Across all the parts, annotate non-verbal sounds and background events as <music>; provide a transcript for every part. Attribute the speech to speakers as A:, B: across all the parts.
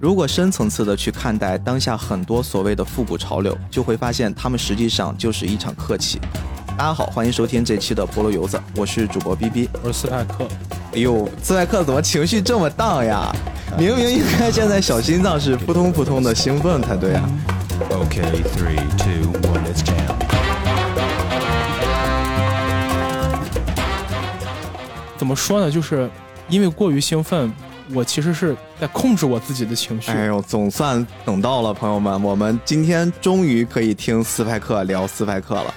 A: 如果深层次的去看待当下很多所谓的复古潮流，就会发现他们实际上就是一场客气。大家好，欢迎收听这期的菠萝油子，我是主播 B B，
B: 我是斯派克。
A: 哎呦，斯派克怎么情绪这么荡呀？明明应该现在小心脏是扑通扑通的兴奋才对啊。
C: Okay, three, two, one, let's jam.
B: 怎么说呢？就是因为过于兴奋，我其实是在控制我自己的情绪。
A: 哎呦，总算等到了，朋友们，我们今天终于可以听斯派克聊斯派克了。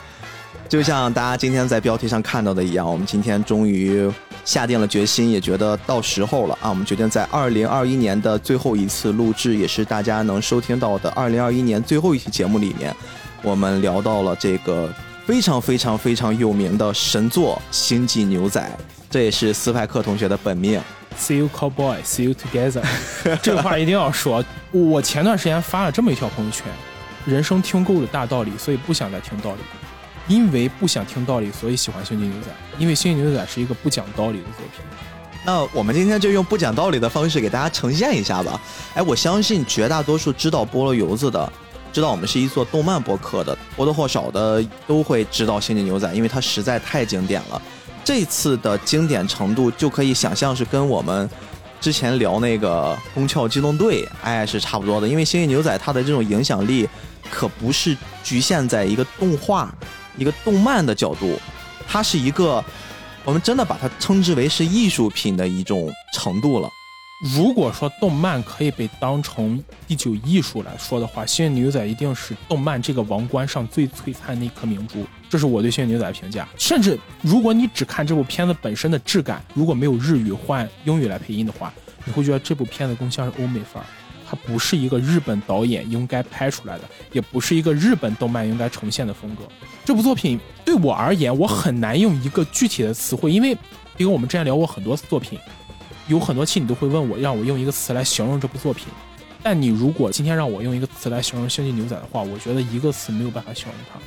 A: 就像大家今天在标题上看到的一样，我们今天终于下定了决心，也觉得到时候了啊！我们决定在二零二一年的最后一次录制，也是大家能收听到的二零二一年最后一期节目里面，我们聊到了这个非常非常非常有名的神作《星际牛仔》，这也是斯派克同学的本命。
B: See you, cowboy. See you together. <laughs> 这个话一定要说。我前段时间发了这么一条朋友圈：人生听够了大道理，所以不想再听道理。因为不想听道理，所以喜欢《星际牛仔》。因为《星际牛仔》是一个不讲道理的作品。
A: 那我们今天就用不讲道理的方式给大家呈现一下吧。哎，我相信绝大多数知道菠萝油子的，知道我们是一做动漫博客的，或多或少的都会知道《星际牛仔》，因为它实在太经典了。这次的经典程度就可以想象是跟我们之前聊那个《宫壳机动队》哎是差不多的。因为《星际牛仔》它的这种影响力可不是局限在一个动画。一个动漫的角度，它是一个，我们真的把它称之为是艺术品的一种程度了。
B: 如果说动漫可以被当成第九艺术来说的话，《星际牛仔》一定是动漫这个王冠上最璀璨的一颗明珠。这是我对《星际牛仔》的评价。甚至如果你只看这部片子本身的质感，如果没有日语换英语来配音的话，你会觉得这部片子更像是欧美范儿。它不是一个日本导演应该拍出来的，也不是一个日本动漫应该呈现的风格。这部作品对我而言，我很难用一个具体的词汇，因为，因为我们之前聊过很多作品，有很多期你都会问我，让我用一个词来形容这部作品。但你如果今天让我用一个词来形容《星际牛仔》的话，我觉得一个词没有办法形容它。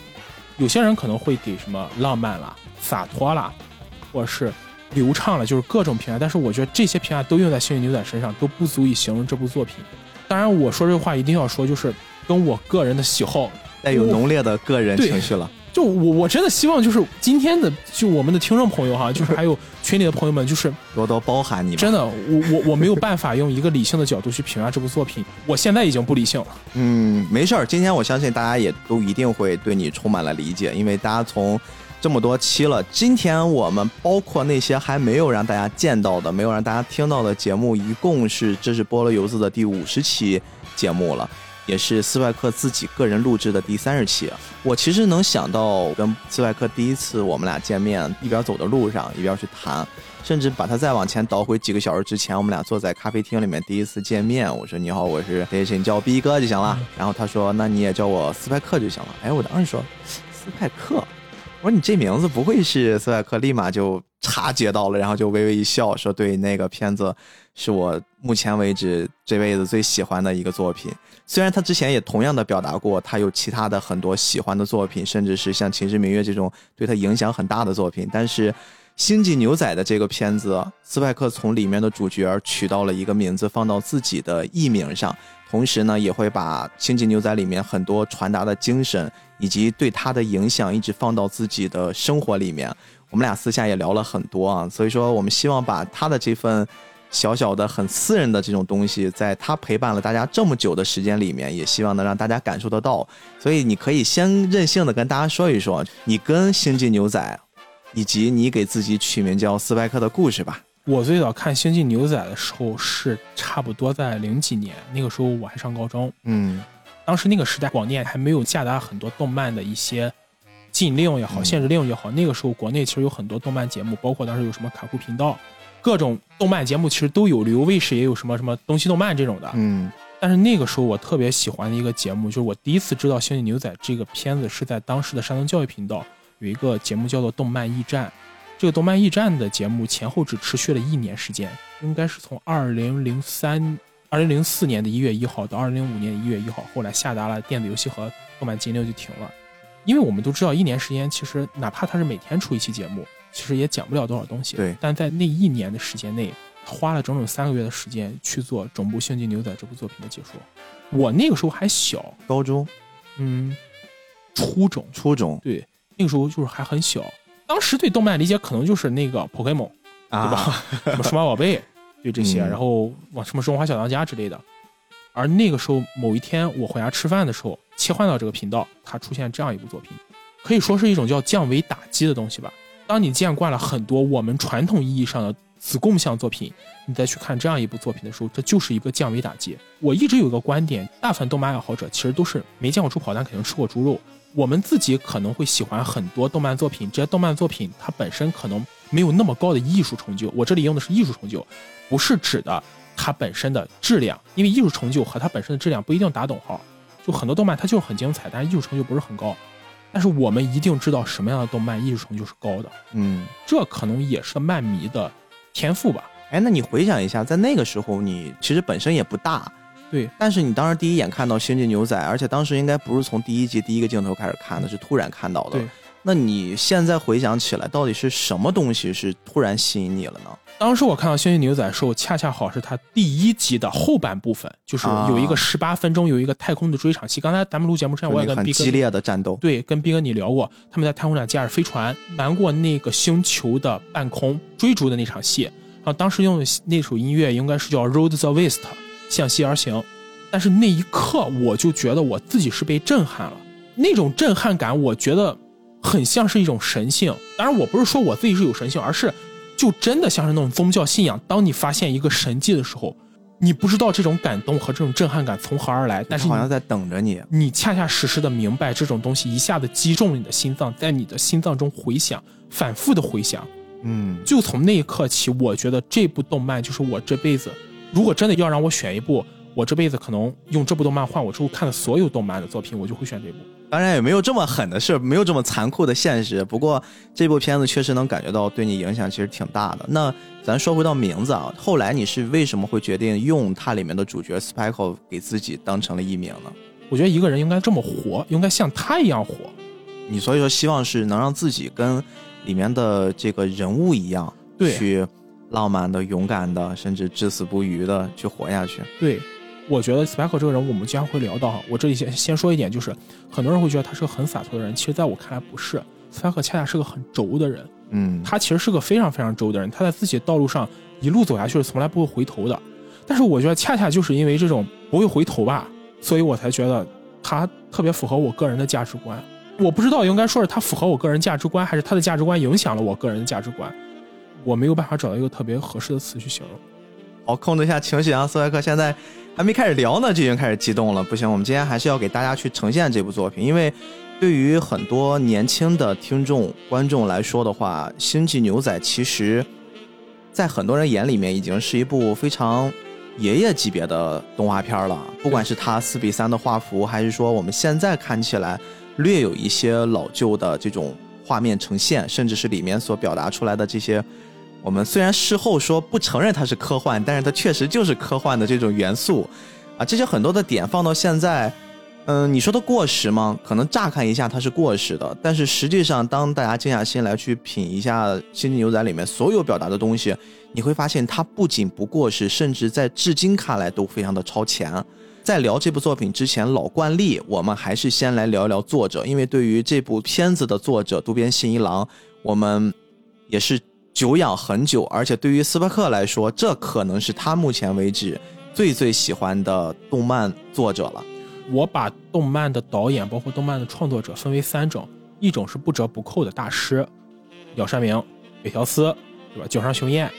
B: 有些人可能会给什么浪漫啦、洒脱啦，或者是流畅了，就是各种评价。但是我觉得这些评价都用在《星际牛仔》身上，都不足以形容这部作品。当然，我说这话一定要说，就是跟我个人的喜好
A: 带有浓烈的个人情绪了。
B: 就我我真的希望，就是今天的就我们的听众朋友哈，就是还有群里的朋友们，就是
A: 多多包涵你。
B: 真的，我我我没有办法用一个理性的角度去评价这部作品，我现在已经不理性了。<laughs>
A: 嗯，没事儿，今天我相信大家也都一定会对你充满了理解，因为大家从这么多期了，今天我们包括那些还没有让大家见到的、没有让大家听到的节目，一共是这是菠萝油子的第五十期。节目了，也是斯派克自己个人录制的第三十期。我其实能想到跟斯派克第一次我们俩见面，一边走的路上一边去谈，甚至把他再往前倒回几个小时之前，我们俩坐在咖啡厅里面第一次见面。我说你好，我是谁谁，你叫我逼哥就行了。然后他说那你也叫我斯派克就行了。哎，我当时说斯派克，我说你这名字不会是斯派克？立马就察觉到了，然后就微微一笑说对，那个片子。是我目前为止这辈子最喜欢的一个作品。虽然他之前也同样的表达过，他有其他的很多喜欢的作品，甚至是像《秦时明月》这种对他影响很大的作品。但是《星际牛仔》的这个片子，斯派克从里面的主角取到了一个名字，放到自己的艺名上，同时呢，也会把《星际牛仔》里面很多传达的精神以及对他的影响，一直放到自己的生活里面。我们俩私下也聊了很多啊，所以说我们希望把他的这份。小小的、很私人的这种东西，在他陪伴了大家这么久的时间里面，也希望能让大家感受得到。所以，你可以先任性的跟大家说一说，你跟星际牛仔，以及你给自己取名叫斯派克的故事吧。
B: 我最早看星际牛仔的时候是差不多在零几年，那个时候我还上高中。
A: 嗯，
B: 当时那个时代，广电还没有下达很多动漫的一些禁令也好、限制令也好。那个时候，国内其实有很多动漫节目，包括当时有什么卡酷频道。各种动漫节目其实都有，旅游卫视也有什么什么东西动漫这种的。
A: 嗯，
B: 但是那个时候我特别喜欢的一个节目，就是我第一次知道《星际牛仔》这个片子是在当时的山东教育频道有一个节目叫做《动漫驿站》。这个《动漫驿站》的节目前后只持续了一年时间，应该是从二零零三、二零零四年的一月一号到二零零五年一月一号，后来下达了电子游戏和动漫禁令就停了。因为我们都知道，一年时间其实哪怕他是每天出一期节目。其实也讲不了多少东西，
A: 对。
B: 但在那一年的时间内，花了整整三个月的时间去做整部《星际牛仔》这部作品的解说。我那个时候还小，
A: 高中、
B: 嗯，初中，
A: 初中
B: 对，那个时候就是还很小。当时对动漫理解可能就是那个 Pokemon，对
A: 啊，
B: 吧？什么数码宝贝，对这些，
A: 嗯
B: 然后往什么中华小当家之类的。而那个时候，某一天我回家吃饭的时候，切换到这个频道，它出现这样一部作品，可以说是一种叫降维打击的东西吧。当你见惯了很多我们传统意义上的子贡像作品，你再去看这样一部作品的时候，这就是一个降维打击。我一直有一个观点，大部分动漫爱好者其实都是没见过猪跑，但肯定吃过猪肉。我们自己可能会喜欢很多动漫作品，这些动漫作品它本身可能没有那么高的艺术成就。我这里用的是艺术成就，不是指的它本身的质量，因为艺术成就和它本身的质量不一定打等号。就很多动漫它就是很精彩，但是艺术成就不是很高。但是我们一定知道什么样的动漫艺术成就是高的，
A: 嗯，
B: 这可能也是漫迷的天赋吧。
A: 哎，那你回想一下，在那个时候，你其实本身也不大，
B: 对，
A: 但是你当时第一眼看到《星际牛仔》，而且当时应该不是从第一集第一个镜头开始看的，是突然看到的
B: 对。
A: 那你现在回想起来，到底是什么东西是突然吸引你了呢？
B: 当时我看到《星际牛仔》的时候，恰恰好是它第一集的后半部分，就是有一个十八分钟，有一个太空的追场戏。刚才咱们录节目之前，我也跟
A: 就那个很
B: B 哥
A: 激烈的战斗，
B: 对，跟逼哥你聊过，他们在太空上驾驶飞船瞒过那个星球的半空追逐的那场戏。然后当时用的那首音乐应该是叫《Road the West》，向西而行。但是那一刻我就觉得我自己是被震撼了，那种震撼感，我觉得很像是一种神性。当然，我不是说我自己是有神性，而是就真的像是那种宗教信仰。当你发现一个神迹的时候，你不知道这种感动和这种震撼感从何而来，但是
A: 好像在等着你。
B: 你恰恰实实的明白这种东西一下子击中了你的心脏，在你的心脏中回响，反复的回响。
A: 嗯，
B: 就从那一刻起，我觉得这部动漫就是我这辈子，如果真的要让我选一部，我这辈子可能用这部动漫换我之后看的所有动漫的作品，我就会选这部。
A: 当然也没有这么狠的事，没有这么残酷的现实。不过这部片子确实能感觉到对你影响其实挺大的。那咱说回到名字啊，后来你是为什么会决定用它里面的主角 Spike 给自己当成了艺名呢？
B: 我觉得一个人应该这么活，应该像他一样活。
A: 你所以说希望是能让自己跟里面的这个人物一样，
B: 对
A: 去浪漫的、勇敢的，甚至至死不渝的去活下去。
B: 对，我觉得 Spike 这个人，我们将会聊到哈。我这里先先说一点，就是很多人会觉得他是个很洒脱的人，其实在我看来不是。Spike 恰恰是个很轴的人，
A: 嗯，
B: 他其实是个非常非常轴的人，他在自己的道路上一路走下去是从来不会回头的。但是我觉得恰恰就是因为这种不会回头吧，所以我才觉得他特别符合我个人的价值观。我不知道应该说是他符合我个人价值观，还是他的价值观影响了我个人的价值观。我没有办法找到一个特别合适的词去形容。
A: 好，控制一下情绪啊！斯派克现在还没开始聊呢，就已经开始激动了。不行，我们今天还是要给大家去呈现这部作品，因为对于很多年轻的听众、观众来说的话，《星际牛仔》其实，在很多人眼里面已经是一部非常爷爷级别的动画片了。不管是它四比三的画幅，还是说我们现在看起来略有一些老旧的这种画面呈现，甚至是里面所表达出来的这些。我们虽然事后说不承认它是科幻，但是它确实就是科幻的这种元素，啊，这些很多的点放到现在，嗯，你说它过时吗？可能乍看一下它是过时的，但是实际上，当大家静下心来去品一下《星际牛仔》里面所有表达的东西，你会发现它不仅不过时，甚至在至今看来都非常的超前。在聊这部作品之前，老惯例，我们还是先来聊一聊作者，因为对于这部片子的作者渡边信一郎，我们也是。久仰很久，而且对于斯巴克来说，这可能是他目前为止最最喜欢的动漫作者了。
B: 我把动漫的导演，包括动漫的创作者分为三种，一种是不折不扣的大师，鸟山明、北条司，对吧？井上雄彦，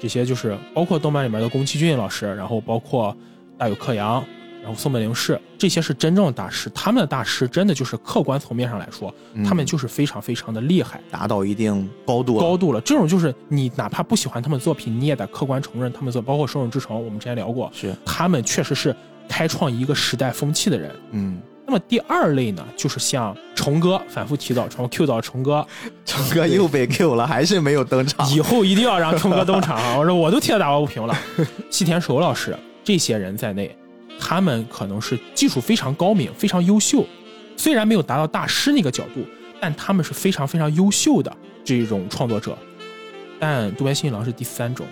B: 这些就是包括动漫里面的宫崎骏老师，然后包括大友克洋，然后松本零士，这些是真正的大师。他们的大师真的就是客观层面上来说，
A: 嗯
B: 他们就是非常非常的厉害。
A: 达到一定高度了。
B: 高度了，这种就是你哪怕不喜欢他们的作品，你也得客观承认他们作，包括《手冢之城》，我们之前聊过，
A: 是，
B: 他们确实是开创一个时代风气的人。
A: 嗯，
B: 那么第二类呢，就是像虫哥反复提到，从 Q 到虫哥，
A: 虫哥又被 Q 了，还是没有登场。
B: 以后一定要让虫哥登场啊！我说我都替他打抱不平了。细田守老师这些人在内，他们可能是技术非常高明、非常优秀，虽然没有达到大师那个角度，但他们是非常非常优秀的这种创作者。但渡边信一郎是第三种，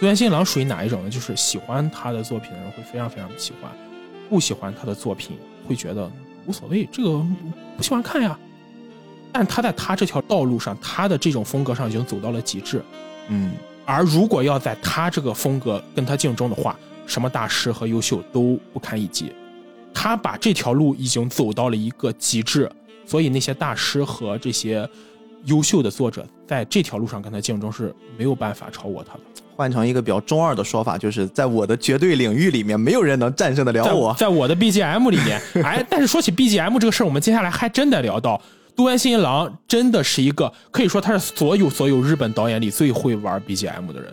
B: 渡边新一郎属于哪一种呢？就是喜欢他的作品的人会非常非常的喜欢，不喜欢他的作品会觉得无所谓，这个不喜欢看呀。但他在他这条道路上，他的这种风格上已经走到了极致。
A: 嗯，
B: 而如果要在他这个风格跟他竞争的话，什么大师和优秀都不堪一击。他把这条路已经走到了一个极致，所以那些大师和这些优秀的作者在这条路上跟他竞争是没有办法超过他的。
A: 换成一个比较中二的说法，就是在我的绝对领域里面，没有人能战胜得了我。
B: 在我的 BGM 里面，<laughs> 哎，但是说起 BGM 这个事儿，我们接下来还真得聊到渡边新一郎，真的是一个可以说他是所有所有日本导演里最会玩 BGM 的人。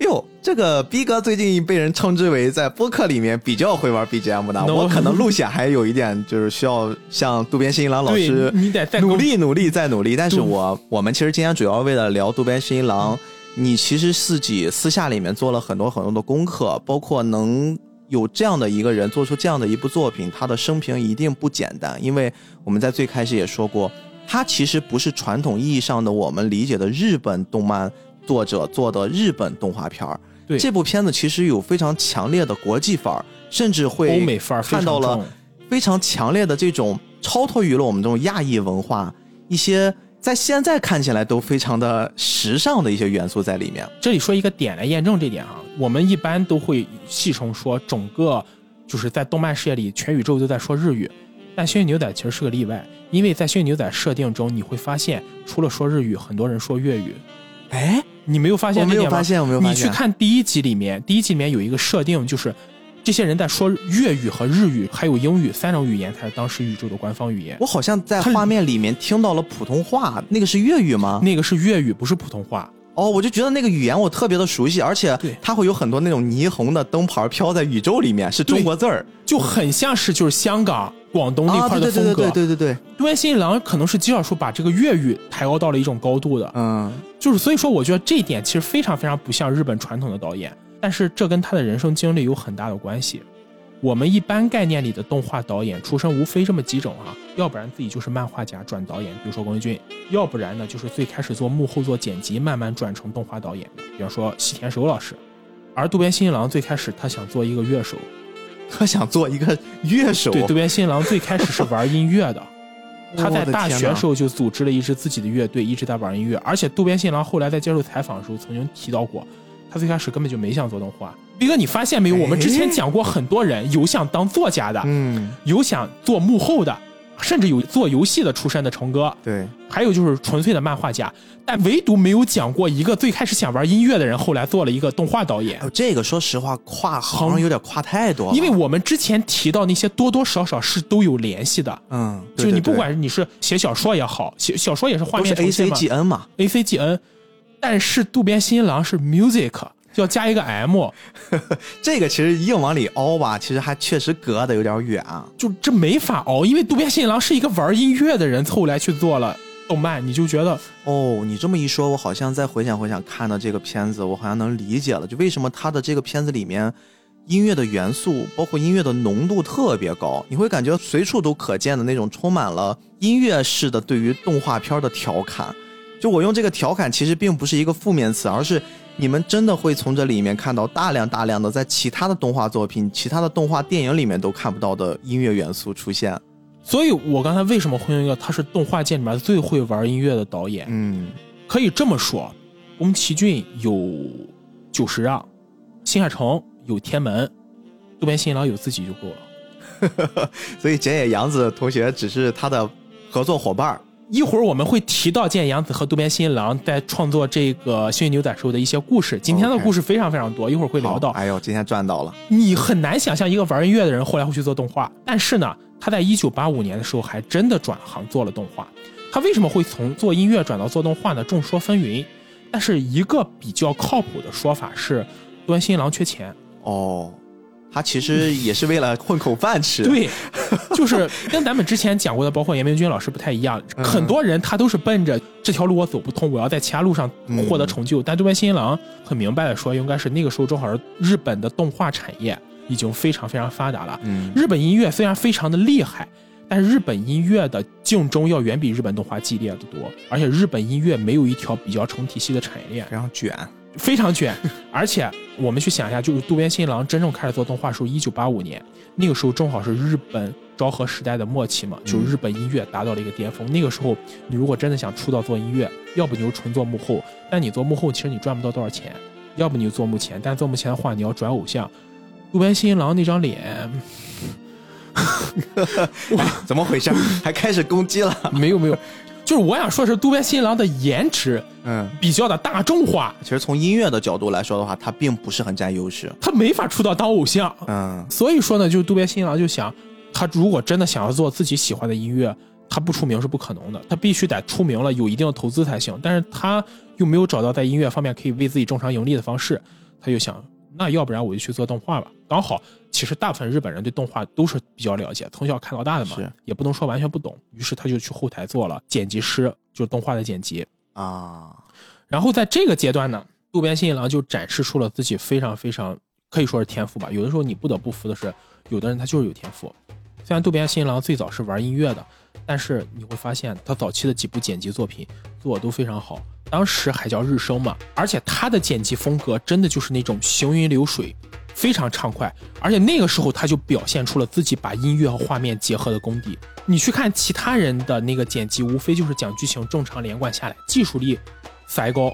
A: 哟，这个逼哥最近被人称之为在播客里面比较会玩 BGM 的，我可能路线还有一点就是需要向渡边新一郎老师，
B: 你得再
A: 努力努力再努力。但是我我们其实今天主要为了聊渡边新一郎，你其实自己私下里面做了很多很多的功课，包括能有这样的一个人做出这样的一部作品，他的生平一定不简单。因为我们在最开始也说过，他其实不是传统意义上的我们理解的日本动漫作者做的日本动画片儿。
B: 对
A: 这部片子其实有非常强烈的国际范儿，甚至会
B: 欧美范儿
A: 看到了非常强烈的这种超脱于了我们这种亚裔文化一些在现在看起来都非常的时尚的一些元素在里面。
B: 这里说一个点来验证这点哈，我们一般都会戏称说整个就是在动漫世界里全宇宙都在说日语，但《星际牛仔》其实是个例外，因为在《星际牛仔》设定中，你会发现除了说日语，很多人说粤语。
A: 哎，
B: 你没有发现
A: 我
B: 这点吗？
A: 没有发现，我没有发
B: 你。去看第一集里面，第一集里面有一个设定，就是这些人在说粤语和日语还有英语三种语言才是当时宇宙的官方语言。
A: 我好像在画面里面听到了普通话，那个是粤语吗？
B: 那个是粤语，不是普通话。
A: 哦，我就觉得那个语言我特别的熟悉，而且
B: 对
A: 它会有很多那种霓虹的灯牌飘在宇宙里面，是中国字儿
B: 就很像是就是香港、广东那
A: 啊！
B: 块的风格。
A: 对对对对对对对，
B: 渡边新一郎可能是极少数把这个粤语抬高到了一种高度的，
A: 嗯，
B: 就是所以说，我觉得这一点其实非常非常不像日本传统的导演，但是这跟他的人生经历有很大的关系。我们一般概念里的动画导演出身无非这么几种啊，要不然自己就是漫画家转导演，比如说宫崎骏；要不然呢就是最开始做幕后做剪辑，慢慢转成动画导演的，比方说西田守老师。而渡边新一郎最开始他想做一个乐手，
A: 他想做一个乐手，
B: 对，渡边新一郎最开始是玩音乐的，<laughs> 他在大学时候就组织了一支自己的乐队，一直在玩音乐。而且渡边信郎后来在接受采访的时候曾经提到过，他最开始根本就没想做动画。逼哥，你发现没有？
A: 哎
B: 我们之前讲过很多人有想当作家的，
A: 嗯，
B: 有想做幕后的，甚至有做游戏的出身的成哥，
A: 对，
B: 还有就是纯粹的漫画家，但唯独没有讲过一个最开始想玩音乐的人，后来做了一个动画导演。
A: 哦，这个说实话跨好像有点跨太多了，
B: 因为我们之前提到那些多多少少是都有联系的，
A: 嗯，
B: 就你不管你是写小说也好，写小说也是画面
A: A
B: 呈现
A: C
B: 嘛
A: G N 嘛
B: ，A C G N，但是渡边新一郎是 music，要加一个 M，<laughs>
A: 这个其实硬往里凹吧，其实还确实隔的有点远啊。
B: 就这没法凹，因为渡边新一郎是一个玩音乐的人，凑来去做了动漫，你就觉得
A: 哦，你这么一说，我好像再回想回想看到这个片子，我好像能理解了，就为什么他的这个片子里面音乐的元素，包括音乐的浓度特别高，你会感觉随处都可见的那种充满了音乐式的对于动画片的调侃。就我用这个调侃，其实并不是一个负面词，而是你们真的会从这里面看到大量大量的在其他的动画作品、其他的动画电影里面都看不到的音乐元素出现。
B: 所以我刚才为什么会用一个他是动画界里面最会玩音乐的导演？
A: 嗯，
B: 可以这么说，宫崎骏有久石让，新海诚有天门，渡边信一郎有自己就够了。<laughs>
A: 所以简野洋子同学只是他的合作伙伴儿。
B: 一会儿我们会提到见杨子和渡边新一郎在创作这个《幸运牛仔》时候的一些故事。今天的故事非常非常多，一会儿会聊到。
A: 好哎呦，今天赚到了。
B: 你很难想象一个玩音乐的人后来会去做动画，但是呢，他在一九八五年的时候还真的转行做了动画。他为什么会从做音乐转到做动画呢？众说纷纭，但是一个比较靠谱的说法是，渡边新一郎缺钱。
A: 哦，他其实也是为了混口饭吃。，
B: 对，就是跟咱们之前讲过的，包括严明军老师不太一样。
A: 嗯
B: 很多人他都是奔着这条路我走不通，我要在其他路上获得成就。但渡边新一郎很明白的说，应该是那个时候正好是日本的动画产业已经非常非常发达了。
A: 嗯，
B: 日本音乐虽然非常的厉害，但是日本音乐的竞争要远比日本动画激烈的多，而且日本音乐没有一条比较成体系的产业链。
A: 非常卷。
B: 非常卷。而且我们去想一下，就是渡边新一郎真正开始做动画时候，一九八五年，那个时候正好是日本昭和时代的末期嘛，就是日本音乐达到了一个巅峰。那个时候，你如果真的想出道做音乐，要不你就纯做幕后，但你做幕后其实你赚不到多少钱；要不你就做幕前，但做幕前的话，你要转偶像。渡边新一郎那张脸，<laughs>
A: 怎么回事？还开始攻击了？
B: 没 <laughs> 有没有，就是我想说的是渡边新郎的颜值
A: 嗯，
B: 比较的大众化，
A: 其实从音乐的角度来说的话，他并不是很占优势。
B: 他没法出道当偶像。
A: 嗯，
B: 所以说呢，就是渡边新郎就想，他如果真的想要做自己喜欢的音乐，他不出名是不可能的，他必须得出名了，有一定的投资才行。但是他又没有找到在音乐方面可以为自己正常盈利的方式，他就想，那要不然我就去做动画吧。刚好，其实大部分日本人对动画都是比较了解，从小看到大的嘛，也不能说完全不懂。于是他就去后台做了剪辑师，就是动画的剪辑。
A: 啊，
B: 然后在这个阶段呢，渡边信一郎就展示出了自己非常非常可以说是天赋吧。有的时候你不得不服的是，有的人他就是有天赋。虽然渡边信一郎最早是玩音乐的，但是你会发现他早期的几部剪辑作品做的都非常好，当时还叫日升嘛，而且他的剪辑风格真的就是那种行云流水。非常畅快，而且那个时候他就表现出了自己把音乐和画面结合的功底。你去看其他人的那个剪辑，无非就是讲剧情正常连贯下来，技术力塞高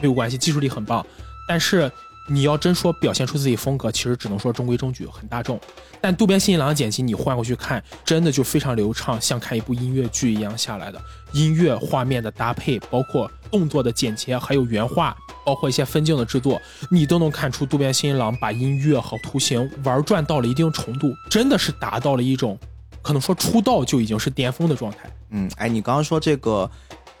B: 没有关系，技术力很棒。但是你要真说表现出自己风格，其实只能说中规中矩，很大众。但渡边信一郎的剪辑，你换过去看，真的就非常流畅，像看一部音乐剧一样下来的。音乐、画面的搭配，包括动作的剪切，还有原画，包括一些分镜的制作，你都能看出渡边信一郎把音乐和图形玩转到了一定程度，真的是达到了一种可能说出道就已经是巅峰的状态。
A: 嗯，哎，你刚刚说这个，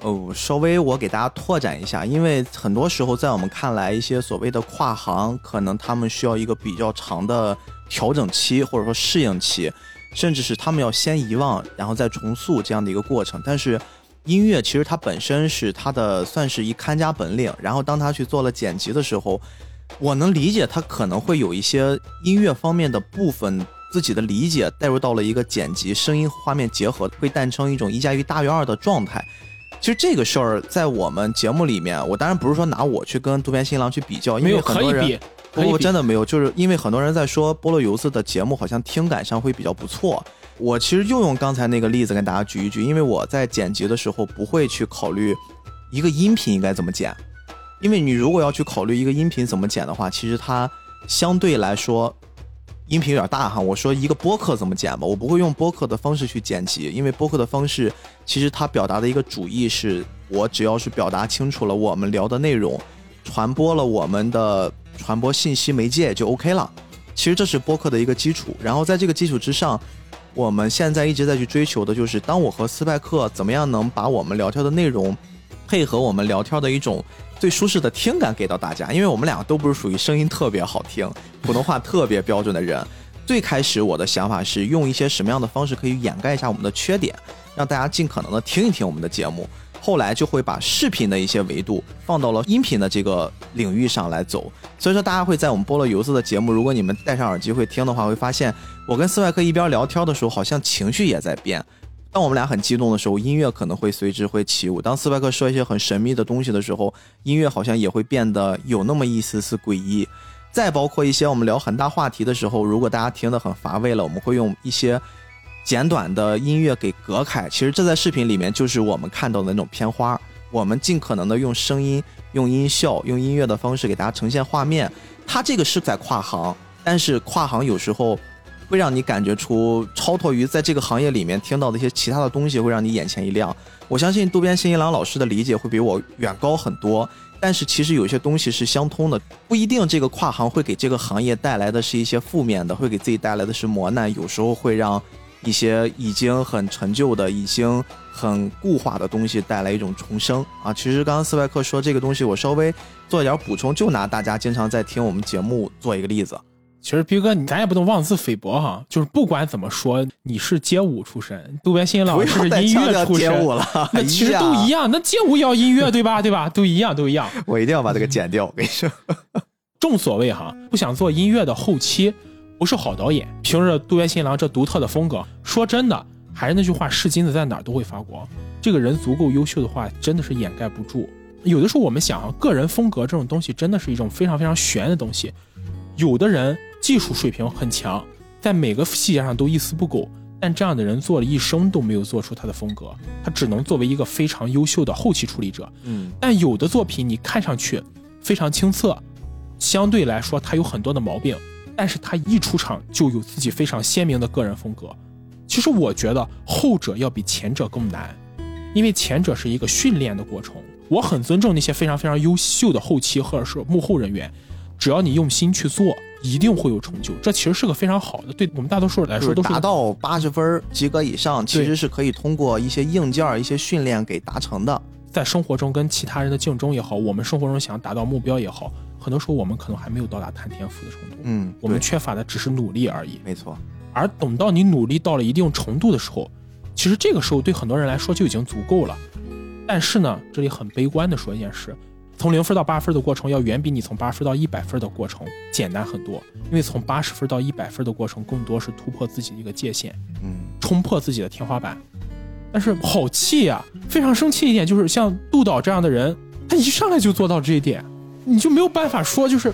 A: 哦，稍微我给大家拓展一下，因为很多时候在我们看来，一些所谓的跨行，可能他们需要一个比较长的调整期，或者说适应期，甚至是他们要先遗忘，然后再重塑这样的一个过程。但是音乐其实它本身是它的算是一看家本领，然后当他去做了剪辑的时候，我能理解他可能会有一些音乐方面的部分。自己的理解带入到了一个剪辑、声音、画面结合，会诞生一种一加一大于二的状态。其实这个事儿在我们节目里面，我当然不是说拿我去跟渡边新郎去比较，因
B: 没有
A: 为很多人不不，
B: 可以比
A: 真的没有，就是因为很多人在说菠萝油子的节目好像听感上会比较不错。我其实就用刚才那个例子跟大家举一举，因为我在剪辑的时候不会去考虑一个音频应该怎么剪，因为你如果要去考虑一个音频怎么剪的话，其实它相对来说音频有点大哈。我说一个播客怎么剪吧，我不会用播客的方式去剪辑，因为播客的方式其实它表达的一个主意是我只要是表达清楚了我们聊的内容，传播了我们的传播信息媒介就 OK 了。其实这是播客的一个基础，然后在这个基础之上，我们现在一直在去追求的就是，当我和斯派克怎么样能把我们聊天的内容配合我们聊天的一种最舒适的听感给到大家，因为我们两个都不是属于声音特别好听、普通话特别标准的人。最开始我的想法是用一些什么样的方式可以掩盖一下我们的缺点，让大家尽可能的听一听我们的节目。后来就会把视频的一些维度放到了音频的这个领域上来走，所以说大家会在我们菠萝油子的节目，如果你们戴上耳机会听的话，会发现我跟斯派克一边聊天的时候，好像情绪也在变。当我们俩很激动的时候，音乐可能会随之会起舞；当斯派克说一些很神秘的东西的时候，音乐好像也会变得有那么一丝丝诡异。再包括一些我们聊很大话题的时候，如果大家听得很乏味了，我们会用一些简短的音乐给隔开。其实这在视频里面就是我们看到的那种片花，我们尽可能的用声音、用音效、用音乐的方式给大家呈现画面。它这个是在跨行，但是跨行有时候会让你感觉出超脱于在这个行业里面听到的一些其他的东西，会让你眼前一亮。我相信渡边新一郎老师的理解会比我远高很多。但是其实有些东西是相通的，不一定这个跨行会给这个行业带来的是一些负面的，会给自己带来的是磨难，有时候会让一些已经很陈旧的、已经很固化的东西带来一种重生啊。其实刚刚斯派克说这个东西，我稍微做一点补充，就拿大家经常在听我们节目做一个例子。
B: 其实逼哥，你咱也不能妄自菲薄哈。就是不管怎么说，你是街舞出身，渡边新一郎
A: 不
B: 是音乐出身，
A: 街舞了，
B: 那其实都一
A: 样。
B: 那街舞也要音乐对吧？对吧？都一样，都一样。<laughs>
A: 我一定要把这个剪掉，我跟你说。<laughs>
B: 正所谓哈，不想做音乐的后期，不是好导演。凭着渡边新郎这独特的风格，说真的，还是那句话，是金子在哪儿都会发光。这个人足够优秀的话，真的是掩盖不住。有的时候我们想啊，个人风格这种东西真的是一种非常非常玄的东西。有的人技术水平很强，在每个细节上都一丝不苟，但这样的人做了一生都没有做出他的风格，他只能作为一个非常优秀的后期处理者。
A: 嗯
B: 但有的作品你看上去非常清澈，相对来说他有很多的毛病，但是他一出场就有自己非常鲜明的个人风格。其实我觉得后者要比前者更难，因为前者是一个训练的过程。我很尊重那些非常非常优秀的后期或者是幕后人员，只要你用心去做，一定会有成就。这其实是个非常好的，对我们大多数人来说都是
A: 达到八十分及格以上，其实是可以通过一些硬件、一些训练给达成的。
B: 在生活中跟其他人的竞争也好，我们生活中想达到目标也好，很多时候我们可能还没有到达谈天赋的程度，
A: 嗯，
B: 我们缺乏的只是努力而已。
A: 没错。
B: 而等到你努力到了一定程度的时候，其实这个时候对很多人来说就已经足够了。但是呢，这里很悲观的说一件事，从零分到八分的过程要远比你从八分到一百分的过程简单很多，因为从八十分到一百分的过程更多是突破自己的一个界限，
A: 嗯，
B: 冲破自己的天花板。但是好气呀、非常生气一点就是像杜导这样的人，他一上来就做到这一点，你就没有办法说就是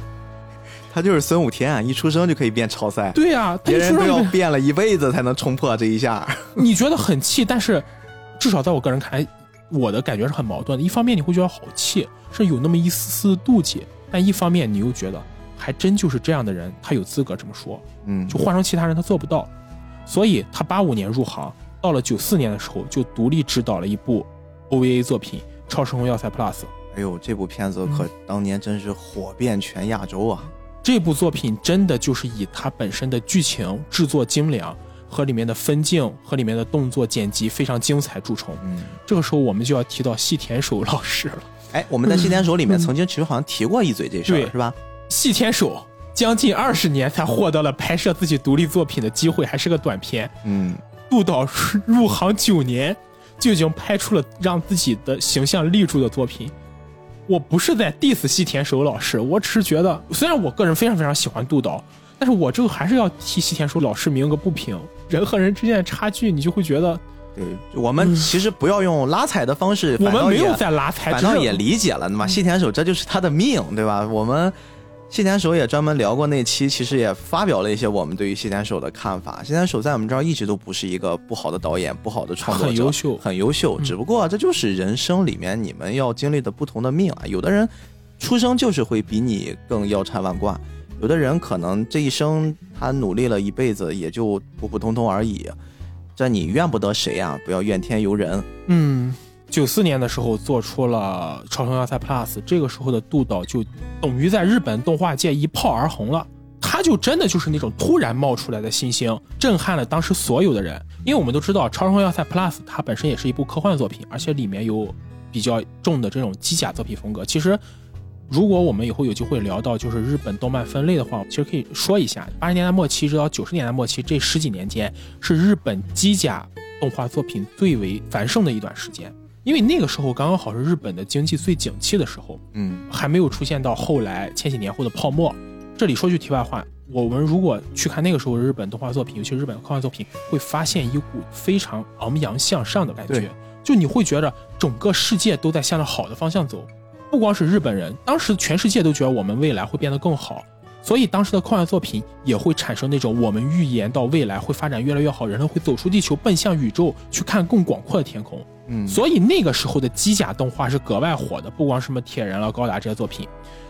A: 他就是孙武天，一出生就可以变超赛，
B: 对呀、他
A: 别人都要变了一辈子才能冲破这一下。<laughs>
B: 你觉得很气，但是至少在我个人看来，我的感觉是很矛盾的。一方面你会觉得好气，是有那么一丝丝妒忌，但一方面你又觉得还真就是这样的人，他有资格这么说。
A: 嗯，
B: 就换成其他人他做不到，所以他八五年入行，到了九四年的时候就独立执导了一部 OVA 作品《超时空要塞 Plus》。
A: 哎呦，这部片子可当年真是火遍全亚洲啊！
B: 这部作品真的就是以它本身的剧情制作精良和里面的分镜和里面的动作剪辑非常精彩著称。
A: 嗯，
B: 这个时候我们就要提到细田守老师了。
A: 哎，我们在《细田守》里面曾经其实好像提过一嘴这事
B: 对
A: 儿，是吧？
B: 细田守将近二十年才获得了拍摄自己独立作品的机会，还是个短片。
A: 嗯，
B: 杜导入行九年就已经拍出了让自己的形象立住的作品。我不是在 diss 细田守老师，我只是觉得，虽然我个人非常非常喜欢杜导，但是我这个还是要替细田守老师鸣个不平。人和人之间的差距，你就会觉得
A: 对，我们其实不要用拉踩的方式，反
B: 我们没有在拉踩，
A: 反倒也理解了，那么细田守这就是他的命，对吧？我们细田守也专门聊过那期，其实也发表了一些我们对于细田守的看法。细田守在我们这儿一直都不是一个不好的导演，不好的创作者，
B: 很优秀
A: 很优秀。
B: 嗯
A: 只不过这就是人生里面你们要经历的不同的命啊。有的人出生就是会比你更腰缠万贯，有的人可能这一生他努力了一辈子，也就普普通通而已。这你怨不得谁呀、不要怨天尤人。
B: 嗯，九四年的时候做出了《超声要塞 Plus》，这个时候的杜导就等于在日本动画界一炮而红了。他就真的就是那种突然冒出来的新星，震撼了当时所有的人。因为我们都知道，《超声要塞 Plus》它本身也是一部科幻作品，而且里面有比较重的这种机甲作品风格。其实，如果我们以后有机会聊到就是日本动漫分类的话，其实可以说一下，八十年代末期直到九十年代末期这十几年间，是日本机甲动画作品最为繁盛的一段时间。因为那个时候刚刚好是日本的经济最景气的时候，
A: 嗯
B: 还没有出现到后来千禧年后的泡沫。这里说句题外话，我们如果去看那个时候的日本动画作品，尤其是日本的科幻作品，会发现一股非常昂扬向上的感觉，就你会觉得整个世界都在向着好的方向走。不光是日本人，当时全世界都觉得我们未来会变得更好，所以当时的科幻作品也会产生那种我们预言到未来会发展越来越好，人类会走出地球，奔向宇宙，去看更广阔的天空。
A: 嗯，
B: 所以那个时候的机甲动画是格外火的，不光什么铁人了、高达这些作品，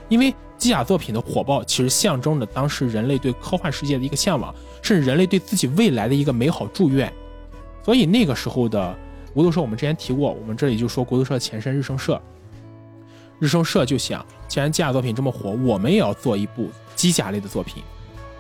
B: 因为机甲作品的火爆，其实象征着当时人类对科幻世界的一个向往，甚至人类对自己未来的一个美好祝愿。所以那个时候的国度社，我们之前提过，我们这里就说国度社前身日升社。日升社就想，既然机甲作品这么火，我们也要做一部机甲类的作品。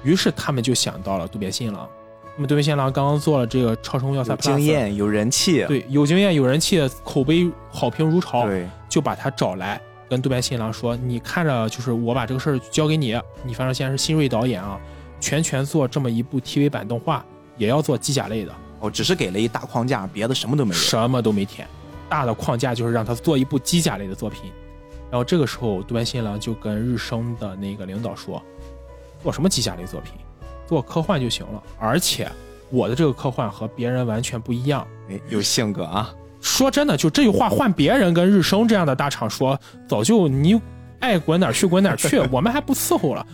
B: 于是他们就想到了渡边信郎。那么渡边信郎刚刚做了这个《超声要塞
A: 有
B: Plus》，
A: 经验，有人气，
B: 对，有经验、有人气，口碑好评如潮，
A: 对，
B: 就把他找来，跟渡边信郎说：“你看着，就是我把这个事儿交给你，你反正现在是新锐导演啊，全权做这么一部 TV 版动画，也要做机甲类的，
A: 哦，只是给了一大框架，别的什么都没有。
B: 什么都没填，大的框架就是让他做一部机甲类的作品。”然后这个时候，渡边信郎就跟日升的那个领导说：“做什么机甲类作品？做科幻就行了，而且我的这个科幻和别人完全不一样。”
A: 哎，有性格啊，
B: 说真的，就这句话换别人跟日升这样的大厂说，早就你爱滚哪儿去滚哪儿去，<laughs> 我们还不伺候了。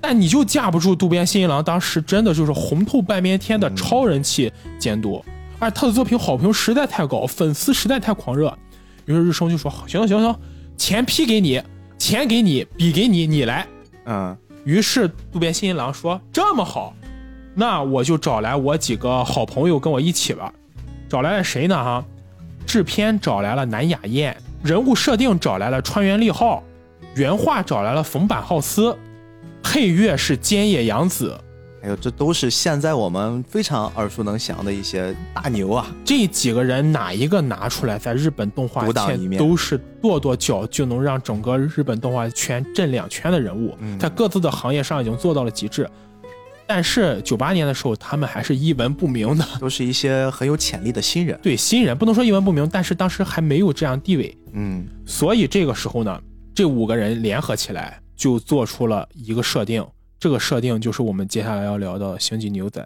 B: 但你就架不住渡边信一郎当时真的就是红透半边天的超人气监督，而他的作品好评实在太高，粉丝实在太狂热，于是日升就说：“行行行，钱批给你，钱给你，笔给你，你来。”
A: 嗯，
B: 于是渡边信一郎说：“这么好，那我就找来我几个好朋友跟我一起吧。找来了谁呢？哈，制片找来了南雅彦，人物设定找来了川原利浩，原画找来了冯坂浩司，配乐是菅野洋子。
A: 还有这都是现在我们非常耳熟能详的一些大牛啊。
B: 这几个人哪一个拿出来，在日本动画圈都是跺跺脚就能让整个日本动画圈震两圈的人物，
A: 嗯
B: 在各自的行业上已经做到了极致。但是九八年的时候，他们还是一文不名的，
A: 都是一些很有潜力的新人。
B: 对新人不能说一文不名，但是当时还没有这样地位，
A: 嗯，
B: 所以这个时候呢，这五个人联合起来就做出了一个设定，这个设定就是我们接下来要聊的《星际牛仔》。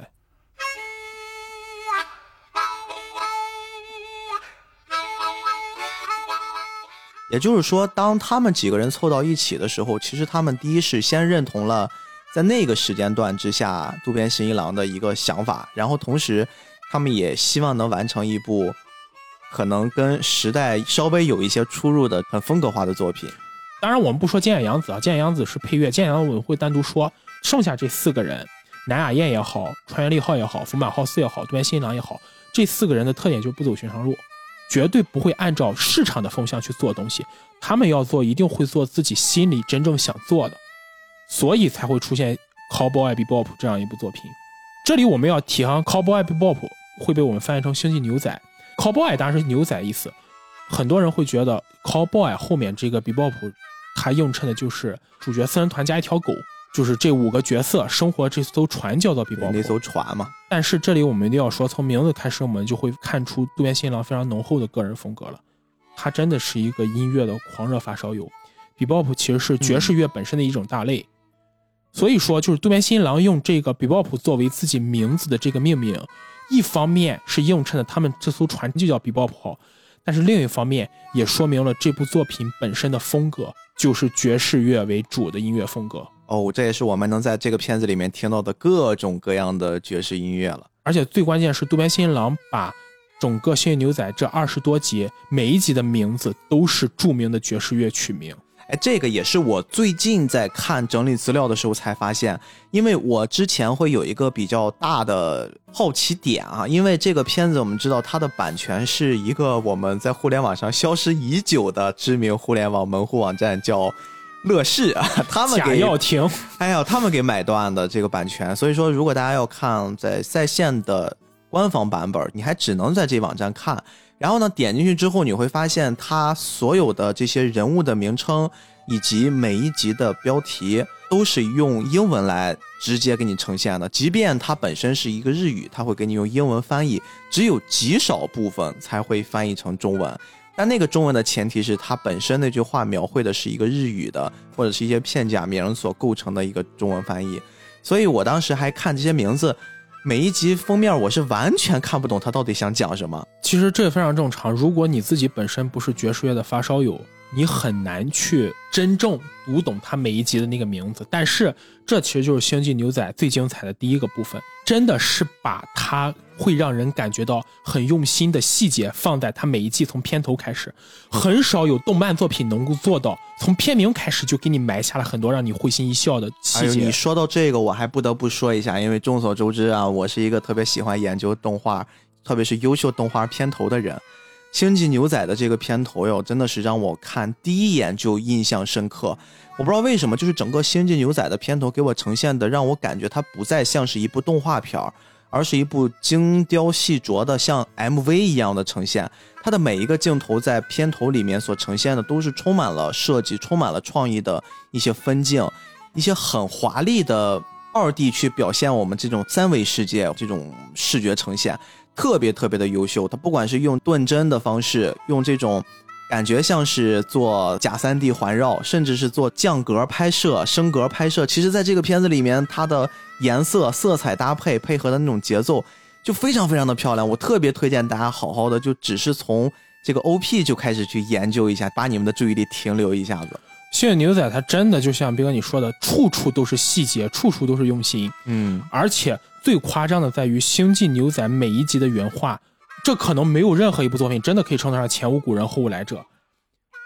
A: 也就是说，当他们几个人凑到一起的时候，其实他们第一是先认同了在那个时间段之下渡边信一郎的一个想法，然后同时他们也希望能完成一部可能跟时代稍微有一些出入的很风格化的作品。
B: 当然，我们不说菅野洋子啊，菅野洋子是配乐，菅野洋子我会单独说。剩下这四个人，南雅彦也好，川原利浩也好，福满浩司也好，渡边信一郎也好，这四个人的特点就是不走寻常路，绝对不会按照市场的风向去做东西。他们要做，一定会做自己心里真正想做的，所以才会出现《Cowboy Bebop》这样一部作品。这里我们要提哈，《Cowboy Bebop》会被我们翻译成《星际牛仔》，Cowboy 当然是牛仔意思。很多人会觉得 Cowboy 后面这个 Bebop，它映衬的就是主角四人团加一条狗，就是这五个角色生活这艘船叫做
A: 比
B: Bebop。
A: 艘船嘛，
B: 但是这里我们一定要说，从名字开始，我们就会看出渡边新郎非常浓厚的个人风格了。他真的是一个音乐的狂热发烧友。Bebop 其实是爵士乐本身的一种大类，所以说就是渡边新郎用这个 Bebop 作为自己名字的这个命名，一方面是映衬了他们这艘船就叫 Bebop 号，但是另一方面也说明了这部作品本身的风格就是爵士乐为主的音乐风格。
A: 哦，这也是我们能在这个片子里面听到的各种各样的爵士音乐了。
B: 而且最关键是渡边新一郎把整个《幸运牛仔》这二十多集每一集的名字都是著名的爵士乐曲名。
A: 哎，这个也是我最近在看整理资料的时候才发现，因为我之前会有一个比较大的好奇点啊，因为这个片子我们知道它的版权是一个我们在互联网上消失已久的知名互联网门户网站叫乐视啊，<laughs> 他们给
B: 要停，
A: 哎呀，他们给买断的这个版权，所以说如果大家要看在在线的官方版本，你还只能在这网站看。然后呢，点进去之后，你会发现它所有的这些人物的名称以及每一集的标题都是用英文来直接给你呈现的，即便它本身是一个日语，它会给你用英文翻译，只有极少部分才会翻译成中文。但那个中文的前提是它本身那句话描绘的是一个日语的或者是一些片假名所构成的一个中文翻译，所以我当时还看这些名字，每一集封面我是完全看不懂它到底想讲什么。
B: 其实这也非常正常。如果你自己本身不是爵士乐的发烧友，你很难去真正读懂它每一集的那个名字。但是这其实就是《星际牛仔》最精彩的第一个部分，真的是把它会让人感觉到很用心的细节放在它每一季从片头开始，很少有动漫作品能够做到从片名开始就给你埋下了很多让你会心一笑的，细节。
A: 你说到这个，我还不得不说一下，因为众所周知啊，我是一个特别喜欢研究动画，特别是优秀动画片头的人。《星际牛仔》的这个片头哟，真的是让我看第一眼就印象深刻。我不知道为什么，就是整个《星际牛仔》的片头给我呈现的，让我感觉它不再像是一部动画片儿，而是一部精雕细琢的像 MV 一样的呈现。它的每一个镜头在片头里面所呈现的，都是充满了设计、充满了创意的一些分镜，一些很华丽的二 D 去表现我们这种三维世界这种视觉呈现，特别特别的优秀。它不管是用顿帧的方式，用这种感觉像是做假三 D 环绕，甚至是做降格拍摄、升格拍摄，其实在这个片子里面，它的颜色、色彩搭配配合的那种节奏，就非常非常的漂亮。我特别推荐大家好好的，就只是从这个 OP 就开始去研究一下，把你们的注意力停留一下子。
B: 《星际牛仔》它真的就像斌哥你说的，处处都是细节，处处都是用心。
A: 嗯，
B: 而且最夸张的在于《星际牛仔》每一集的原画，这可能没有任何一部作品真的可以称得上前无古人后无来者。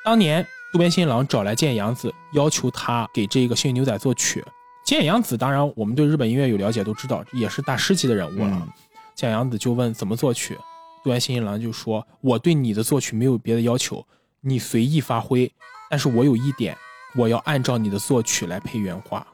B: 当年渡边新郎找来菅野洋子，要求他给这个《幸运牛仔》作曲。菅野洋子，当然我们对日本音乐有了解，都知道也是大师级的人物了。
A: 嗯
B: 菅野洋子就问怎么作曲，渡边新郎就说：“我对你的作曲没有别的要求，你随意发挥，但是我有一点，我要按照你的作曲来配原画。”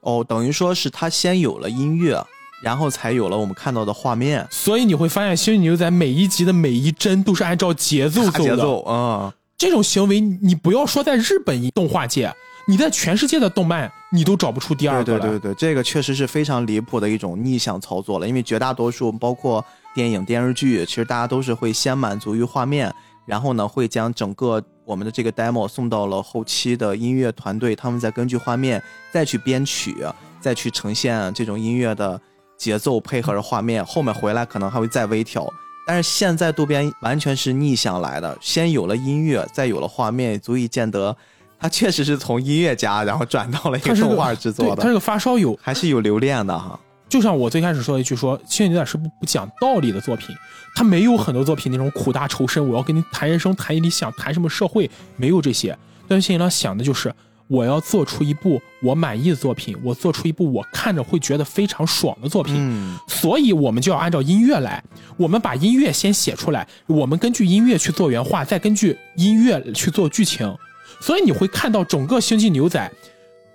A: 哦，等于说是他先有了音乐，然后才有了我们看到的画面。
B: 所以你会发现，《星际牛仔》每一集的每一帧都是按照节奏走的。
A: 大节奏，嗯，
B: 这种行为，你不要说在日本动画界，你在全世界的动漫，你都找不出第二个
A: 对对对，这个确实是非常离谱的一种逆向操作了。因为绝大多数包括电影、电视剧，其实大家都是会先满足于画面，然后呢会将整个我们的这个 demo 送到了后期的音乐团队，他们再根据画面再去编曲，再去呈现这种音乐的节奏配合着画面，后面回来可能还会再微调。但是现在渡边完全是逆向来的，先有了音乐，再有了画面，足以见得他确实是从音乐家然后转到了一
B: 个
A: 个动画制作，的
B: 他。是个发烧友。
A: 还是有留恋的哈。
D: 就像我最开始说的一句说，《星际牛仔》是不不讲道理的作品，他没有很多作品那种苦大仇深，我要跟你谈人生、谈理想、谈什么社会，没有这些。但是星际牛仔想的就是，我要做出一部我满意的作品，我做出一部我看着会觉得非常爽的作品。
A: 嗯，
B: 所以我们就要按照音乐来，我们把音乐先写出来，我们根据音乐去做原画，再根据音乐去做剧情。所以你会看到整个《星际牛仔》，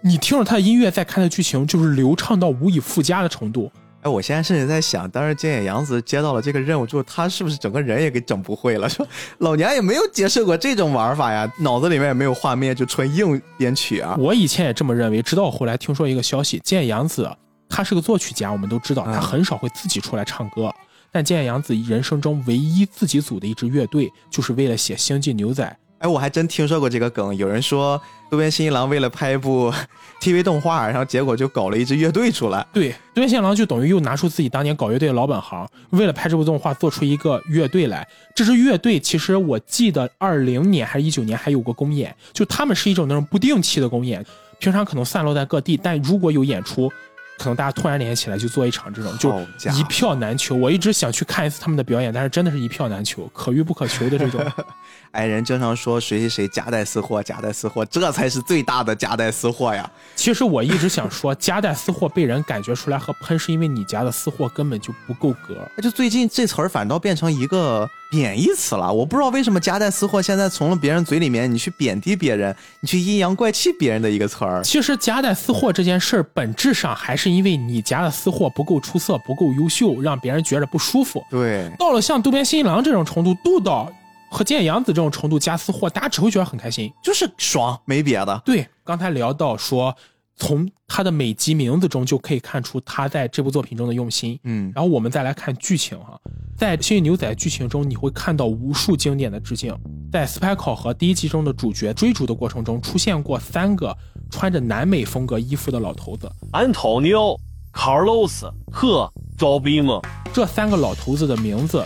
B: 你听着它的音乐，再看它的剧情，就是流畅到无以复加的程度。
A: 哎，我现在甚至在想，当时菅野洋子接到了这个任务之后，他是不是整个人也给整不会了？说老娘也没有接受过这种玩法呀，脑子里面也没有画面，就纯硬编曲啊。
B: 我以前也这么认为，直到我后来听说一个消息，菅野洋子他是个作曲家，我们都知道
A: 嗯
B: 他很少会自己出来唱歌。但菅野洋子人生中唯一自己组的一支乐队，就是为了写《星际牛仔》。
A: 哎，我还真听说过这个梗，有人说渡边新一郎为了拍一部 <laughs> TV 动画，然后结果就搞了一支乐队出来。
B: 对，渡边信郎就等于又拿出自己当年搞乐队的老本行，为了拍这部动画做出一个乐队来。这支乐队其实我记得二零年还是一九年还有过公演，就他们是一种那种不定期的公演，平常可能散落在各地，但如果有演出。可能大家突然联系起来去做一场这种，就一票难求。我一直想去看一次他们的表演，但是真的是一票难求，可遇不可求的这种。<laughs>
A: 哎，人经常说谁谁谁夹带私货，夹带私货，这才是最大的夹带私货呀。
B: 其实我一直想说，夹带私货被人感觉出来和喷，是因为你夹的私货根本就不够格。
A: 就最近这词儿反倒变成一个贬义词了，我不知道为什么夹带私货现在从了别人嘴里面，你去贬低别人，你去阴阳怪气别人的一个词儿。
B: 其实夹带私货这件事儿，本质上还是因为你夹的私货不够出色、不够优秀，让别人觉得不舒服。
A: 对，
B: 到了像渡边新一郎这种程度，杜导和菅野洋子这种程度加私货，大家只会觉得很开心。
A: 就是爽，没别的。
B: 对，刚才聊到说，从他的每集名字中就可以看出他在这部作品中的用心。
A: 嗯，
B: 然后我们再来看剧情哈，在《幸运牛仔》剧情中，你会看到无数经典的致敬。在斯派考核第一集中的主角追逐的过程中，出现过三个穿着南美风格衣服的老头子。
E: 安东尼奥、卡尔洛斯和赵比姆。
B: 这三个老头子的名字，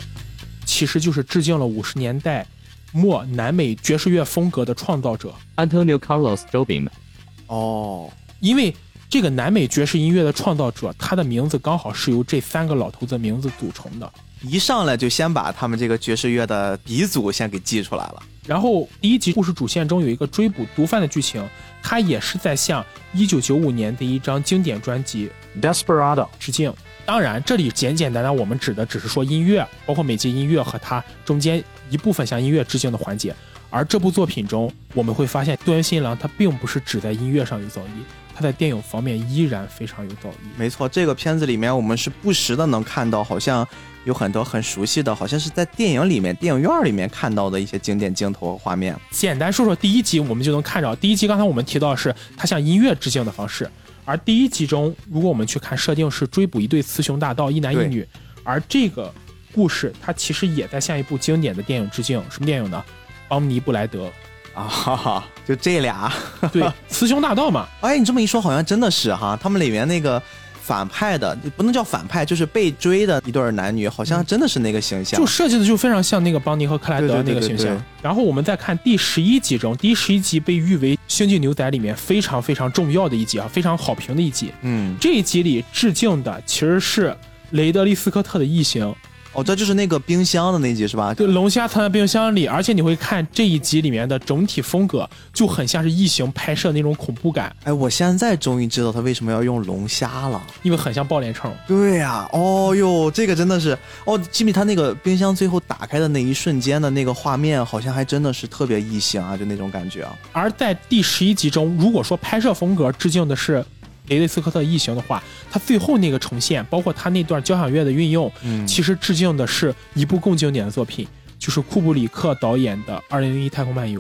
B: 其实就是致敬了五十年代末南美爵士乐风格的创造者。
F: Antonio Carlos Jobim，
A: 哦，
B: 因为这个南美爵士音乐的创造者，他的名字刚好是由这三个老头子名字组成的。
A: 一上来就先把他们这个爵士乐的鼻祖先给记出来了。
B: 然后第一集故事主线中有一个追捕毒贩的剧情，他也是在向1995年的一张经典专辑
E: Desperado，
B: 致敬。当然，这里简简单单我们指的只是说音乐，包括每集音乐和它中间一部分向音乐致敬的环节。而这部作品中，我们会发现渡边新郎他并不是只在音乐上有造诣，他在电影方面依然非常有造诣。
A: 没错，这个片子里面我们是不时的能看到，好像有很多很熟悉的，好像是在电影里面、电影院里面看到的一些经典镜头和画面。
B: 简单说说第一集，我们就能看到，第一集刚才我们提到的是他向音乐致敬的方式，而第一集中，如果我们去看设定是追捕一对雌雄大盗，一男一女，而这个故事它其实也在向一部经典的电影致敬，什么电影呢？邦尼布莱德，
A: 啊哈哈，就这俩。
B: 对，<laughs> 雌雄大盗嘛，
A: 哎，你这么一说，好像真的是哈，他们里面那个反派的，不能叫反派，就是被追的一对儿男女，好像真的是那个形象。
B: 就设计的就非常像那个邦尼和克莱德那个形象。
A: 对对
B: 然后我们再看第十一集中，第十一集被誉为《星际牛仔》里面非常非常重要的一集啊，非常好评的一集。
A: 嗯，
B: 这一集里致敬的其实是雷德利·斯科特的《异形》，
A: 哦，这就是那个冰箱的那集是吧？
B: 对，龙虾藏在冰箱里，而且你会看这一集里面的整体风格就很像是异形拍摄那种恐怖感，
A: 哎，我现在终于知道他为什么要用龙虾了。
B: 因为很像爆脸虫。
A: 对呀、哦哟，这个真的是哦，吉米他那个冰箱最后打开的那一瞬间的那个画面，好像还真的是特别异形啊，就那种感觉啊。
B: 而在第十一集中，如果说拍摄风格致敬的是雷德利·斯科特《异形》的话，他最后那个重现，包括他那段交响乐的运用，
A: 嗯
B: 其实致敬的是一部更经典的作品，就是库布里克导演的《二零零一太空漫游》。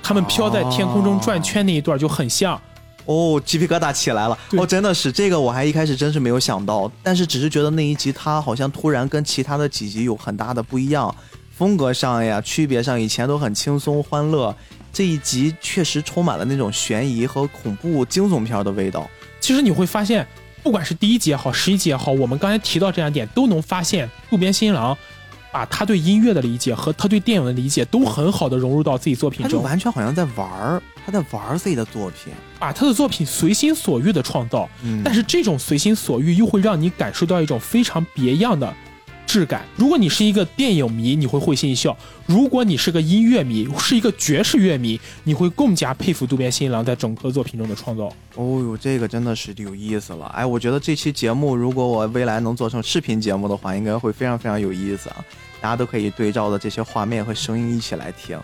B: 他们飘在天空中转圈那一段就很像，
A: 哦，鸡皮疙瘩起来了。哦，真的是这个，我还一开始真是没有想到，但是只是觉得那一集它好像突然跟其他的几集有很大的不一样，风格上呀、区别上，以前都很轻松欢乐，这一集确实充满了那种悬疑和恐怖惊悚片的味道。
B: 其实你会发现，不管是第一集也好，十一集也好，我们刚才提到这两点，都能发现渡边新郎把他对音乐的理解和他对电影的理解都很好的融入到自己作品中，
A: 他就完全好像在玩儿，他在玩儿自己的作品。
B: 把他的作品随心所欲的创造。
A: 嗯
B: 但是这种随心所欲又会让你感受到一种非常别样的质感。如果你是一个电影迷，你会会心一笑；如果你是个音乐迷，是一个爵士乐迷，你会更加佩服渡边新郎在整个作品中的创造。
A: 哦呦，这个真的是有意思了。哎，我觉得这期节目如果我未来能做成视频节目的话，应该会非常非常有意思啊！大家都可以对照的这些画面和声音一起来听。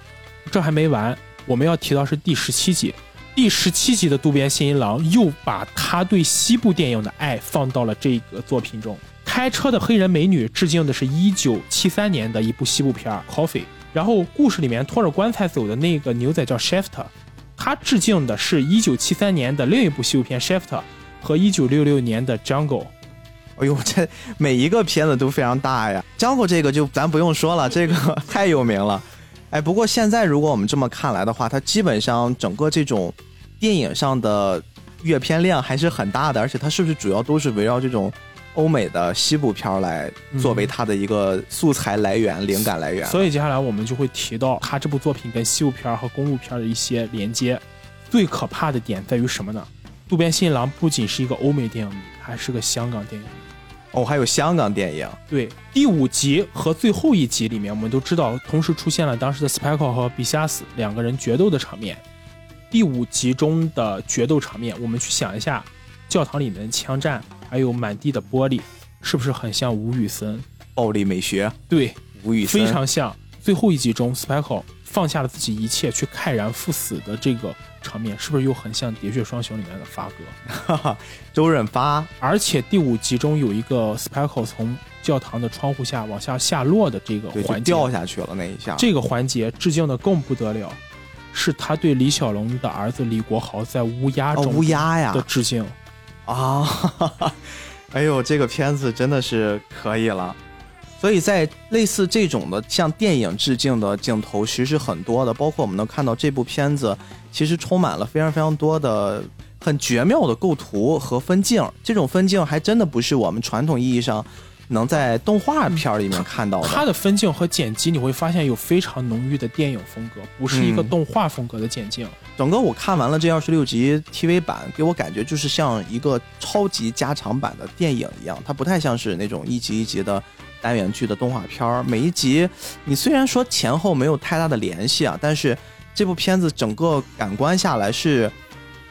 B: 这还没完，我们要提到是第十七集。第十七集的渡边新一郎又把他对西部电影的爱放到了这个作品中。开车的黑人美女致敬的是一九七三年的一部西部片《Coffee》，然后故事里面拖着棺材走的那个牛仔叫 Shafter，他致敬的是一九七三年的另一部西部片《Shafter》和一九六六年的《Jungle》。
A: 哎呦，这每一个片子都非常大呀。Jungle 这个就咱不用说了，这个 <laughs> 太有名了。哎，不过现在如果我们这么看来的话，它基本上整个这种电影上的阅片量还是很大的，而且它是不是主要都是围绕这种欧美的西部片儿来作为它的一个素材来源、灵感来源？
B: 所以接下来我们就会提到他这部作品跟西部片儿和公路片儿的一些连接。最可怕的点在于什么呢？渡边信郎不仅是一个欧美电影迷，还是个香港电影迷。
A: 哦，还有香港电影，
B: 对，第五集和最后一集里面，我们都知道同时出现了当时的 Spike 和比夏斯两个人决斗的场面。第五集中的决斗场面，我们去想一下，教堂里面的枪战，还有满地的玻璃，是不是很像吴宇森？
A: 暴力美学，
B: 对，
A: 吴宇森
B: 非常像。最后一集中，Spike 放下了自己一切去慨然赴死的这个场面，是不是又很像《喋血双雄》里面的发哥？
A: 哈哈，周润发，
B: 而且第五集中有一个 Spike 从教堂的窗户下往下下落的这个环节，
A: 掉下去了那一下。
B: 这个环节致敬的更不得了，是他对李小龙的儿子李国豪在乌鸦
A: 哦，
B: 中
A: 乌鸦呀
B: 的，致敬。
A: 啊，哈 <laughs> 哈哎呦，这个片子真的是可以了。所以在类似这种的向电影致敬的镜头，其实很多的，包括我们能看到这部片子其实充满了非常非常多的很绝妙的构图和分镜。这种分镜还真的不是我们传统意义上能在动画片儿里面看到的。
B: 他的分镜和剪辑，你会发现有非常浓郁的电影风格，不是一个
A: 嗯
B: 动画风格的剪辑。
A: 整个我看完了这二十六集 TV 版，给我感觉就是像一个超级加长版的电影一样，它不太像是那种一集一集的单元剧的动画片儿。每一集你虽然说前后没有太大的联系啊，但是这部片子整个感官下来是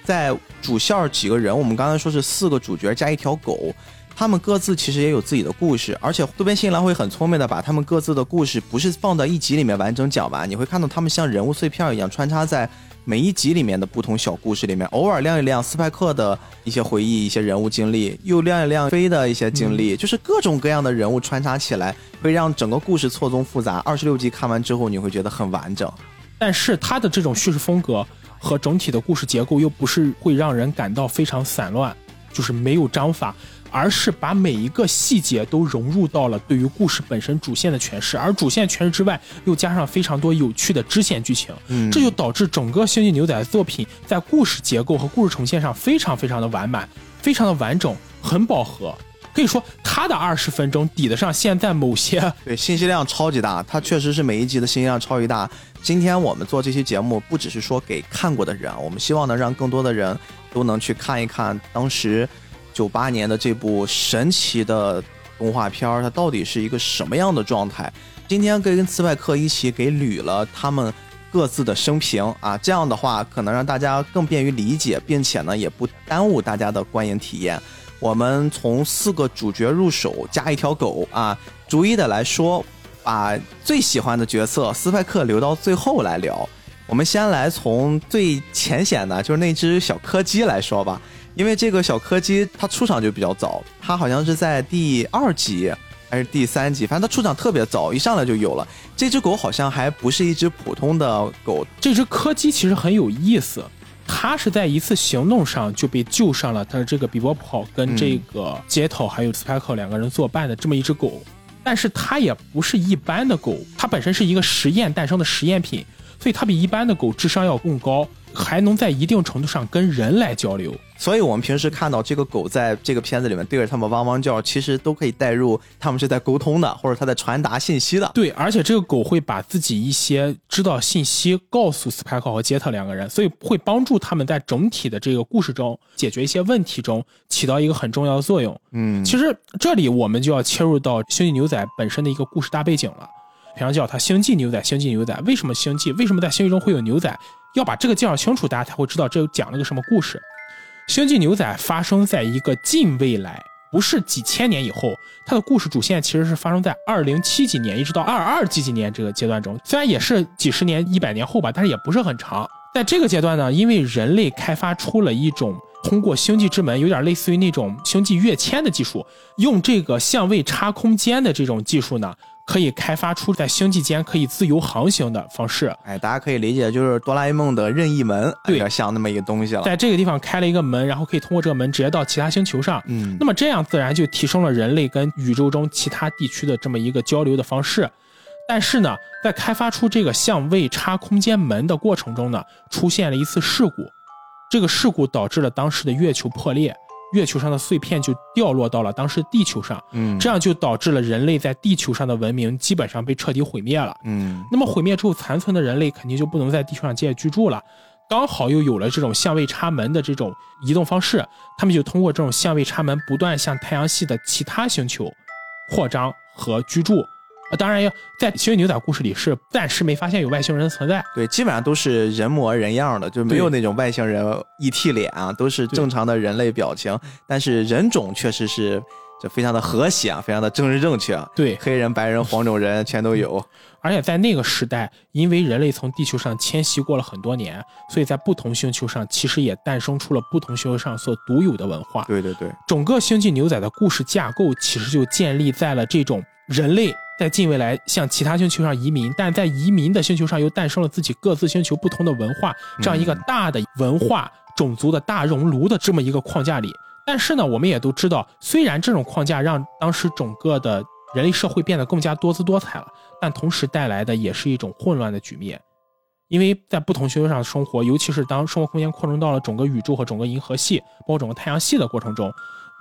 A: 在主线儿几个人，我们刚才说是四个主角加一条狗。他们各自其实也有自己的故事，而且渡边信郎会很聪明的把他们各自的故事不是放到一集里面完整讲完，你会看到他们像人物碎片一样穿插在每一集里面的不同小故事里面，偶尔亮一亮斯派克的一些回忆、一些人物经历，又亮一亮飞的一些经历，就是各种各样的人物穿插起来，会让整个故事错综复杂。二十六集看完之后，你会觉得很完整。
B: 但是他的这种叙事风格和整体的故事结构又不是会让人感到非常散乱，就是没有章法，而是把每一个细节都融入到了对于故事本身主线的诠释，而主线诠释之外，又加上非常多有趣的支线剧情，
A: 嗯
B: 这就导致整个《星际牛仔》的作品在故事结构和故事呈现上非常非常的完满，非常的完整，很饱和。可以说，它的二十分钟抵得上现在某些 <laughs>
A: 对，信息量超级大，它确实是每一集的信息量超级大。今天我们做这期节目，不只是说给看过的人，我们希望能让更多的人都能去看一看当时九八年的这部神奇的动画片儿，它到底是一个什么样的状态。今天跟斯派克一起给捋了他们各自的生平啊，这样的话可能让大家更便于理解，并且呢也不耽误大家的观影体验。我们从四个主角入手，加一条狗啊，逐一的来说，把最喜欢的角色斯派克留到最后来聊。我们先来从最浅显的，就是那只小柯基来说吧，因为这个小柯基它出场就比较早，它好像是在第二集还是第三集，反正它出场特别早，一上来就有了。这只狗好像还不是一只普通的狗，
B: 这只柯基其实很有意思，它是在一次行动上就被救上了，它的这个比波普跟这个街头还有斯派克两个人作伴的这么一只狗，但是它也不是一般的狗，它本身是一个实验诞生的实验品，所以它比一般的狗智商要更高，还能在一定程度上跟人来交流。
A: 所以我们平时看到这个狗在这个片子里面对着它们汪汪叫，其实都可以带入它们是在沟通的，或者它在传达信息的。
B: 对，而且这个狗会把自己一些知道信息告诉斯派克和杰特两个人，所以会帮助他们在整体的这个故事中解决一些问题中起到一个很重要的作用。
A: 嗯，
B: 其实这里我们就要切入到《星际牛仔》本身的一个故事大背景了。平常叫它《星际牛仔》，《星际牛仔》为什么星际？为什么在星际中会有牛仔？要把这个介绍清楚，大家才会知道这讲了个什么故事。《星际牛仔》发生在一个近未来，不是几千年以后。它的故事主线其实是发生在二零七几年一直到二二几几年这个阶段中，虽然也是几十年、一百年后吧，但是也不是很长。在这个阶段呢，因为人类开发出了一种通过星际之门，有点类似于那种星际跃迁的技术，用这个相位差空间的这种技术呢，可以开发出在星际间可以自由航行的方式。
A: 哎，大家可以理解就是哆啦 A 梦的任意门，
B: 对
A: 有点像那么一个东西了。
B: 在这个地方开了一个门，然后可以通过这个门直接到其他星球上。
A: 嗯
B: 那么这样自然就提升了人类跟宇宙中其他地区的这么一个交流的方式。但是呢，在开发出这个相位差空间门的过程中呢，出现了一次事故。这个事故导致了当时的月球破裂，月球上的碎片就掉落到了当时地球上，
A: 嗯
B: 这样就导致了人类在地球上的文明基本上被彻底毁灭了。
A: 嗯
B: 那么毁灭之后残存的人类肯定就不能在地球上接着居住了。刚好又有了这种相位插门的这种移动方式，他们就通过这种相位插门不断向太阳系的其他星球扩张和居住。呃当然，要在《星际牛仔》故事里是暂时没发现有外星人的存在。
A: 对，基本上都是人模人样的，就没有那种外星人 ET 脸啊，都是正常的人类表情。但是人种确实是这非常的和谐啊，非常的政治正确啊，
B: 对，
A: 黑人、白人、黄种人全都有。
B: 而且在那个时代，因为人类从地球上迁徙过了很多年，所以在不同星球上其实也诞生出了不同星球上所独有的文化。
A: 对对对，
B: 整个《星际牛仔》的故事架构其实就建立在了这种人类在近未来向其他星球上移民，但在移民的星球上又诞生了自己各自星球不同的文化，这样一个大的文化种族的大熔炉的这么一个框架里。但是呢，我们也都知道，虽然这种框架让当时整个的人类社会变得更加多姿多彩了，但同时带来的也是一种混乱的局面。因为在不同星球上生活，尤其是当生活空间扩充到了整个宇宙和整个银河系，包括整个太阳系的过程中，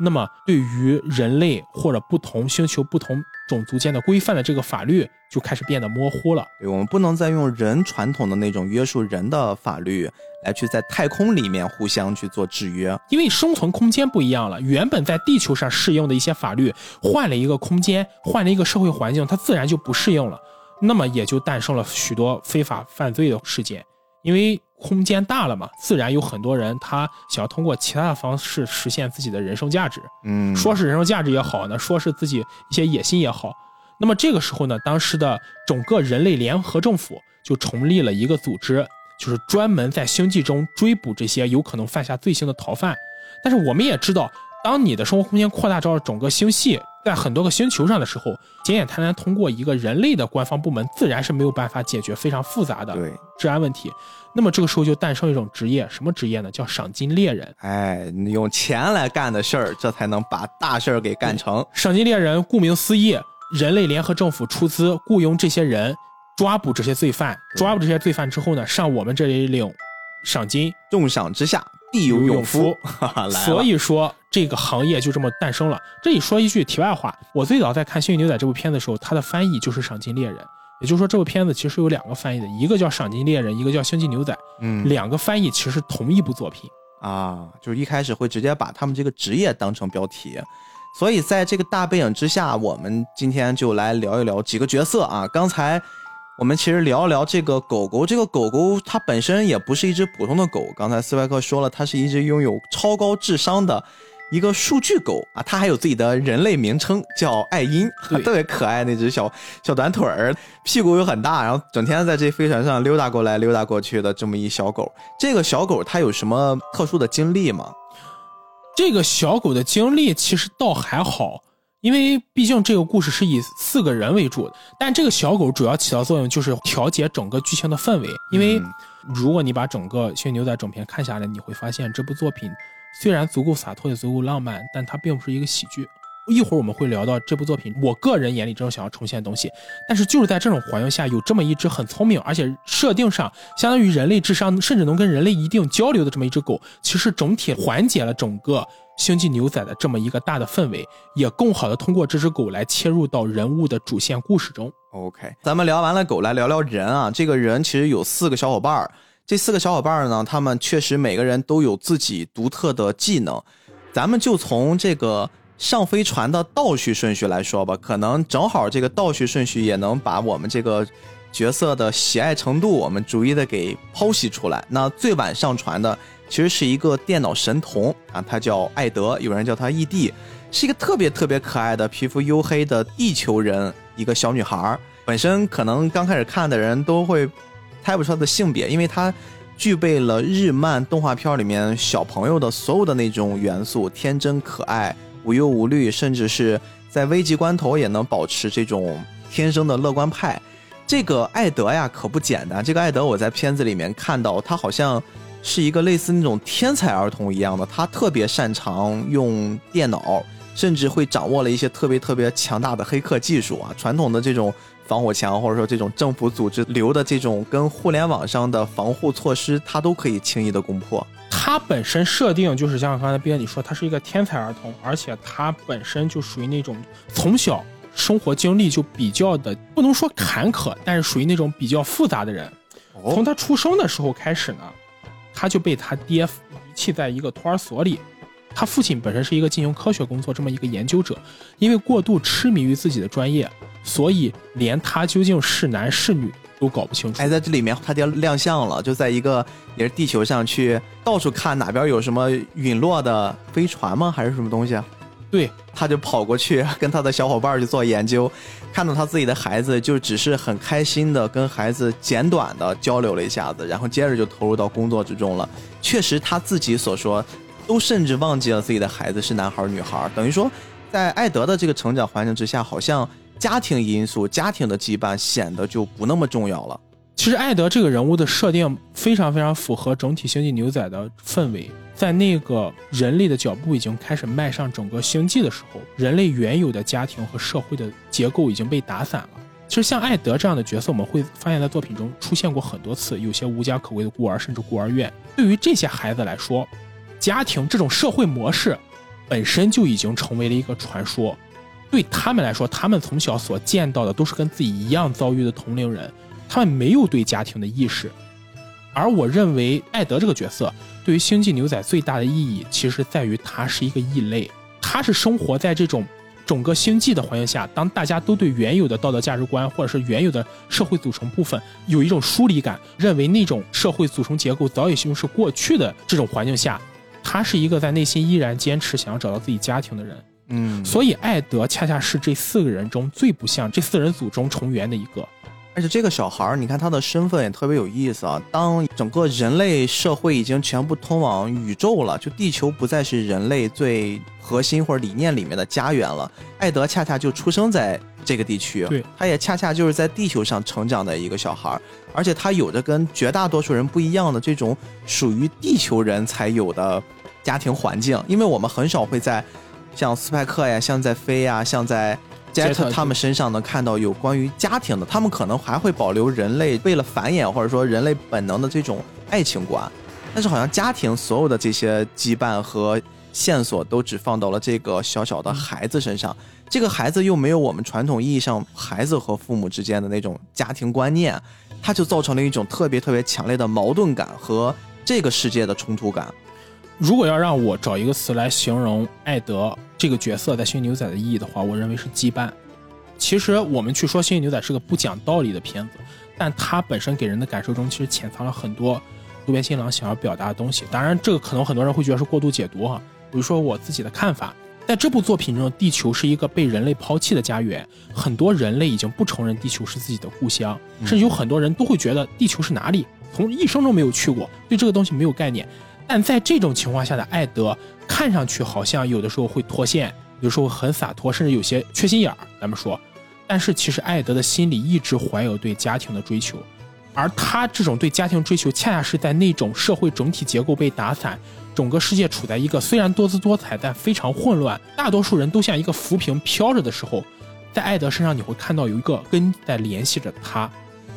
B: 那么对于人类或者不同星球、不同种族间的规范的这个法律就开始变得模糊了。
A: 对我们不能再用人传统的那种约束人的法律来去在太空里面互相去做制约。
B: 因为生存空间不一样了，原本在地球上适用的一些法律，换了一个空间，换了一个社会环境，它自然就不适应了。那么也就诞生了许多非法犯罪的事件，因为空间大了嘛，自然有很多人他想要通过其他的方式实现自己的人生价值。
A: 嗯，
B: 说是人生价值也好呢，说是自己一些野心也好。那么这个时候呢，当时的整个人类联合政府就成立了一个组织，就是专门在星际中追捕这些有可能犯下罪行的逃犯。但是我们也知道，当你的生活空间扩大到整个星系，在很多个星球上的时候，简简单单通过一个人类的官方部门，自然是没有办法解决非常复杂的，治安问题。那么这个时候就诞生一种职业，什么职业呢？叫赏金猎人。
A: 哎，你用钱来干的事儿，这才能把大事儿给干成。
B: 赏金猎人顾名思义，人类联合政府出资雇佣这些人抓捕这些罪犯，抓捕这些罪犯之后呢，上我们这里领赏金，
A: 重赏之下必有勇夫，<laughs>
B: 所以说这个行业就这么诞生了。这里说一句题外话，我最早在看《幸运牛仔》这部片子的时候，它的翻译就是“赏金猎人”，也就是说这部片子其实有两个翻译的，一个叫“赏金猎人”，一个叫“星际牛仔”，
A: 嗯
B: 两个翻译其实同一部作品。
A: 啊，就是一开始会直接把他们这个职业当成标题。所以在这个大背景之下，我们今天就来聊一聊几个角色啊。刚才我们其实聊一聊这个狗狗，这个狗狗它本身也不是一只普通的狗。刚才斯派克说了，它是一只拥有超高智商的一个数据狗啊，它还有自己的人类名称叫爱因，
B: 对
A: 特别可爱那只小小短腿儿，屁股又很大，然后整天在这飞船上溜达过来溜达过去的这么一小狗。这个小狗它有什么特殊的经历吗？
B: 这个小狗的经历其实倒还好，因为毕竟这个故事是以四个人为主的，但这个小狗主要起到作用就是调节整个剧情的氛围。因为
A: 嗯
B: 如果你把整个《幸运牛仔》整篇看下来，你会发现这部作品虽然足够洒脱也足够浪漫，但它并不是一个喜剧。一会儿我们会聊到这部作品，我个人眼里这种想要呈现的东西。但是就是在这种环境下，有这么一只很聪明，而且设定上相当于人类智商，甚至能跟人类一定交流的这么一只狗，其实整体缓解了整个《星际牛仔》的这么一个大的氛围，也更好的通过这只狗来切入到人物的主线故事中。
A: OK，咱们聊完了狗，来聊聊人啊。这个人其实有四个小伙伴儿，这四个小伙伴呢，他们确实每个人都有自己独特的技能。咱们就从这个上飞船的倒序顺序来说吧，可能正好这个倒序顺序也能把我们这个角色的喜爱程度，我们逐一的给剖析出来。那最晚上船的其实是一个电脑神童啊，他叫艾德，有人叫他 ED，是一个特别特别可爱的皮肤黝黑的地球人，一个小女孩儿。本身可能刚开始看的人都会猜不出他的性别，因为他具备了日漫动画片里面小朋友的所有的那种元素，天真可爱、无忧无虑，甚至是在危急关头也能保持这种天生的乐观派。这个艾德呀，可不简单。这个艾德，我在片子里面看到，他好像是一个类似那种天才儿童一样的，他特别擅长用电脑，甚至会掌握了一些特别特别强大的黑客技术啊。传统的这种防火墙，或者说这种政府组织留的这种跟互联网上的防护措施，他都可以轻易的攻破。
B: 他本身设定就是像刚才斌哥你说，他是一个天才儿童，而且他本身就属于那种从小生活经历就比较的不能说坎坷，但是属于那种比较复杂的人。从他出生的时候开始呢，他就被他爹遗弃在一个托儿所里。他父亲本身是一个进行科学工作这么一个研究者，因为过度痴迷于自己的专业，所以连他究竟是男是女都搞不清楚。
A: 哎，在这里面他就亮相了，就在一个也是地球上去到处看哪边有什么陨落的飞船吗？还是什么东西啊？
B: 对，
A: 他就跑过去跟他的小伙伴去做研究，看到他自己的孩子，就只是很开心的跟孩子简短的交流了一下子，然后接着就投入到工作之中了。确实他自己所说，都甚至忘记了自己的孩子是男孩儿女孩儿，等于说，在艾德的这个成长环境之下，好像家庭因素、家庭的羁绊显得就不那么重要了。
B: 其实艾德这个人物的设定非常非常符合整体星际牛仔的氛围。在那个人类的脚步已经开始迈上整个星际的时候，人类原有的家庭和社会的结构已经被打散了。其实像艾德这样的角色，我们会发现在作品中出现过很多次，有些无家可归的孤儿，甚至孤儿院。对于这些孩子来说，家庭这种社会模式本身就已经成为了一个传说。对他们来说，他们从小所见到的都是跟自己一样遭遇的同龄人，他们没有对家庭的意识。而我认为艾德这个角色对于星际牛仔最大的意义，其实在于他是一个异类，他是生活在这种整个星际的环境下，当大家都对原有的道德价值观或者是原有的社会组成部分有一种疏离感，认为那种社会组成结构早已经是过去的这种环境下，他是一个在内心依然坚持想要找到自己家庭的人。
A: 嗯，
B: 所以艾德恰恰是这四个人中最不像这四人组中重圆的一个。
A: 而且这个小孩儿，你看他的身份也特别有意思啊。当整个人类社会已经全部通往宇宙了，就地球不再是人类最核心或者理念里面的家园了。艾德恰恰就出生在这个地区，
B: 对，
A: 他也恰恰就是在地球上成长的一个小孩儿，而且他有着跟绝大多数人不一样的这种属于地球人才有的家庭环境，因为我们很少会在像斯派克呀、像在飞呀、像在。杰
B: 特
A: 他们身上能看到有关于家庭的，他们可能还会保留人类为了繁衍或者说人类本能的这种爱情观，但是好像家庭所有的这些羁绊和线索都只放到了这个小小的孩子身上，这个孩子又没有我们传统意义上孩子和父母之间的那种家庭观念，他就造成了一种特别特别强烈的矛盾感和这个世界的冲突感。
B: 如果要让我找一个词来形容艾德这个角色在《星际牛仔》的意义的话，我认为是羁绊。其实我们去说《星际牛仔》是个不讲道理的片子，但它本身给人的感受中其实潜藏了很多渡边新郎想要表达的东西。当然，这个可能很多人会觉得是过度解读哈。比如说我自己的看法，在这部作品中，地球是一个被人类抛弃的家园，很多人类已经不承认地球是自己的故乡，甚至有很多人都会觉得地球是哪里，从一生中没有去过，对这个东西没有概念。但在这种情况下的艾德，看上去好像有的时候会脱线，有时候很洒脱，甚至有些缺心眼儿。咱们说，但是其实艾德的心里一直怀有对家庭的追求，而他这种对家庭追求，恰恰是在那种社会整体结构被打散，整个世界处在一个虽然多姿多彩但非常混乱，大多数人都像一个浮萍飘着的时候，在艾德身上你会看到有一个根在联系着他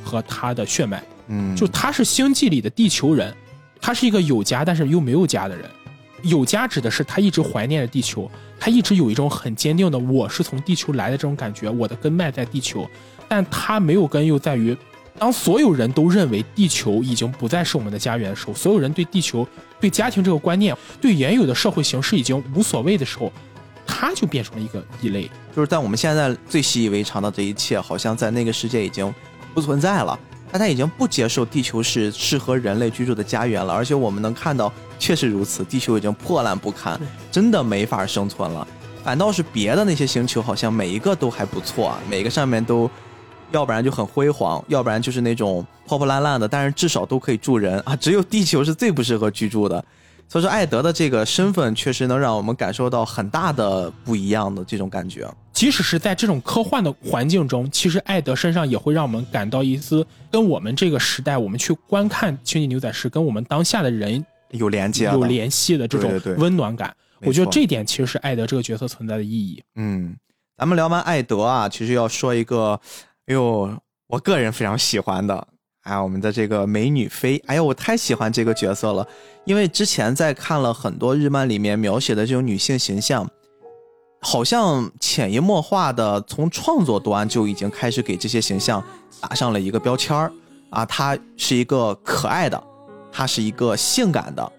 B: 和他的血脉。
A: 嗯，
B: 就他是星际里的地球人，他是一个有家但是又没有家的人。有家指的是他一直怀念着地球，他一直有一种很坚定的我是从地球来的这种感觉，我的根脉在地球。但他没有根，又在于当所有人都认为地球已经不再是我们的家园的时候，所有人对地球、对家庭这个观念、对原有的社会形式已经无所谓的时候，他就变成了一个异类。
A: 就是在我们现在最习以为常的这一切，好像在那个世界已经不存在了。大家已经不接受地球是适合人类居住的家园了，而且我们能看到，确实如此，地球已经破烂不堪，真的没法生存了。反倒是别的那些星球，好像每一个都还不错啊，每个上面都，要不然就很辉煌，要不然就是那种破破烂烂的，但是至少都可以住人啊。只有地球是最不适合居住的。所以说，艾德的这个身份确实能让我们感受到很大的不一样的这种感觉。
B: 即使是在这种科幻的环境中，其实艾德身上也会让我们感到一丝跟我们这个时代，我们去观看《星际牛仔》时，跟我们当下的人
A: 有连接，
B: 有联系的这种温暖感。
A: 没
B: 我觉得这点其实是艾德这个角色存在的意义。
A: 嗯，咱们聊完艾德啊，其实要说一个，哎呦，我个人非常喜欢的，哎，我们的这个美女飞，哎呦，我太喜欢这个角色了，因为之前在看了很多日漫里面描写的这种女性形象，好像潜移默化的从创作端就已经开始给这些形象打上了一个标签儿啊，她是一个可爱的，她是一个性感的，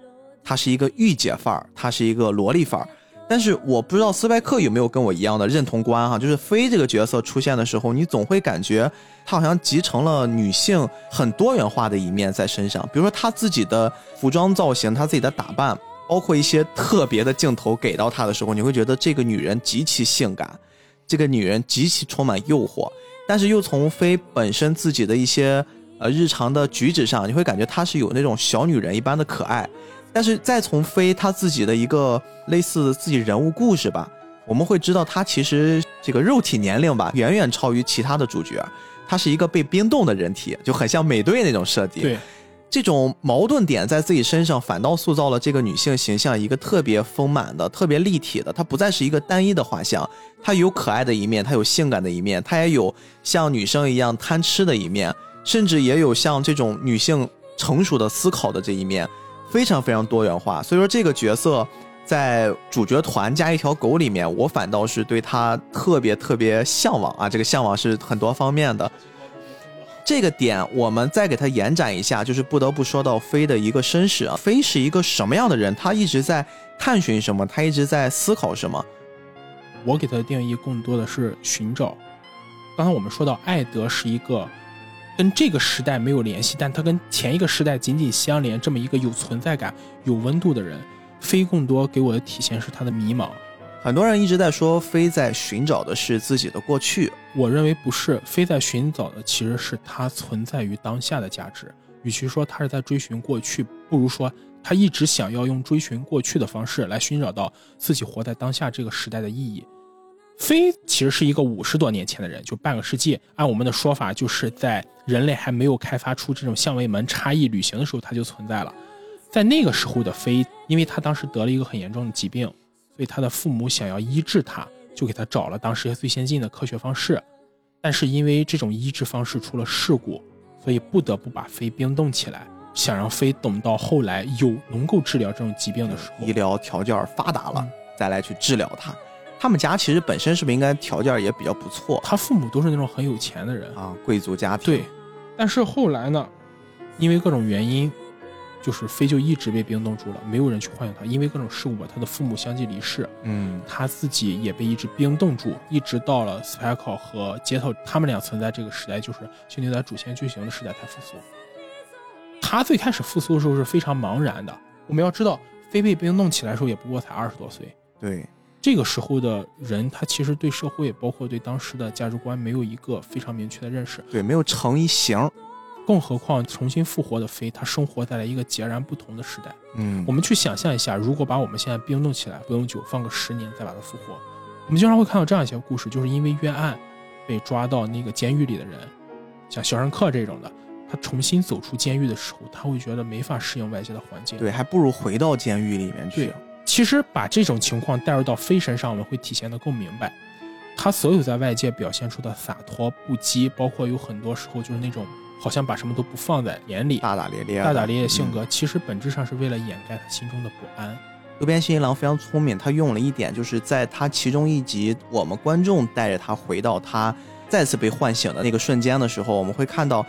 A: 她是一个御姐范儿，她是一个萝莉范儿。但是我不知道斯派克有没有跟我一样的认同观哈，就是飞这个角色出现的时候，你总会感觉她好像集成了女性很多元化的一面在身上，比如说她自己的服装造型，她自己的打扮，包括一些特别的镜头给到她的时候，你会觉得这个女人极其性感，这个女人极其充满诱惑，但是又从飞本身自己的一些呃日常的举止上，你会感觉她是有那种小女人一般的可爱。但是再从飞他自己的一个类似自己人物故事吧，我们会知道他其实这个肉体年龄吧远远超于其他的主角，他是一个被冰冻的人体，就很像美队那种设定。
B: 对，
A: 这种矛盾点在自己身上，反倒塑造了这个女性形象一个特别丰满的、特别立体的。她不再是一个单一的画像，她有可爱的一面，她有性感的一面，她也有像女生一样贪吃的一面，甚至也有像这种女性成熟的思考的这一面，非常非常多元化。所以说，这个角色在主角团加一条狗里面，我反倒是对他特别特别向往啊！这个向往是很多方面的。这个点我们再给他延展一下，就是不得不说到飞的一个身世啊。飞是一个什么样的人？他一直在探寻什么？他一直在思考什么？
B: 我给他的定义更多的是寻找。刚才我们说到艾德是一个跟这个时代没有联系，但他跟前一个时代紧紧相连，这么一个有存在感、有温度的人。非更多给我的体现是他的迷茫，
A: 很多人一直在说飞在寻找的是自己的过去，
B: 我认为不是，飞在寻找的其实是他存在于当下的价值。与其说他是在追寻过去，不如说他一直想要用追寻过去的方式来寻找到自己活在当下这个时代的意义。飞其实是一个五十多年前的人，就半个世纪。按我们的说法，就是在人类还没有开发出这种相位门差异旅行的时候，它就存在了。在那个时候的飞，因为他当时得了一个很严重的疾病，所以他的父母想要医治他，就给他找了当时最先进的科学方式。但是因为这种医治方式出了事故，所以不得不把飞冰冻起来，想让飞等到后来有能够治疗这种疾病的时候
A: 医，疗条件发达了，再来去治疗它。他们家其实本身是不是应该条件也比较不错
B: 他父母都是那种很有钱的人，
A: 啊？贵族家庭。
B: 对，但是后来呢，因为各种原因，就是飞就一直被冰冻住了，没有人去唤醒他。因为各种事故吧，他的父母相继离世，
A: 嗯，
B: 他自己也被一直冰冻住，一直到了 Sparkle 和街头他们俩存在这个时代，就是兄弟仔主线剧情的时代才复苏。他最开始复苏的时候是非常茫然的。我们要知道，飞被冰冻起来的时候也不过才二十多岁，
A: 对，
B: 这个时候的人，他其实对社会，包括对当时的价值观，没有一个非常明确的认识。
A: 对，没有成一形。
B: 更何况重新复活的飞，他生活在了一个截然不同的时代。
A: 嗯
B: 我们去想象一下，如果把我们现在冰冻起来，不用久，放个十年再把它复活，我们经常会看到这样一些故事，就是因为冤案被抓到那个监狱里的人，像肖申克这种的，他重新走出监狱的时候，他会觉得没法适应外界的环境。
A: 对，还不如回到监狱里面去
B: 对。其实把这种情况带入到飞身上，我们会体现得更明白。他所有在外界表现出的洒脱不羁，包括有很多时候就是那种好像把什么都不放在眼里、
A: 大大咧咧，
B: 大大咧咧性
A: 嗯
B: 格，其实本质上是为了掩盖他心中的不安。
A: 渡边信一郎非常聪明，他用了一点，就是在他其中一集，我们观众带着他回到他再次被唤醒的那个瞬间的时候，我们会看到，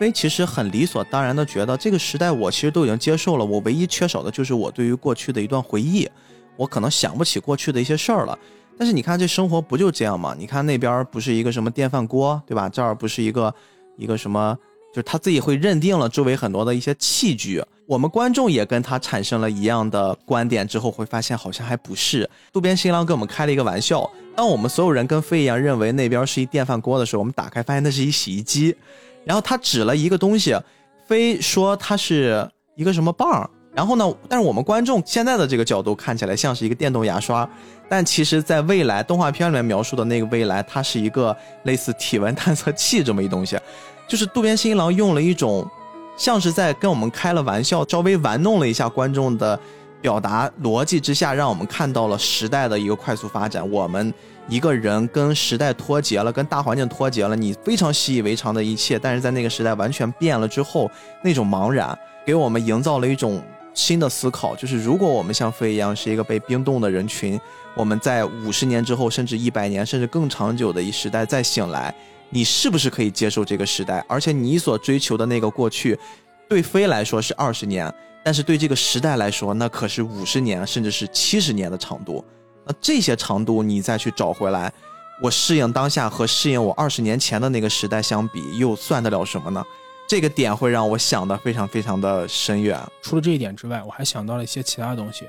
A: 飞其实很理所当然的觉得这个时代我其实都已经接受了，我唯一缺少的就是我对于过去的一段回忆，我可能想不起过去的一些事儿了。但是你看这生活不就这样吗？你看那边不是一个什么电饭锅，对吧？这儿不是一个一个什么就是他自己会认定了周围很多的一些器具，我们观众也跟他产生了一样的观点之后，会发现好像还不是。渡边新郎跟我们开了一个玩笑，当我们所有人跟飞一样认为那边是一电饭锅的时候，我们打开发现那是一洗衣机，然后他指了一个东西，非说它是一个什么棒。然后呢？但是我们观众现在的这个角度看起来像是一个电动牙刷，但其实，在未来动画片里面描述的那个未来，它是一个类似体温探测器这么一东西。就是渡边新一郎用了一种像是在跟我们开了玩笑，稍微玩弄了一下观众的表达逻辑之下，让我们看到了时代的一个快速发展。我们一个人跟时代脱节了，跟大环境脱节了，你非常习以为常的一切，但是在那个时代完全变了之后，那种茫然给我们营造了一种新的思考，就是如果我们像飞一样是一个被冰冻的人群，我们在五十年之后，甚至一百年，甚至更长久的一时代再醒来。你是不是可以接受这个时代？而且你所追求的那个过去，对飞来说是二十年，但是对这个时代来说，那可是五十年，甚至是七十年的长度。那这些长度你再去找回来，我适应当下和适应我二十年前的那个时代相比，又算得了什么呢？这个点会让我想的非常非常的深远。
B: 除了这一点之外，我还想到了一些其他东西。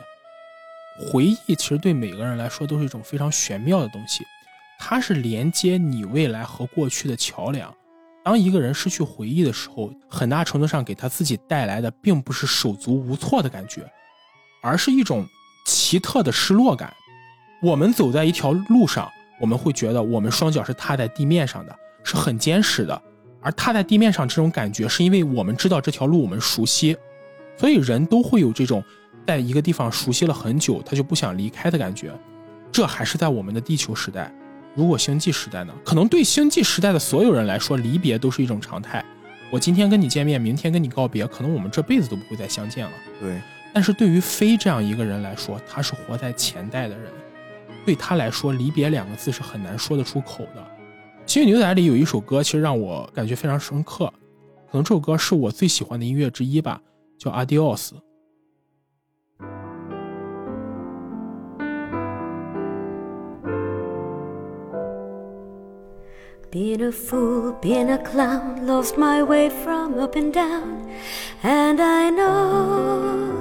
B: 回忆其实对每个人来说都是一种非常玄妙的东西，它是连接你未来和过去的桥梁。当一个人失去回忆的时候，很大程度上给他自己带来的并不是手足无措的感觉，而是一种奇特的失落感。我们走在一条路上，我们会觉得我们双脚是踏在地面上的，是很坚实的。而踏在地面上这种感觉，是因为我们知道这条路我们熟悉，所以人都会有这种在一个地方熟悉了很久，他就不想离开的感觉。这还是在我们的地球时代。如果星际时代呢？可能对星际时代的所有人来说，离别都是一种常态。我今天跟你见面，明天跟你告别，可能我们这辈子都不会再相见了。
A: 对，
B: 但是对于飞这样一个人来说，他是活在前代的人，对他来说，离别两个字是很难说得出口的。《星际牛仔》里有一首歌，其实让我感觉非常深刻，可能这首歌是我最喜欢的音乐之一吧，叫《Adios》。
F: Been a fool, been a clown, lost my way from up and down. And I know,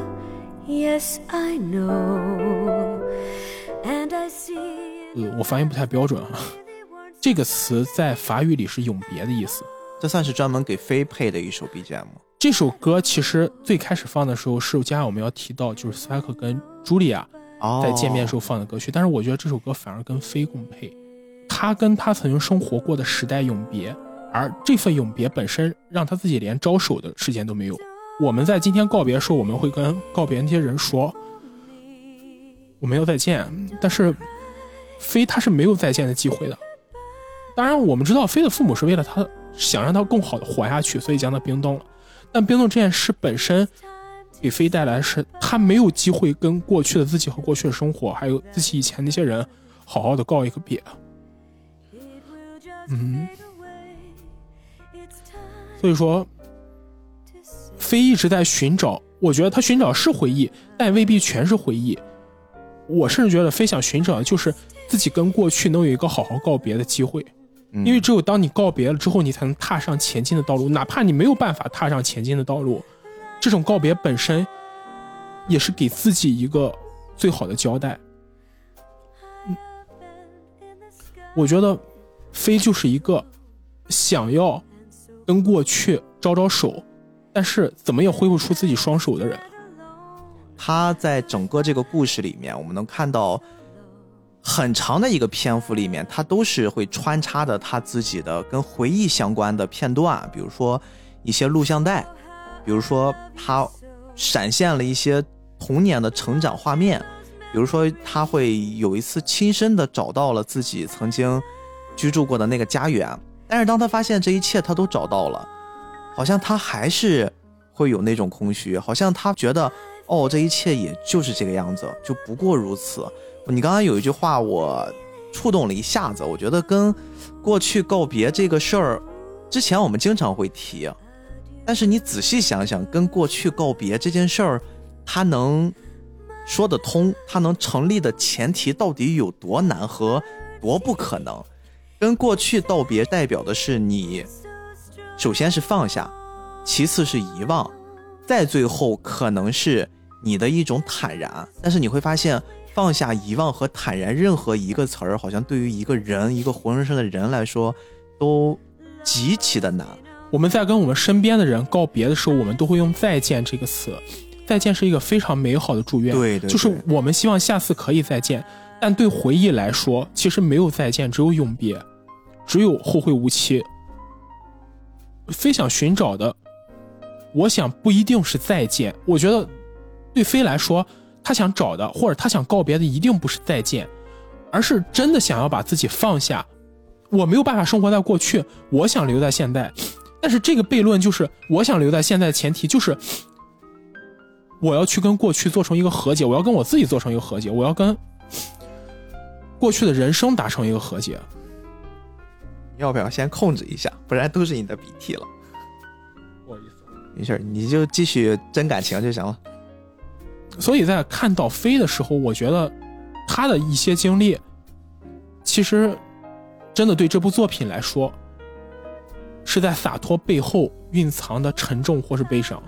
F: yes, I know. And I
B: 呃，我发音不太标准啊。这个词在法语里是永别的意思。
A: 这算是专门给飞配的一首 BGM。
B: 这首歌其实最开始放的时候是接下来我们要提到，就是斯派克跟茱莉亚
A: 哦，
B: 在见面时候放的歌曲。但是我觉得这首歌反而跟飞共配，他跟他曾经生活过的时代永别，而这份永别本身让他自己连招手的时间都没有。我们在今天告别的时候，我们会跟告别那些人说我们要再见，但是飞他是没有再见的机会的。当然，我们知道飞的父母是为了他想让他更好的活下去，所以将他冰冻了。但冰冻这件事本身给飞带来的是他没有机会跟过去的自己和过去的生活，还有自己以前那些人好好的告一个别。嗯，所以说，飞一直在寻找，我觉得他寻找是回忆，但未必全是回忆。我甚至觉得飞想寻找的就是自己跟过去能有一个好好告别的机会。
A: 嗯
B: 因为只有当你告别了之后，你才能踏上前进的道路。哪怕你没有办法踏上前进的道路，这种告别本身也是给自己一个最好的交代。嗯，我觉得飞就是一个想要跟过去招招手，但是怎么也挥不出自己双手的人。
A: 他在整个这个故事里面，我们能看到很长的一个篇幅里面，他都是会穿插的他自己的跟回忆相关的片段，比如说一些录像带，比如说他闪现了一些童年的成长画面，比如说他会有一次亲身的找到了自己曾经居住过的那个家园，但是当他发现这一切他都找到了，好像他还是会有那种空虚，好像他觉得。哦，这一切也就是这个样子，就不过如此。你刚刚有一句话我触动了一下子，我觉得跟过去告别这个事儿，之前我们经常会提，但是你仔细想想，跟过去告别这件事儿，它能说得通，它能成立的前提到底有多难和多不可能？跟过去道别代表的是你，首先是放下，其次是遗忘，再最后可能是。你的一种坦然，但是你会发现，放下、遗忘和坦然，任何一个词儿，好像对于一个人、一个活生生的人来说，都极其的难。
B: 我们在跟我们身边的人告别的时候，我们都会用“再见”这个词。再见是一个非常美好的祝愿，
A: 对对，
B: 就是我们希望下次可以再见。但对回忆来说，其实没有再见，只有永别，只有后会无期。飞想寻找的，我想不一定是再见，我觉得。对飞来说，他想找的或者他想告别的，一定不是再见，而是真的想要把自己放下。我没有办法生活在过去，我想留在现在。但是这个悖论就是，我想留在现在的前提就是，我要去跟过去做成一个和解，我要跟我自己做成一个和解，我要跟过去的人生达成一个和解。
A: 要不要先控制一下？不然都是你的鼻涕了。
B: 不好意思，
A: 没事，你就继续真感情就行了。
B: 所以在看到飞的时候，我觉得他的一些经历，其实真的对这部作品来说，是在洒脱背后蕴藏的沉重或是悲伤。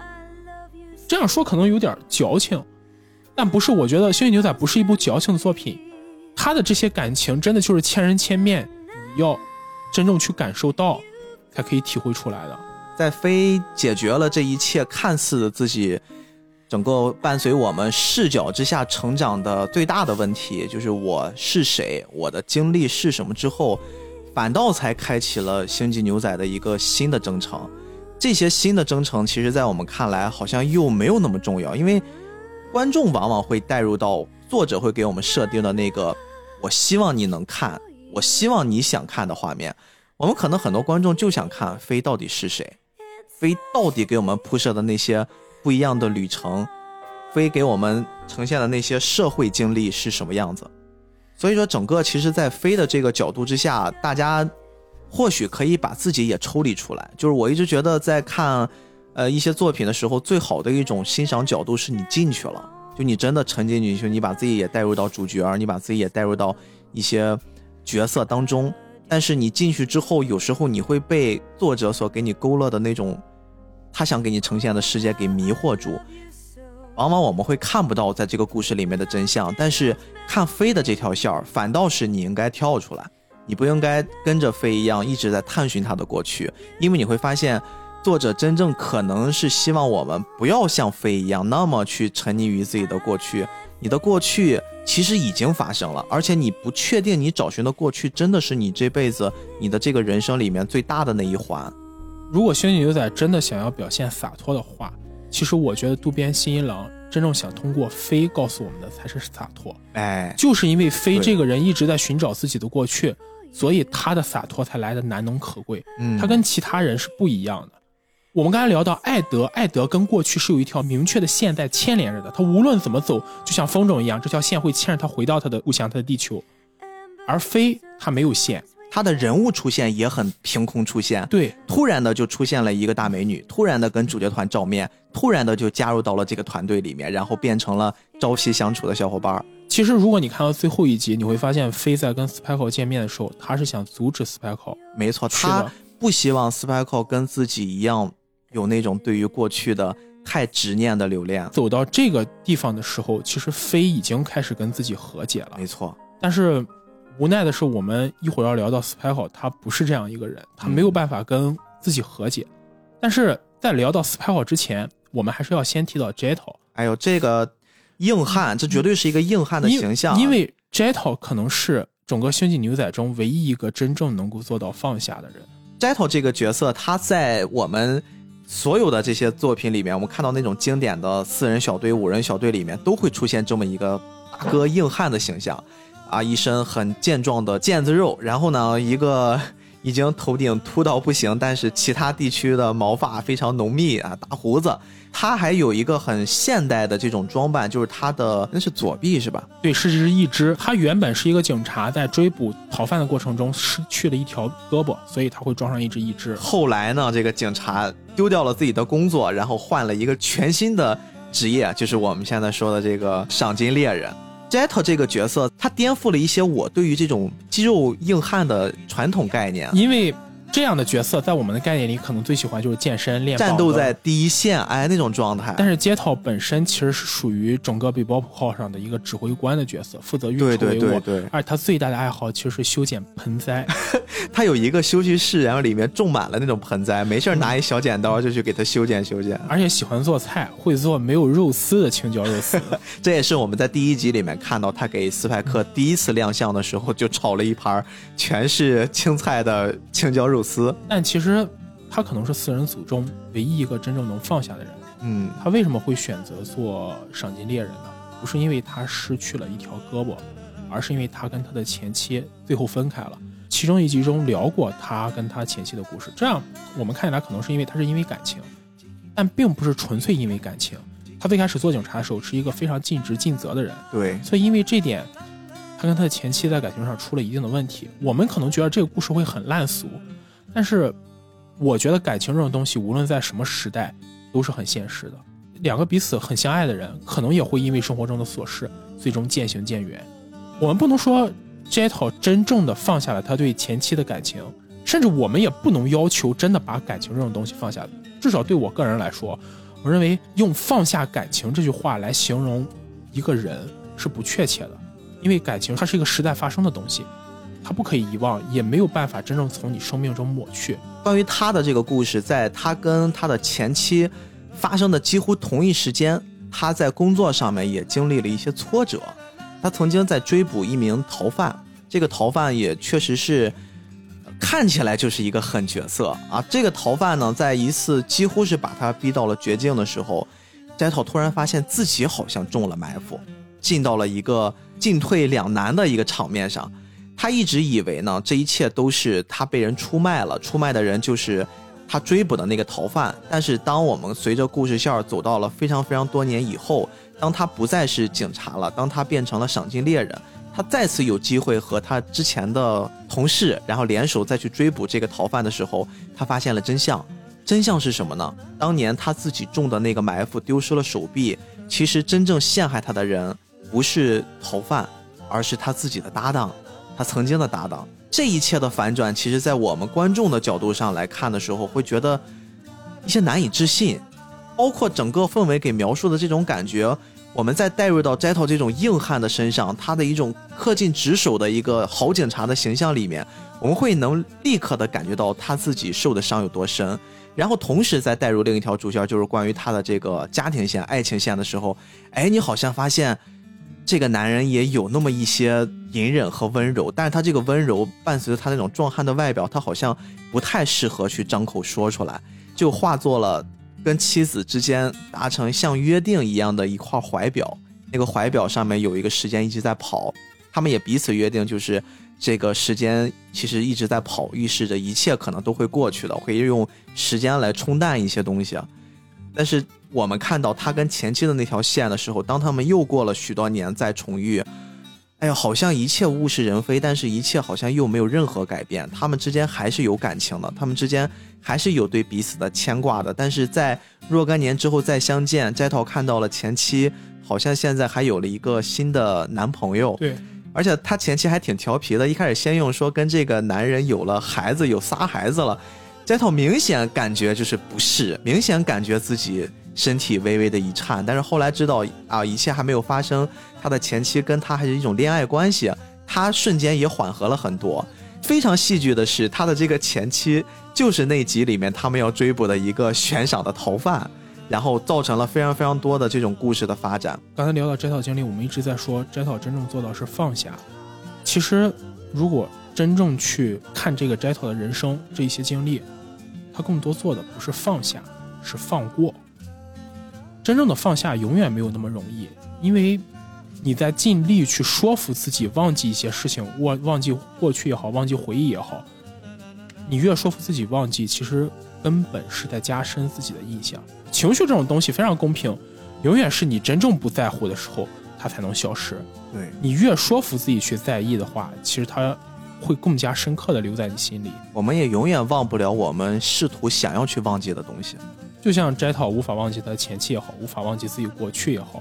B: 这样说可能有点矫情，但不是。我觉得《星际牛仔》不是一部矫情的作品，他的这些感情真的就是千人千面，你要真正去感受到，才可以体会出来的。
A: 在飞解决了这一切看似自己。整个伴随我们视角之下成长的最大的问题，就是我是谁，我的经历是什么之后，反倒才开启了星际牛仔的一个新的征程。这些新的征程，其实在我们看来好像又没有那么重要，因为观众往往会带入到作者会给我们设定的那个我希望你能看，我希望你想看的画面。我们可能很多观众就想看飞到底是谁，飞到底给我们铺设的那些。不一样的旅程，飞给我们呈现的那些社会经历是什么样子？所以说，整个其实，在飞的这个角度之下，大家或许可以把自己也抽离出来。就是我一直觉得，在看呃一些作品的时候，最好的一种欣赏角度是你进去了，就你真的沉浸进去，你把自己也带入到主角，你把自己也带入到一些角色当中。但是你进去之后，有时候你会被作者所给你勾勒的那种。他想给你呈现的世界给迷惑住，往往我们会看不到在这个故事里面的真相，但是看飞的这条线儿，反倒是你应该跳出来，你不应该跟着飞一样一直在探寻他的过去，因为你会发现，作者真正可能是希望我们不要像飞一样那么去沉溺于自己的过去，你的过去其实已经发生了，而且你不确定你找寻的过去真的是你这辈子你的这个人生里面最大的那一环。
B: 如果《星际牛仔》真的想要表现洒脱的话，其实我觉得渡边信一郎真正想通过飞告诉我们的才是洒脱，
A: 哎，
B: 就是因为飞这个人一直在寻找自己的过去，所以他的洒脱才来的难能可贵。
A: 嗯，
B: 他跟其他人是不一样的。我们刚才聊到艾德，艾德跟过去是有一条明确的线在牵连着的，他无论怎么走，就像风筝一样，这条线会牵着他回到他的故乡，他的地球。而飞他没有线，
A: 他的人物出现也很凭空出现，
B: 对，
A: 突然的就出现了一个大美女，突然的跟主角团照面，突然的就加入到了这个团队里面，然后变成了朝夕相处的小伙伴儿。
B: 其实如果你看到最后一集，你会发现飞在跟 Spike 见面的时候，他是想阻止 Spike。
A: 没错，
B: 是
A: 他
B: 的
A: 不希望 Spike 跟自己一样有那种对于过去的太执念的留恋。
B: 走到这个地方的时候，其实飞已经开始跟自己和解了。
A: 没错，
B: 但是无奈的是，我们一会儿要聊到 Spike，他不是这样一个人，他没有办法跟自己和解。但是在聊到 Spike 之前，我们还是要先提到 Jetto
A: 哎呦，这个硬汉，这绝对是一个硬汉的形象啊。
B: 因为 Jetto 可能是整个星际牛仔中唯一一个真正能够做到放下的人。
A: Jeto 这个角色，他在我们所有的这些作品里面，我们看到那种经典的四人小队、五人小队里面，都会出现这么一个大哥硬汉的形象，啊，一身很健壮的腱子肉，然后呢，一个 <laughs> 已经头顶秃到不行，但是其他地区的毛发非常浓密啊，大胡子。他还有一个很现代的这种装扮，就是他的那是左臂是吧？
B: 对，是只一只。他原本是一个警察，在追捕逃犯的过程中失去了一条胳膊，所以他会装上一只一只。
A: 后来呢，这个警察丢掉了自己的工作，然后换了一个全新的职业，就是我们现在说的这个赏金猎人。Jet 这个角色，他颠覆了一些我对于这种肌肉硬汉的传统概念。
B: 因为这样的角色在我们的概念里，可能最喜欢就是健身练
A: 战斗在第一线，哎，那种状态。
B: 但是街头本身其实是属于整个比波普号上的一个指挥官的角色，负责运筹
A: 对对
B: 帷幄。
A: 对对，
B: 而他最大的爱好其实是修剪盆栽，<laughs>
A: 他有一个休息室，然后里面种满了那种盆栽，没事儿拿一小剪刀就去给他修剪修剪。
B: 而且喜欢做菜，会做没有肉丝的青椒肉丝。<laughs>
A: 这也是我们在第一集里面看到他给斯派克第一次亮相的时候，就炒了一盘全是青菜的青椒肉丝。
B: 但其实他可能是四人组中唯一一个真正能放下的人。
A: 嗯，
B: 他为什么会选择做赏金猎人呢？不是因为他失去了一条胳膊，而是因为他跟他的前妻最后分开了。其中一集中聊过他跟他前妻的故事，这样我们看起来可能是因为他是因为感情，但并不是纯粹因为感情。他最开始做警察的时候是一个非常尽职尽责的人，
A: 对，
B: 所以因为这点，他跟他的前妻在感情上出了一定的问题。我们可能觉得这个故事会很烂俗，但是我觉得感情这种东西，无论在什么时代，都是很现实的。两个彼此很相爱的人，可能也会因为生活中的琐事，最终渐行渐远。我们不能说 Jeto 真正的放下了他对前妻的感情，甚至我们也不能要求真的把感情这种东西放下。至少对我个人来说，我认为用“放下感情”这句话来形容一个人是不确切的，因为感情它是一个时代发生的东西，它不可以遗忘，也没有办法真正从你生命中抹去。
A: 关于他的这个故事，在他跟他的前妻发生的几乎同一时间，他在工作上面也经历了一些挫折。他曾经在追捕一名逃犯，这个逃犯也确实是看起来就是一个狠角色啊。这个逃犯呢，在一次几乎是把他逼到了绝境的时候，摘头突然发现自己好像中了埋伏，进到了一个进退两难的一个场面上。他一直以为呢，这一切都是他被人出卖了，出卖的人就是他追捕的那个逃犯。但是，当我们随着故事线走到了非常非常多年以后，当他不再是警察了，当他变成了赏金猎人，他再次有机会和他之前的同事，然后联手再去追捕这个逃犯的时候，他发现了真相。真相是什么呢？当年他自己中的那个埋伏，丢失了手臂。其实真正陷害他的人不是逃犯，而是他自己的搭档。他曾经的搭档，这一切的反转，其实，在我们观众的角度上来看的时候，会觉得一些难以置信。包括整个氛围给描述的这种感觉，我们再带入到斋头这种硬汉的身上，他的一种恪尽职守的一个好警察的形象里面，我们会能立刻的感觉到他自己受的伤有多深。然后同时再带入另一条主线，就是关于他的这个家庭线、爱情线的时候，哎，你好像发现这个男人也有那么一些隐忍和温柔，但是他这个温柔伴随着他那种壮汉的外表，他好像不太适合去张口说出来，就化作了跟妻子之间达成像约定一样的一块怀表，那个怀表上面有一个时间一直在跑，他们也彼此约定，就是这个时间其实一直在跑，预示着一切可能都会过去的，会用时间来冲淡一些东西。啊。但是我们看到他跟前妻的那条线的时候，当他们又过了许多年再重遇，哎呀，好像一切物是人非，但是一切好像又没有任何改变。他们之间还是有感情的，他们之间还是有对彼此的牵挂的。但是在若干年之后再相见，斋桃看到了前妻，好像现在还有了一个新的男朋友。
B: 对，
A: 而且他前妻还挺调皮的，一开始先用说跟这个男人有了孩子，有仨孩子了。斋头明显感觉就是不是，明显感觉自己身体微微的一颤，但是后来知道啊，一切还没有发生，他的前妻跟他还是一种恋爱关系，他瞬间也缓和了很多。非常戏剧的是，他的这个前妻就是那集里面他们要追捕的一个悬赏的逃犯，然后造成了非常非常多的这种故事的发展。
B: 刚才聊到摘草经历，我们一直在说摘草真正做到是放下。其实，如果真正去看这个摘草的人生这一些经历，他更多做的不是放下，是放过。真正的放下永远没有那么容易，因为你在尽力去说服自己忘记一些事情，忘忘记过去也好，忘记回忆也好，你越说服自己忘记，其实根本是在加深自己的印象。情绪这种东西非常公平，永远是你真正不在乎的时候，它才能消失。
A: 对
B: 你越说服自己去在意的话，其实它会更加深刻的留在你心里。
A: 我们也永远忘不了我们试图想要去忘记的东西。
B: 就像斋讨无法忘记他的前妻也好，无法忘记自己过去也好，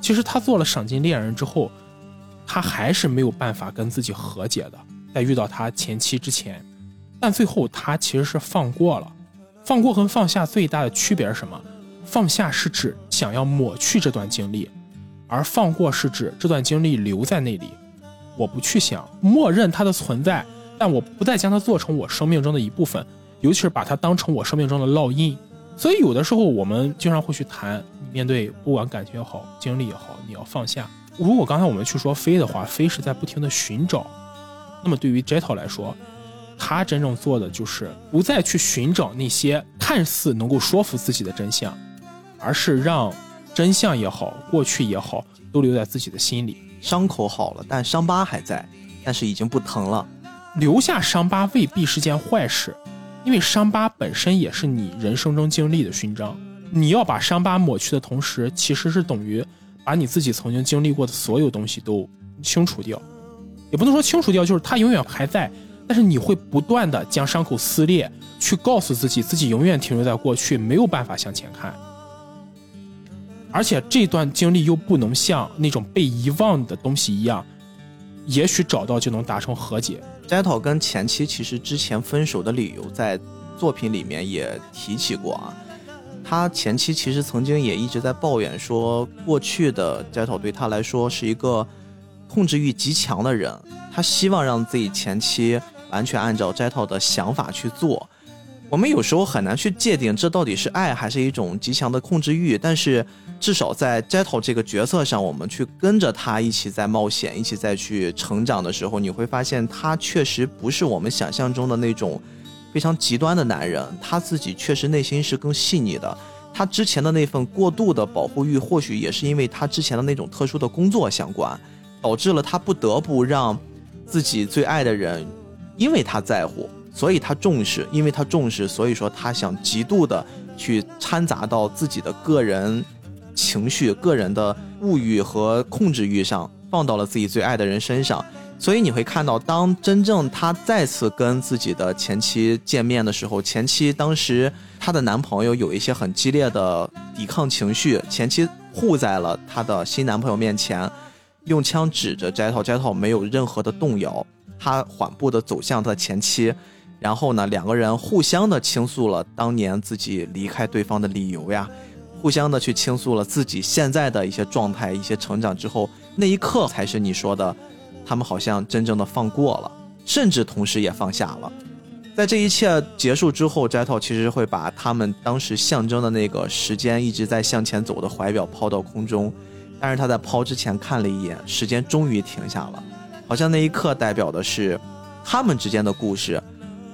B: 其实他做了赏金猎人之后，他还是没有办法跟自己和解的。在遇到他前妻之前，但最后他其实是放过了。放过和放下最大的区别是什么？放下是指想要抹去这段经历，而放过是指这段经历留在那里，我不去想，默认它的存在，但我不再将它做成我生命中的一部分，尤其是把它当成我生命中的烙印。所以有的时候我们经常会去谈，面对不管感情也好，经历也好，你要放下。如果刚才我们去说飞的话，飞是在不停的寻找，那么对于 Jetto 来说，他真正做的就是不再去寻找那些看似能够说服自己的真相，而是让真相也好，过去也好，都留在自己的心里。
A: 伤口好了，但伤疤还在，但是已经不疼了。
B: 留下伤疤未必是件坏事。因为伤疤本身也是你人生中经历的勋章，你要把伤疤抹去的同时，其实是等于把你自己曾经经历过的所有东西都清除掉，也不能说清除掉，就是它永远还在，但是你会不断的将伤口撕裂，去告诉自己，自己永远停留在过去，没有办法向前看，而且这段经历又不能像那种被遗忘的东西一样，也许找到就能达成和解。
A: 斋讨跟前妻其实之前分手的理由在作品里面也提起过啊。他前妻其实曾经也一直在抱怨说，过去的斋讨对他来说是一个控制欲极强的人，他希望让自己前妻完全按照斋讨的想法去做。我们有时候很难去界定这到底是爱还是一种极强的控制欲，但是至少在 Jetto 这个角色上，我们去跟着他一起在冒险，一起再去成长的时候，你会发现他确实不是我们想象中的那种非常极端的男人，他自己确实内心是更细腻的。他之前的那份过度的保护欲，或许也是因为他之前的那种特殊的工作相关，导致了他不得不让自己最爱的人，因为他在乎。所以他重视，因为他重视，所以说他想极度的去掺杂到自己的个人情绪、个人的物欲和控制欲上，放到了自己最爱的人身上。所以你会看到，当真正他再次跟自己的前妻见面的时候，前妻当时她的男朋友有一些很激烈的抵抗情绪，前妻护在了她的新男朋友面前，用枪指着斋套，斋套没有任何的动摇，他缓步的走向他的前妻。然后呢，两个人互相的倾诉了当年自己离开对方的理由呀，互相的去倾诉了自己现在的一些状态、一些成长之后，那一刻才是你说的，他们好像真正的放过了，甚至同时也放下了。在这一切结束之后，斋头其实会把他们当时象征的那个时间一直在向前走的怀表抛到空中，但是他在抛之前看了一眼，时间终于停下了，好像那一刻代表的是他们之间的故事，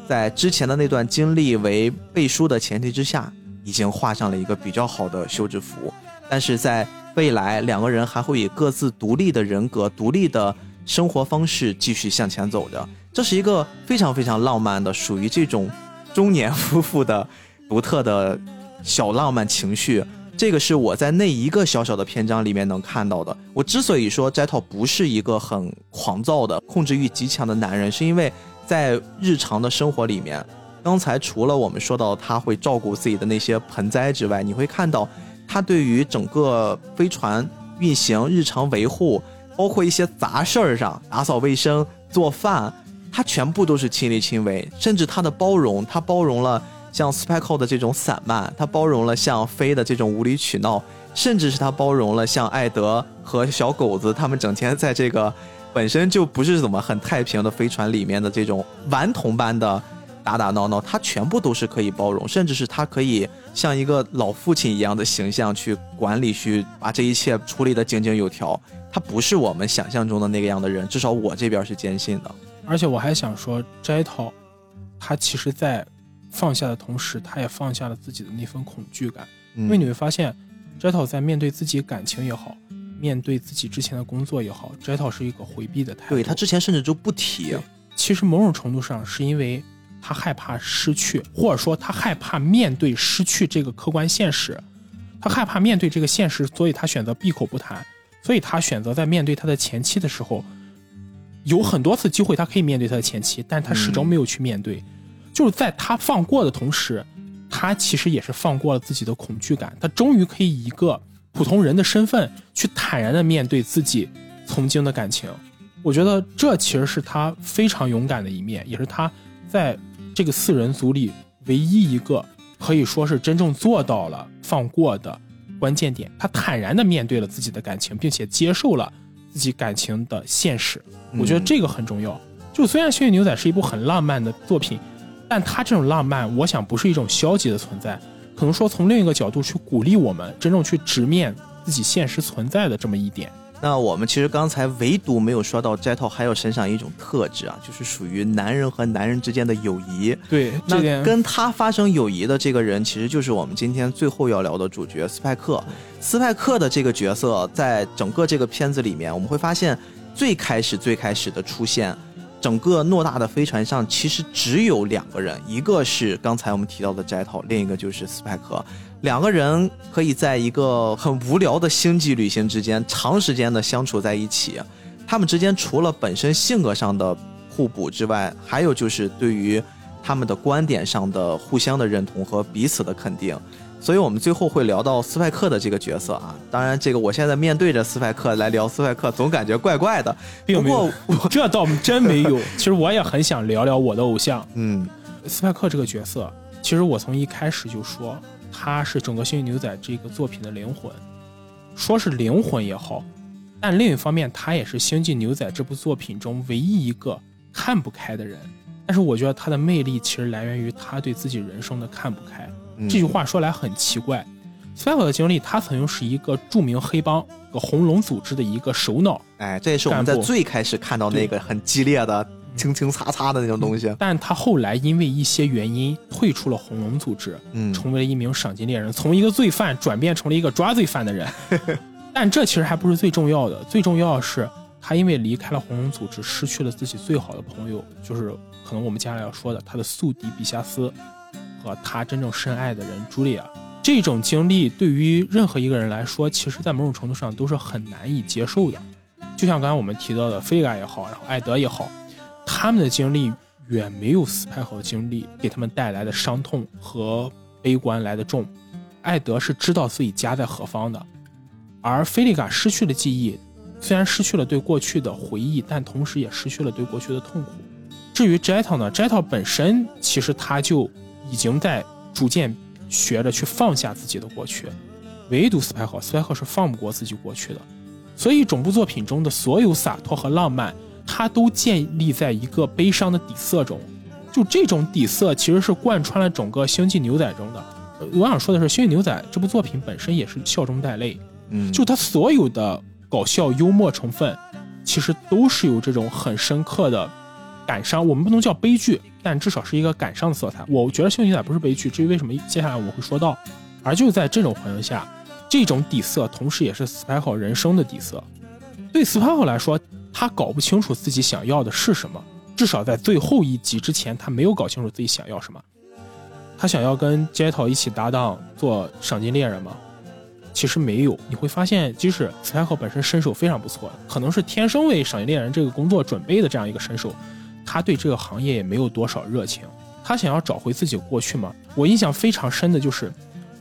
A: 在之前的那段经历为背书的前提之下，已经画上了一个比较好的休止符，但是在未来，两个人还会以各自独立的人格、独立的生活方式继续向前走着。这是一个非常非常浪漫的，属于这种中年夫妇的独特的小浪漫情绪。这个是我在那一个小小的篇章里面能看到的。我之所以说斋套不是一个很狂躁的、控制欲极强的男人，是因为在日常的生活里面，刚才除了我们说到他会照顾自己的那些盆栽之外，你会看到他对于整个飞船运行、日常维护，包括一些杂事儿上打扫卫生、做饭。他全部都是亲力亲为，甚至他的包容，他包容了像 Spike 的这种散漫，他包容了像飞的这种无理取闹，甚至是他包容了像艾德和小狗子他们整天在这个本身就不是怎么很太平的飞船里面的这种顽童般的打打闹闹，他全部都是可以包容，甚至是他可以像一个老父亲一样的形象去管理，去把这一切处理的井井有条。他不是我们想象中的那个样的人，至少我这边是坚信的。
B: 而且我还想说，斋涛，他其实，在放下的同时，他也放下了自己的那份恐惧感。因为你会发现，斋涛在面对自己感情也好，面对自己之前的工作也好，斋涛是一个回避的态度。
A: 对他之前甚至就不提。
B: 其实某种程度上是因为他害怕失去，或者说他害怕面对失去这个客观现实，他害怕面对这个现实，所以他选择闭口不谈。所以他选择在面对他的前妻的时候。有很多次机会，他可以面对他的前妻，但他始终没有去面对。就是在他放过的同时，他其实也是放过了自己的恐惧感。他终于可以以一个普通人的身份去坦然的面对自己曾经的感情。我觉得这其实是他非常勇敢的一面，也是他在这个四人组里唯一一个可以说是真正做到了放过的关键点。他坦然的面对了自己的感情，并且接受了。自己感情的现实，我觉得这个很重要。就虽然《幸运牛仔》是一部很浪漫的作品，但他这种浪漫，我想不是一种消极的存在，可能说从另一个角度去鼓励我们，真正去直面自己现实存在的这么一点。
A: 那我们其实刚才唯独没有说到 Jetto 还有身上一种特质啊，就是属于男人和男人之间的友谊。
B: 对，
A: 那跟他发生友谊的这个人，其实就是我们今天最后要聊的主角斯派克。斯派克的这个角色，在整个这个片子里面，我们会发现最开始最开始的出现，整个偌大的飞船上其实只有两个人，一个是刚才我们提到的 Jetto，另一个就是斯派克。两个人可以在一个很无聊的星际旅行之间长时间的相处在一起，他们之间除了本身性格上的互补之外，还有就是对于他们的观点上的互相的认同和彼此的肯定。所以，我们最后会聊到斯派克的这个角色啊。当然，这个我现在面对着斯派克来聊斯派克，总感觉怪怪的。不过，<laughs>
B: 这倒真没有。<laughs> 其实我也很想聊聊我的偶像。
A: 嗯，
B: 斯派克这个角色，其实我从一开始就说。他是整个《星际牛仔》这个作品的灵魂，说是灵魂也好，但另一方面，他也是《星际牛仔》这部作品中唯一一个看不开的人。但是我觉得他的魅力其实来源于他对自己人生的看不开。这句话说来很奇怪，斯派克的经历，他曾经是一个著名黑帮个红龙组织的一个首脑。
A: 哎，这也是我们在最开始看到那个很激烈的。清清擦擦的那种东西，
B: 但他后来因为一些原因退出了红龙组织，
A: 嗯，
B: 成为了一名赏金猎人，从一个罪犯转变成了一个抓罪犯的人。<laughs> 但这其实还不是最重要的，最重要的是他因为离开了红龙组织，失去了自己最好的朋友，就是可能我们接下来要说的他的宿敌比夏斯和他真正深爱的人茱莉亚。这种经历对于任何一个人来说，其实在某种程度上都是很难以接受的。就像刚才我们提到的菲嘎也好，然后艾德也好。他们的经历远没有斯派克的经历给他们带来的伤痛和悲观来的重。艾德是知道自己家在何方的，而菲利卡失去了记忆，虽然失去了对过去的回忆，但同时也失去了对过去的痛苦。至于 Jetto 呢，Jetto 本身其实他就已经在逐渐学着去放下自己的过去，唯独斯派克，斯派克是放不过自己过去的。所以整部作品中的所有洒脱和浪漫，它都建立在一个悲伤的底色中。就这种底色其实是贯穿了整个《星际牛仔》中的。我想说的是，《星际牛仔》这部作品本身也是笑中带泪，
A: 嗯，
B: 就它所有的搞笑幽默成分，其实都是有这种很深刻的感伤。我们不能叫悲剧，但至少是一个感伤的色彩。我觉得《幸运仔》不是悲剧，至于为什么，接下来我会说到。而就在这种环境下，这种底色同时也是 Spike 人生的底色。对 Spike 来说，他搞不清楚自己想要的是什么，至少在最后一集之前，他没有搞清楚自己想要什么。他想要跟 Jetto 一起搭档做赏金猎人吗？其实没有。你会发现，即使 Spike 本身身手非常不错，可能是天生为赏金猎人这个工作准备的这样一个身手，他对这个行业也没有多少热情。他想要找回自己过去嘛？我印象非常深的就是，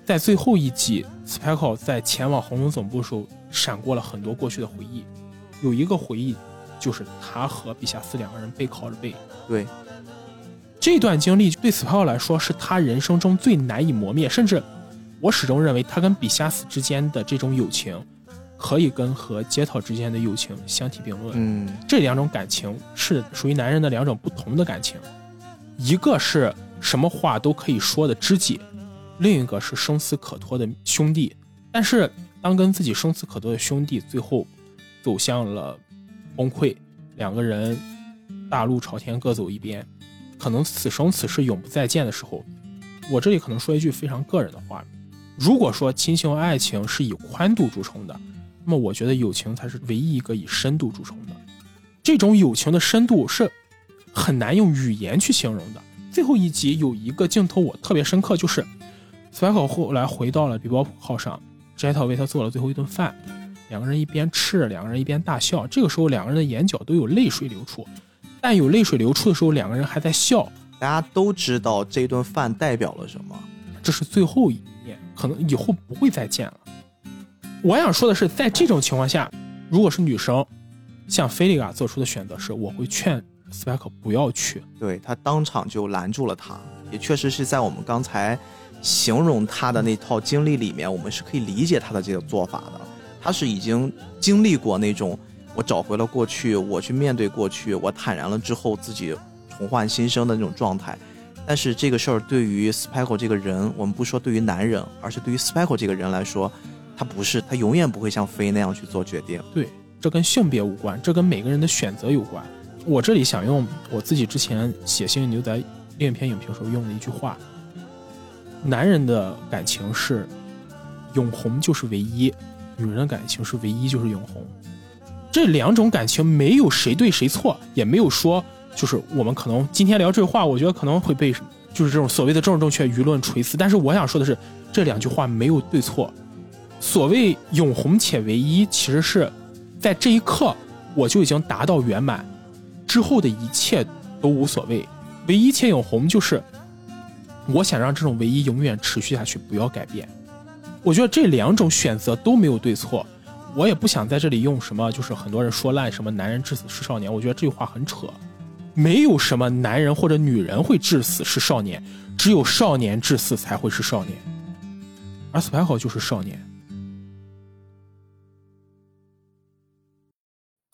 B: 在最后一集，Spike 在前往红龙总部的时候，闪过了很多过去的回忆。有一个回忆，就是他和比夏斯两个人背靠着背。
A: 对，
B: 这段经历对 Spike 来说是他人生中最难以磨灭，甚至我始终认为他跟比夏斯之间的这种友情，可以跟和杰讨之间的友情相提并论。
A: 嗯
B: 这两种感情是属于男人的两种不同的感情，一个是什么话都可以说的知己，另一个是生死可托的兄弟。但是当跟自己生死可托的兄弟最后走向了崩溃，两个人大路朝天各走一边，可能此生此世永不再见的时候，我这里可能说一句非常个人的话：如果说亲情和爱情是以宽度著称的，那么我觉得友情才是唯一一个以深度著称的。这种友情的深度是很难用语言去形容的。最后一集有一个镜头我特别深刻，就是 Spike 后来回到了比波普号上，Jet 为他做了最后一顿饭，两个人一边吃，两个人一边大笑。这个时候两个人的眼角都有泪水流出，但有泪水流出的时候，两个人还在笑。
A: 大家都知道这顿饭代表了什么。
B: 这是最后一面，可能以后不会再见了。我想说的是，在这种情况下，如果是女生，像菲利嘎做出的选择是，我会劝 Spike 不要去。
A: 对他当场就拦住了他，也确实是在我们刚才形容他的那套经历里面，我们是可以理解他的这个做法的。他是已经经历过那种我找回了过去，我去面对过去，我坦然了之后自己重焕新生的那种状态。但是这个事儿对于 Spike 这个人，我们不说对于男人，而是对于 Spike 这个人来说，他不是，他永远不会像飞那样去做决定。
B: 对，这跟性别无关，这跟每个人的选择有关。我这里想用我自己之前写《星际牛仔》另一篇影评时候用的一句话：男人的感情是永红就是唯一，女人的感情是唯一就是永红。这两种感情没有谁对谁错，也没有说就是我们可能今天聊这话，我觉得可能会被就是这种所谓的政治正确舆论锤死。但是我想说的是，这两句话没有对错。所谓永红且唯一，其实是在这一刻我就已经达到圆满，之后的一切都无所谓。唯一且永红就是我想让这种唯一永远持续下去，不要改变。我觉得这两种选择都没有对错，我也不想在这里用什么，就是很多人说烂什么“男人至死是少年”，我觉得这句话很扯。没有什么男人或者女人会至死是少年，只有少年至死才会是少年。而 Spike 就是少年。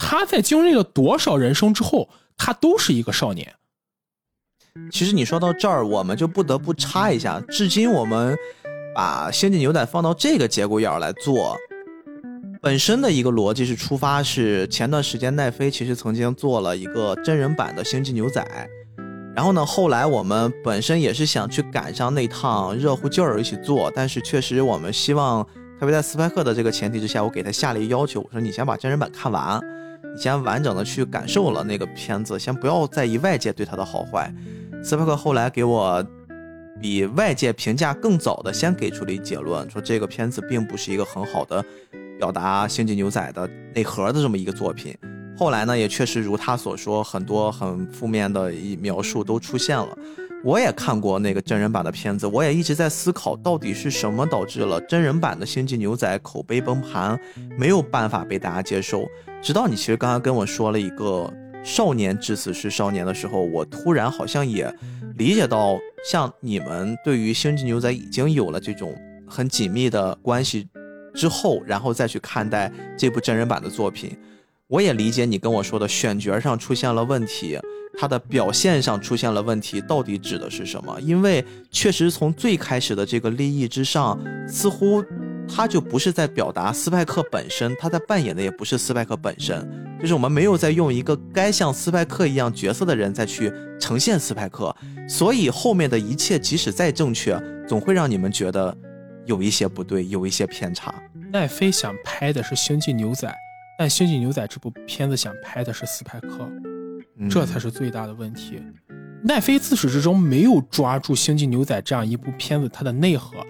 B: 他在经历了多少人生之后，他都是一个少年。
A: 其实你说到这儿，我们就不得不插一下，至今我们把《星际牛仔》放到这个节骨眼儿来做，本身的一个逻辑是出发是前段时间奈飞其实曾经做了一个真人版的《星际牛仔》，然后呢，后来我们本身也是想去赶上那趟热乎劲儿一起做，但是确实我们希望，特别在斯派克的这个前提之下，我给他下了一个要求，我说你先把真人版看完，先完整的去感受了那个片子，先不要在意外界对他的好坏。斯派克后来给我比外界评价更早的先给出了一结论，说这个片子并不是一个很好的表达《星际牛仔》的内核的这么一个作品。后来呢，也确实如他所说，很多很负面的一描述都出现了。我也看过那个真人版的片子，我也一直在思考，到底是什么导致了真人版的《星际牛仔》口碑崩盘，没有办法被大家接受。直到你其实刚刚跟我说了一个少年至死是少年的时候，我突然好像也理解到，像你们对于星际牛仔已经有了这种很紧密的关系之后，然后再去看待这部真人版的作品，我也理解你跟我说的选角上出现了问题，它的表现上出现了问题，到底指的是什么？因为确实从最开始的这个利益之上，似乎他就不是在表达斯派克本身，他在扮演的也不是斯派克本身，就是我们没有在用一个该像斯派克一样角色的人再去呈现斯派克，所以后面的一切即使再正确，总会让你们觉得有一些不对，有一些偏差。
B: 奈飞想拍的是《星际牛仔》，但《星际牛仔》这部片子想拍的是斯派克，
A: 嗯
B: 这才是最大的问题。奈飞自始至终没有抓住《星际牛仔》这样一部片子它的内核，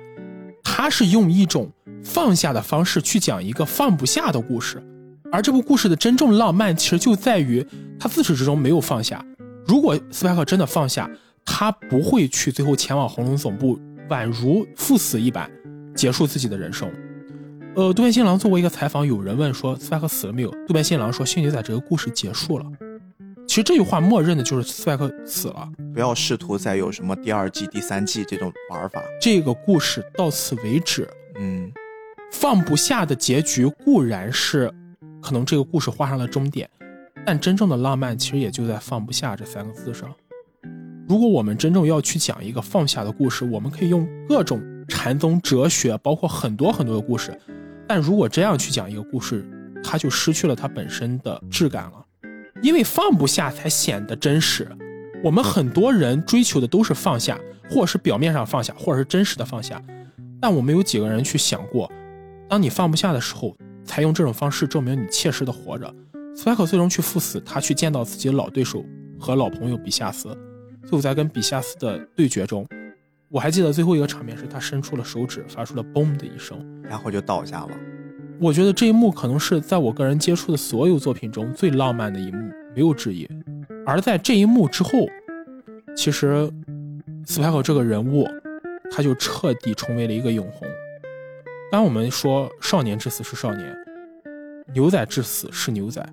B: 他是用一种放下的方式去讲一个放不下的故事，而这部故事的真正浪漫其实就在于他自始至终没有放下。如果斯派克真的放下，他不会去最后前往红龙总部，宛如赴死一般结束自己的人生。呃，渡边新郎做过一个采访，有人问说斯派克死了没有？渡边新郎说：“星际牛仔这个故事结束了。”其实这句话默认的就是斯派克死了。
A: 不要试图再有什么第二季、第三季这种玩法。
B: 这个故事到此为止，
A: 嗯
B: 放不下的结局固然是可能这个故事画上了终点，但真正的浪漫其实也就在“放不下”这三个字上。如果我们真正要去讲一个放下的故事，我们可以用各种禅宗哲学，包括很多很多的故事。但如果这样去讲一个故事，它就失去了它本身的质感了，因为放不下才显得真实。我们很多人追求的都是放下，或是表面上放下，或者是真实的放下。但我们有几个人去想过，当你放不下的时候，才用这种方式证明你切实的活着。斯派克最终去赴死，他去见到自己的老对手和老朋友比夏斯，最后在跟比夏斯的对决中，我还记得最后一个场面是他伸出了手指，发出了“嘣”的一声。
A: 然后就倒下了。
B: 我觉得这一幕可能是在我个人接触的所有作品中最浪漫的一幕，没有之一。而在这一幕之后，其实斯派克这个人物，他就彻底成为了一个永红。当我们说少年至死是少年，牛仔至死是牛仔。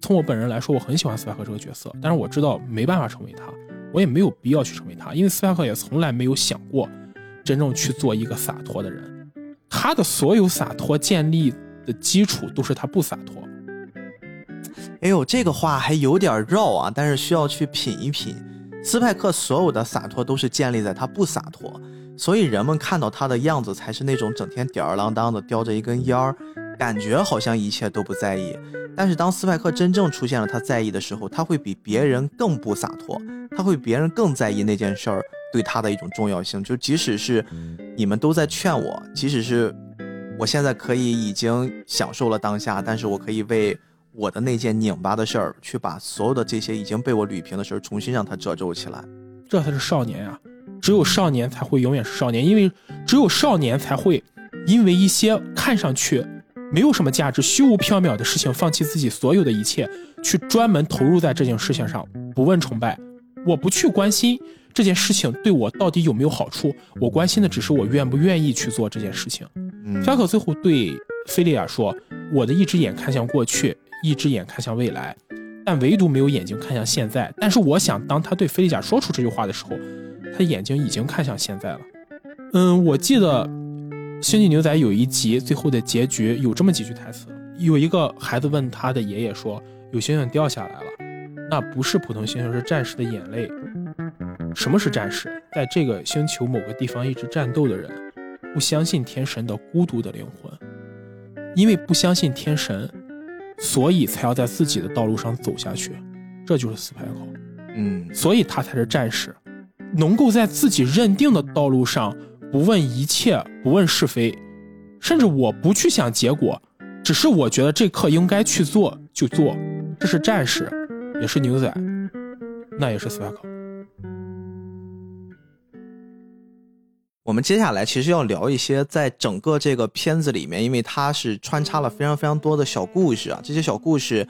B: 从我本人来说，我很喜欢斯派克这个角色，但是我知道没办法成为他，我也没有必要去成为他，因为斯派克也从来没有想过真正去做一个洒脱的人。他的所有洒脱建立的基础都是他不洒脱。
A: 哎呦，这个话还有点绕啊，但是需要去品一品。斯派克所有的洒脱都是建立在他不洒脱，所以人们看到他的样子才是那种整天吊儿郎当的叼着一根烟儿，感觉好像一切都不在意。但是当斯派克真正出现了他在意的时候，他会比别人更不洒脱，他会比别人更在意那件事儿对他的一种重要性。就即使是你们都在劝我，即使是我现在可以已经享受了当下，但是我可以为我的那件拧巴的事儿，去把所有的这些已经被我捋平的事儿，重新让它褶皱起来。
B: 这才是少年呀、只有少年才会永远是少年，因为只有少年才会因为一些看上去没有什么价值、虚无缥缈的事情，放弃自己所有的一切，去专门投入在这件事情上，不问崇拜。我不去关心这件事情对我到底有没有好处，我关心的只是我愿不愿意去做这件事情。
A: 嗯，
B: 菲克最后对菲利亚说：“我的一只眼看向过去，一只眼看向未来，但唯独没有眼睛看向现在。但是我想，当他对菲利亚说出这句话的时候，他眼睛已经看向现在了。嗯，我记得《星际牛仔》有一集最后的结局有这么几句台词：有一个孩子问他的爷爷说：“有星星掉下来了，那不是普通星星，是战士的眼泪。什么是战士？在这个星球某个地方一直战斗的人。”不相信天神的孤独的灵魂，因为不相信天神，所以才要在自己的道路上走下去。这就是斯派克，
A: 嗯，
B: 所以他才是战士，能够在自己认定的道路上不问一切，不问是非，甚至我不去想结果，只是我觉得这课应该去做就做。这是战士，也是牛仔，那也是斯派克。
A: 我们接下来其实要聊一些在整个这个片子里面，因为它是穿插了非常非常多的小故事啊，这些小故事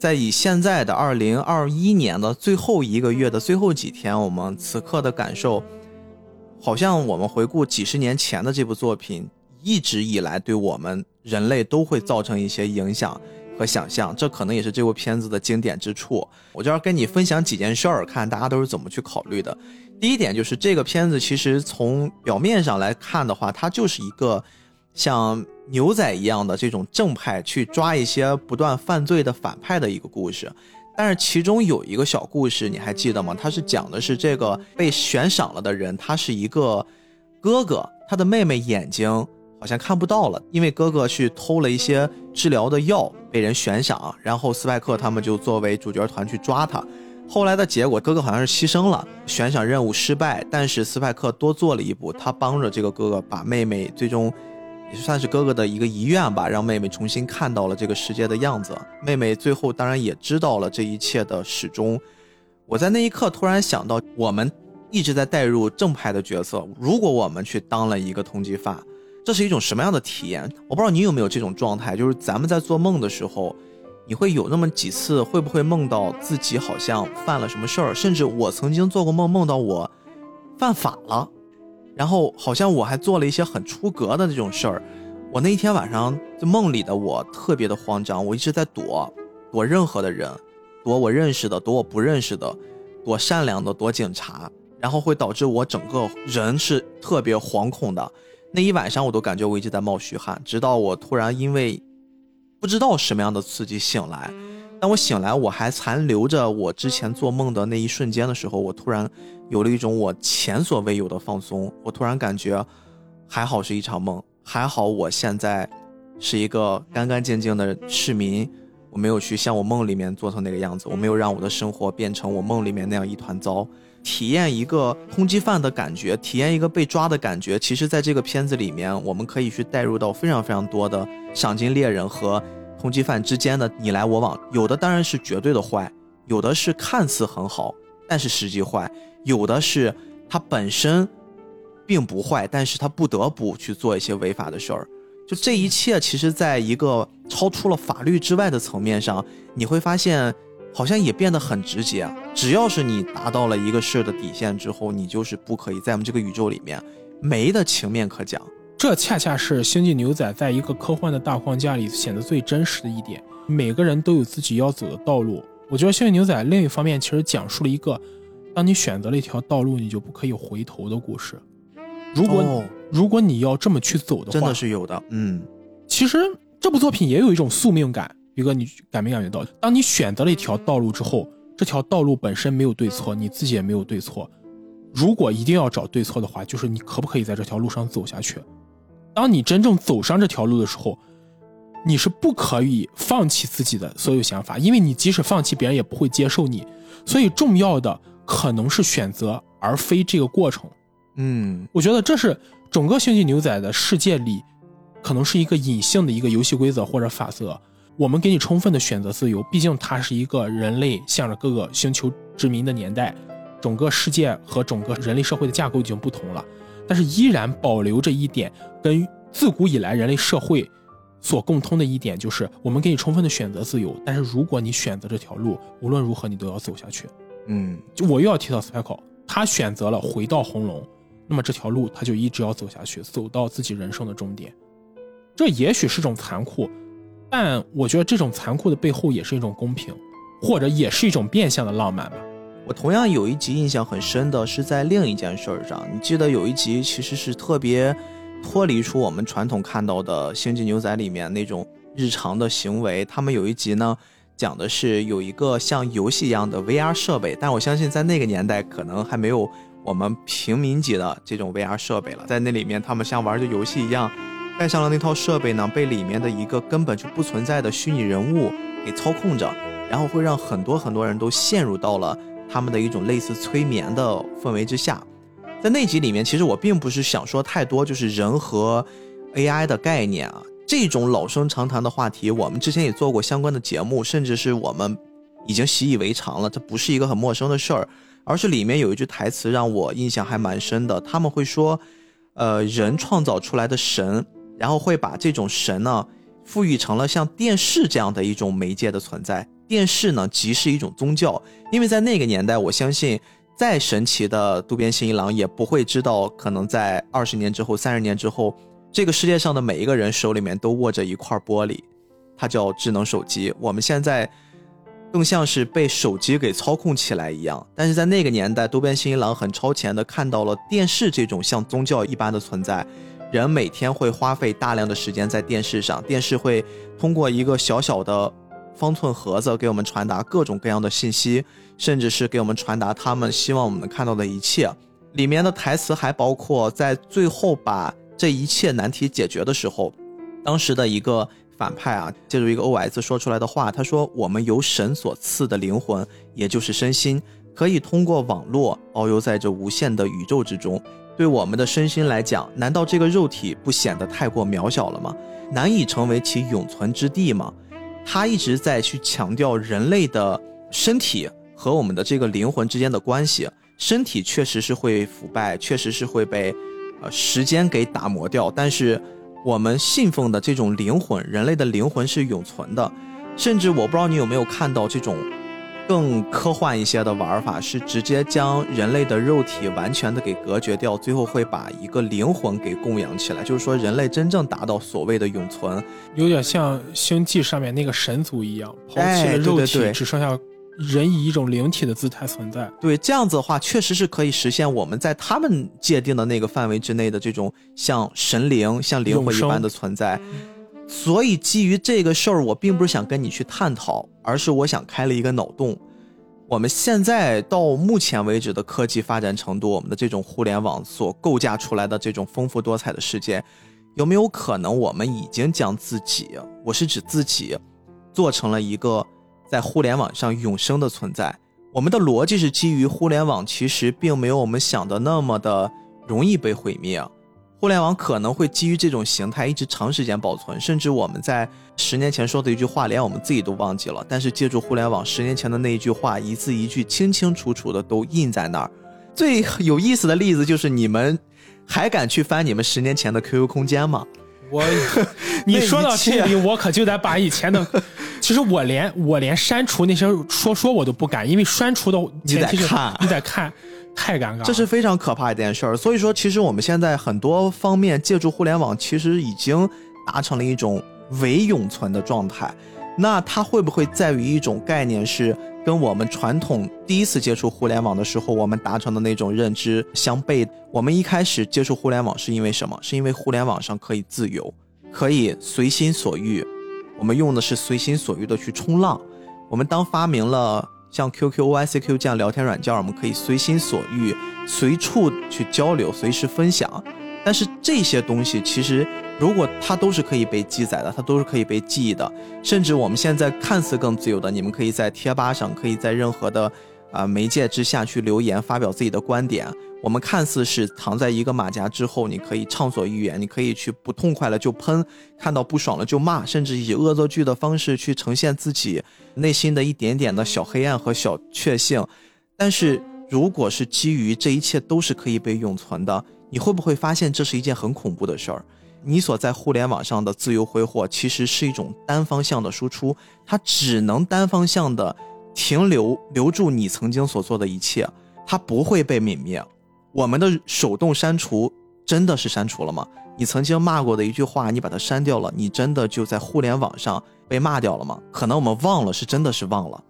A: 在以现在的二零二一年的最后一个月的最后几天，我们此刻的感受，好像我们回顾几十年前的这部作品，一直以来对我们人类都会造成一些影响和想象，这可能也是这部片子的经典之处。我就要跟你分享几件事儿，看大家都是怎么去考虑的。第一点就是这个片子其实从表面上来看的话，它就是一个像牛仔一样的这种正派去抓一些不断犯罪的反派的一个故事。但是其中有一个小故事，你还记得吗？它是讲的是这个被悬赏了的人，他是一个哥哥，他的妹妹眼睛好像看不到了，因为哥哥去偷了一些治疗的药，被人悬赏，然后斯派克他们就作为主角团去抓他。后来的结果，哥哥好像是牺牲了，悬赏任务失败，但是斯派克多做了一步，他帮着这个哥哥把妹妹最终。也算是哥哥的一个遗愿吧，让妹妹重新看到了这个世界的样子。妹妹最后当然也知道了这一切的始终。我在那一刻突然想到，我们一直在带入正派的角色，如果我们去当了一个通缉犯，这是一种什么样的体验？我不知道你有没有这种状态，就是咱们在做梦的时候，你会有那么几次，会不会梦到自己好像犯了什么事儿？甚至我曾经做过梦，梦到我犯法了。然后好像我还做了一些很出格的这种事儿，我那一天晚上就梦里的我特别的慌张，我一直在躲，躲任何的人，躲我认识的，躲我不认识的，躲善良的，躲警察，然后会导致我整个人是特别惶恐的。那一晚上我都感觉我一直在冒虚汗，直到我突然因为不知道什么样的刺激醒来。当我醒来，我还残留着我之前做梦的那一瞬间的时候，我突然有了一种我前所未有的放松。我突然感觉，还好是一场梦，还好我现在是一个干干净净的市民，我没有去像我梦里面做成那个样子，我没有让我的生活变成我梦里面那样一团糟。体验一个通缉犯的感觉，体验一个被抓的感觉，其实在这个片子里面，我们可以去带入到非常非常多的赏金猎人和。通缉犯之间的你来我往，有的当然是绝对的坏，有的是看似很好，但是实际坏，有的是他本身并不坏，但是他不得不去做一些违法的事儿。就这一切，其实在一个超出了法律之外的层面上，你会发现好像也变得很直接。只要是你达到了一个事的底线之后，你就是不可以在我们这个宇宙里面没的情面可讲。
B: 这恰恰是《星际牛仔》在一个科幻的大框架里显得最真实的一点。每个人都有自己要走的道路。我觉得《星际牛仔》另一方面其实讲述了一个，当你选择了一条道路，你就不可以回头的故事。如果如果你要这么去走的话，
A: 真的是有的。嗯，
B: 其实这部作品也有一种宿命感。宇哥，你感没感觉到？当你选择了一条道路之后，这条道路本身没有对错，你自己也没有对错。如果一定要找对错的话，就是你可不可以在这条路上走下去？当你真正走上这条路的时候，你是不可以放弃自己的所有想法，因为你即使放弃，别人也不会接受你。所以重要的可能是选择，而非这个过程。
A: 嗯，
B: 我觉得这是整个星际牛仔的世界里，可能是一个隐性的一个游戏规则或者法则。我们给你充分的选择自由，毕竟它是一个人类向着各个星球殖民的年代，整个世界和整个人类社会的架构已经不同了。但是依然保留着一点，跟自古以来人类社会所共通的一点，就是我们给你充分的选择自由。但是如果你选择这条路，无论如何你都要走下去。
A: 嗯，
B: 就我又要提到斯派克，他选择了回到红龙，那么这条路他就一直要走下去，走到自己人生的终点。这也许是种残酷，但我觉得这种残酷的背后也是一种公平，或者也是一种变相的浪漫吧。
A: 我同样有一集印象很深的是在另一件事儿上，你记得有一集其实是特别脱离出我们传统看到的《星际牛仔》里面那种日常的行为。他们有一集呢，讲的是有一个像游戏一样的 VR 设备，但我相信在那个年代可能还没有我们平民级的这种 VR 设备了。在那里面，他们像玩着游戏一样，带上了那套设备呢，被里面的一个根本就不存在的虚拟人物给操控着，然后会让很多很多人都陷入到了。他们的一种类似催眠的氛围之下，在那集里面，其实我并不是想说太多，就是人和 AI 的概念啊，这种老生常谈的话题，我们之前也做过相关的节目，甚至是我们已经习以为常了，这不是一个很陌生的事儿，而是里面有一句台词让我印象还蛮深的，他们会说，呃，人创造出来的神，然后会把这种神呢，赋予成了像电视这样的一种媒介的存在。电视呢，即是一种宗教，因为在那个年代，我相信再神奇的渡边信一郎也不会知道，可能在二十年之后、三十年之后，这个世界上的每一个人手里面都握着一块玻璃，它叫智能手机。我们现在更像是被手机给操控起来一样。但是在那个年代，渡边新一郎很超前的看到了电视这种像宗教一般的存在。人每天会花费大量的时间在电视上，电视会通过一个小小的方寸盒子给我们传达各种各样的信息，甚至是给我们传达他们希望我们看到的一切。里面的台词还包括在最后把这一切难题解决的时候，当时的一个反派啊，借助一个 OS 说出来的话，他说：“我们由神所赐的灵魂，也就是身心，可以通过网络遨游在这无限的宇宙之中。对我们的身心来讲，难道这个肉体不显得太过渺小了吗？难以成为其永存之地吗？”他一直在去强调人类的身体和我们的这个灵魂之间的关系。身体确实是会腐败，确实是会被，呃，时间给打磨掉。但是，我们信奉的这种灵魂，人类的灵魂是永存的。甚至我不知道你有没有看到这种更科幻一些的玩法，是直接将人类的肉体完全的给隔绝掉，最后会把一个灵魂给供养起来。就是说，人类真正达到所谓的永存，
B: 有点像星际上面那个神族一样，抛弃
A: 哎
B: 了肉体，
A: 对对对
B: 只剩下人以一种灵体的姿态存在。
A: 对，这样子的话，确实是可以实现我们在他们界定的那个范围之内的这种像神灵、像灵魂一般的存在。所以基于这个事儿，我并不是想跟你去探讨，而是我想开了一个脑洞。我们现在到目前为止的科技发展程度，我们的这种互联网所构架出来的这种丰富多彩的世界，有没有可能我们已经将自己，我是指自己，做成了一个在互联网上永生的存在？我们的逻辑是基于互联网，其实并没有我们想的那么的容易被毁灭。互联网可能会基于这种形态一直长时间保存，甚至我们在十年前说的一句话，连我们自己都忘记了。但是借助互联网，十年前的那一句话，一字一句清清楚楚的都印在那儿。最有意思的例子就是你们还敢去翻你们十年前的 QQ 空间吗？
B: 我，你说到这里，我可就得把以前的，其实我连我连删除那些说说我都不敢，因为删除的
A: 你得看
B: 你得看，太尴尬了。
A: 这是非常可怕一件事儿。所以说，其实我们现在很多方面借助互联网，其实已经达成了一种伪永存的状态。那它会不会在于一种概念是跟我们传统第一次接触互联网的时候，我们达成的那种认知相悖？我们一开始接触互联网是因为什么？是因为互联网上可以自由，可以随心所欲。我们用的是随心所欲的去冲浪。我们当发明了像 QQ、OICQ 这样聊天软件，我们可以随心所欲、随处去交流、随时分享。但是这些东西其实，如果它都是可以被记载的，它都是可以被记忆的。甚至我们现在看似更自由的，你们可以在贴吧上，可以在任何的啊、媒介之下去留言，发表自己的观点。我们看似是藏在一个马甲之后，你可以畅所欲言，你可以去不痛快了就喷，看到不爽了就骂，甚至以恶作剧的方式去呈现自己内心的一点点的小黑暗和小确幸。但是如果是基于这一切都是可以被永存的，你会不会发现这是一件很恐怖的事儿？你所在互联网上的自由挥霍，其实是一种单方向的输出，它只能单方向的停留留住你曾经所做的一切，它不会被泯灭。我们的手动删除真的是删除了吗？你曾经骂过的一句话，你把它删掉了，你真的就在互联网上被骂掉了吗？可能我们忘了，是真的是忘了，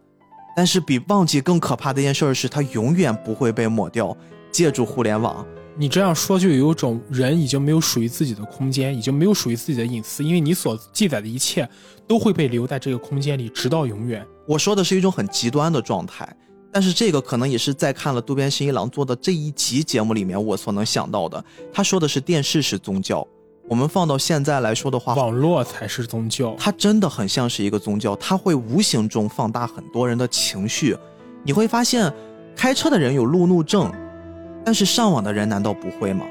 A: 但是比忘记更可怕的一件事儿是，它永远不会被抹掉。借助互联网，
B: 你这样说，就有一种人已经没有属于自己的空间，已经没有属于自己的隐私，因为你所记载的一切都会被留在这个空间里，直到永远。
A: 我说的是一种很极端的状态，但是这个可能也是在看了渡边信一郎做的这一集节目里面我所能想到的。他说的是电视是宗教，我们放到现在来说的话，
B: 网络才是宗教。
A: 它真的很像是一个宗教，它会无形中放大很多人的情绪。你会发现，开车的人有路怒症，但是上网的人难道不会吗？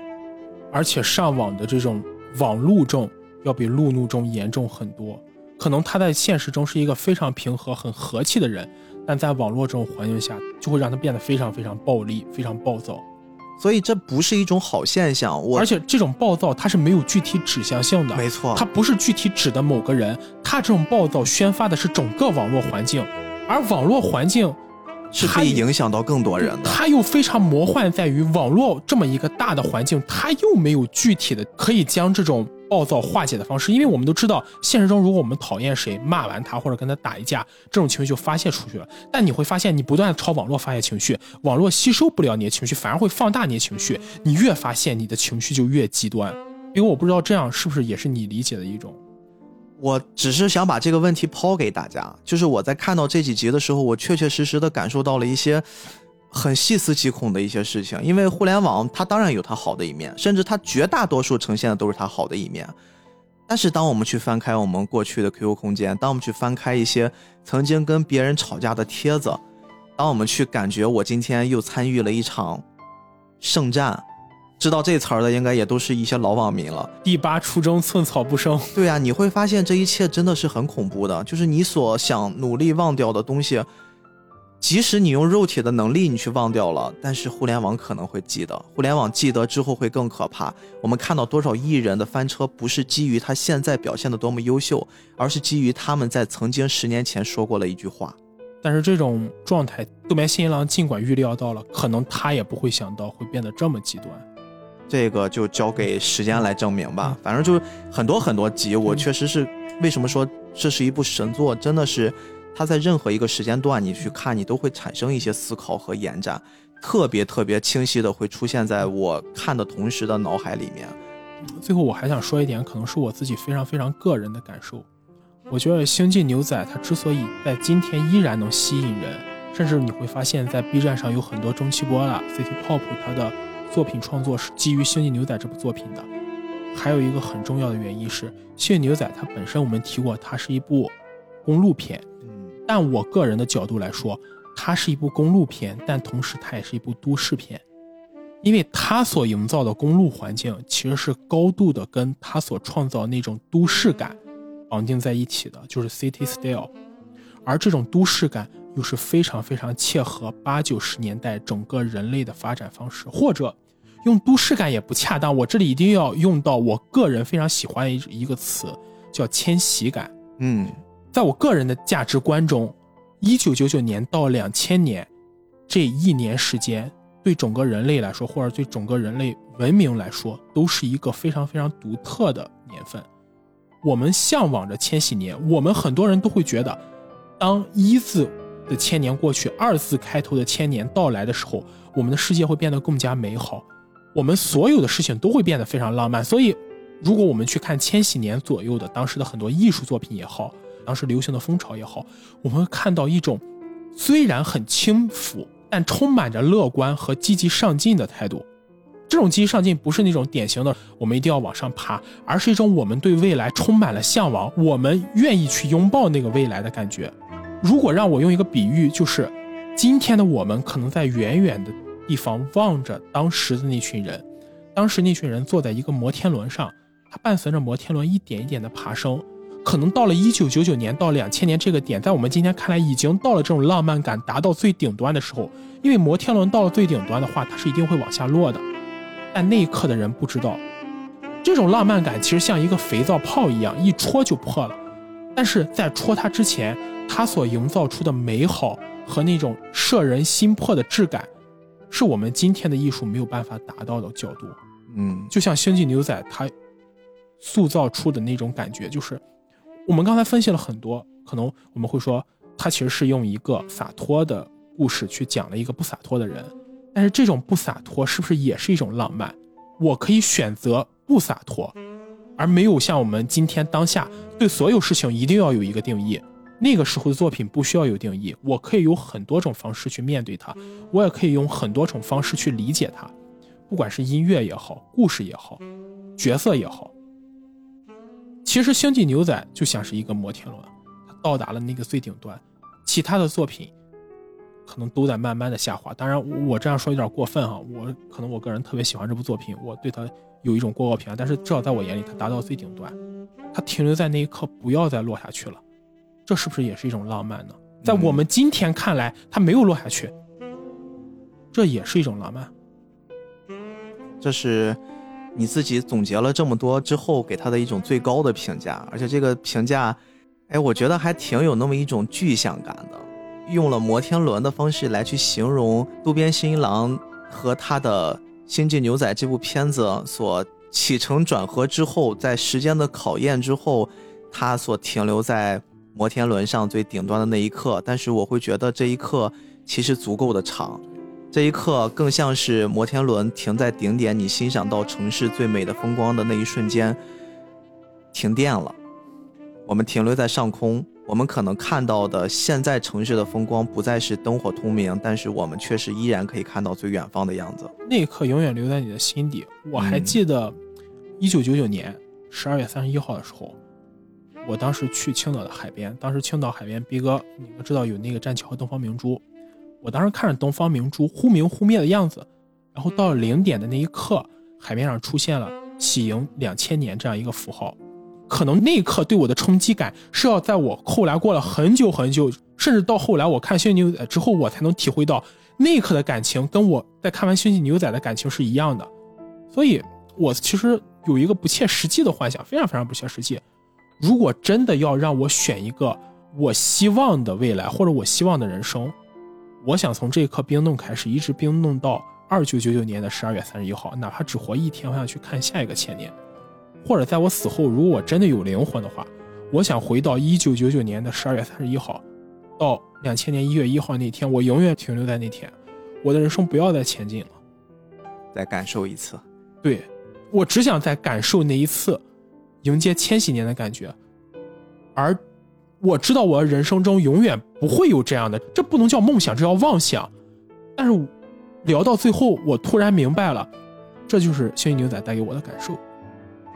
B: 而且上网的这种网路症要比路怒症严重很多。可能他在现实中是一个非常平和、很和气的人，但在网络这种环境下，就会让他变得非常非常暴力、非常暴躁。
A: 所以这不是一种好现象。我
B: 而且这种暴躁它是没有具体指向性的，
A: 没错，
B: 它不是具体指的某个人，他这种暴躁宣发的是整个网络环境，而网络环境
A: 是可以影响到更多人的。
B: 它又非常魔幻，在于网络这么一个大的环境，它又没有具体的可以将这种暴躁化解的方式。因为我们都知道，现实中如果我们讨厌谁，骂完他或者跟他打一架，这种情绪就发泄出去了。但你会发现，你不断的朝网络发泄情绪，网络吸收不了你的情绪，反而会放大你的情绪。你越发泄你的情绪就越极端。因为我不知道这样是不是也是你理解的一种。
A: 我只是想把这个问题抛给大家，就是我在看到这几集的时候，我确确实实的感受到了一些很细思极恐的一些事情。因为互联网它当然有它好的一面，甚至它绝大多数呈现的都是它好的一面。但是当我们去翻开我们过去的 QQ 空间，当我们去翻开一些曾经跟别人吵架的帖子，当我们去感觉我今天又参与了一场圣战。知道这词儿的应该也都是一些老网民了。
B: 第八初衷寸草不生。
A: 对啊，你会发现这一切真的是很恐怖的，就是你所想努力忘掉的东西，即使你用肉体的能力你去忘掉了，但是互联网可能会记得，互联网记得之后会更可怕。我们看到多少艺人的翻车，不是基于他现在表现的多么优秀，而是基于他们在曾经十年前说过了一句话。
B: 但是这种状态，渡边新一郎尽管预料到了，可能他也不会想到会变得这么极端。
A: 这个就交给时间来证明吧。反正就是很多很多集，我确实是为什么说这是一部神作，真的是它在任何一个时间段你去看，你都会产生一些思考和延展，特别特别清晰的会出现在我看的同时的脑海里面。
B: 最后我还想说一点，可能是我自己非常非常个人的感受。我觉得《星际牛仔》它之所以在今天依然能吸引人，甚至你会发现在 B 站上有很多中期波啦、City Pop 它的。作品创作是基于《星际牛仔》这部作品的，还有一个很重要的原因是，《星际牛仔》它本身我们提过，它是一部公路片。嗯，但我个人的角度来说，它是一部公路片，但同时它也是一部都市片，因为它所营造的公路环境其实是高度的跟它所创造那种都市感绑定在一起的，就是 City Style，而这种都市感。又是非常非常切合八九十年代整个人类的发展方式，或者用都市感也不恰当。我这里一定要用到我个人非常喜欢的一一个词，叫迁徙感。
A: 嗯，
B: 在我个人的价值观中，一九九九年到两千年这一年时间，对整个人类来说，或者对整个人类文明来说，都是一个非常非常独特的年份。我们向往着千禧年，我们很多人都会觉得，当一字。的千年过去，二字开头的千年到来的时候，我们的世界会变得更加美好，我们所有的事情都会变得非常浪漫。所以，如果我们去看千禧年左右的当时的很多艺术作品也好，当时流行的风潮也好，我们会看到一种虽然很轻浮，但充满着乐观和积极上进的态度。这种积极上进不是那种典型的我们一定要往上爬，而是一种我们对未来充满了向往，我们愿意去拥抱那个未来的感觉。如果让我用一个比喻，就是今天的我们可能在远远的地方望着当时的那群人，当时那群人坐在一个摩天轮上，它伴随着摩天轮一点一点的爬升，可能到了一九九九年到两千年这个点，在我们今天看来已经到了这种浪漫感达到最顶端的时候，因为摩天轮到了最顶端的话，它是一定会往下落的，但那一刻的人不知道，这种浪漫感其实像一个肥皂泡一样，一戳就破了，但是在戳它之前。它所营造出的美好和那种摄人心魄的质感，是我们今天的艺术没有办法达到的角度。
A: 嗯，
B: 就像《星际牛仔》它塑造出的那种感觉，就是我们刚才分析了很多，可能我们会说，它其实是用一个洒脱的故事去讲了一个不洒脱的人。但是这种不洒脱是不是也是一种浪漫？我可以选择不洒脱，而没有像我们今天当下对所有事情一定要有一个定义。那个时候的作品不需要有定义，我可以有很多种方式去面对它，我也可以用很多种方式去理解它，不管是音乐也好，故事也好，角色也好。其实《星际牛仔》就像是一个摩天轮，它到达了那个最顶端，其他的作品可能都在慢慢的下滑。当然，我这样说有点过分啊，我可能我个人特别喜欢这部作品，我对它有一种过高评价，但是至少在我眼里，它达到最顶端，它停留在那一刻，不要再落下去了。这是不是也是一种浪漫呢？在我们今天看来，它没有落下去，这也是一种浪漫。
A: 这是你自己总结了这么多之后给他的一种最高的评价，而且这个评价，哎，我觉得还挺有那么一种具象感的，用了摩天轮的方式来去形容渡边新一郎和他的《星际牛仔》这部片子所起承转合之后，在时间的考验之后，他所停留在摩天轮上最顶端的那一刻。但是我会觉得这一刻其实足够的长，这一刻更像是摩天轮停在顶点，你欣赏到城市最美的风光的那一瞬间，停电了。我们停留在上空，我们可能看到的现在城市的风光不再是灯火通明，但是我们却是依然可以看到最远方的样子。
B: 那一刻永远留在你的心底。我还
A: 嗯
B: 记得，一九九九年十二月三十一号的时候，我当时去青岛的海边，当时青岛海边，逼哥你们知道有那个栈桥和东方明珠，我当时看着东方明珠忽明忽灭的样子，然后到了零点的那一刻，海面上出现了“喜迎两千年”这样一个符号。可能那一刻对我的冲击感是要在我后来过了很久很久，甚至到后来我看《星际牛仔》之后，我才能体会到那一刻的感情跟我在看完《星际牛仔》的感情是一样的。所以，我其实有一个不切实际的幻想，非常非常不切实际。如果真的要让我选一个我希望的未来或者我希望的人生，我想从这一刻冰冻开始，一直冰冻到二九九九年的十二月三十一号，哪怕只活一天，我想去看下一个千年。或者在我死后，如果我真的有灵魂的话，我想回到一九九九年的十二月三十一号，到两千年一月一号那天，我永远停留在那天，我的人生不要再前进了。
A: 再感受一次。
B: 对我只想再感受那一次迎接千禧年的感觉，而我知道我的人生中永远不会有这样的，这不能叫梦想，这叫妄想。但是聊到最后，我突然明白了，这就是《星际牛仔》带给我的感受。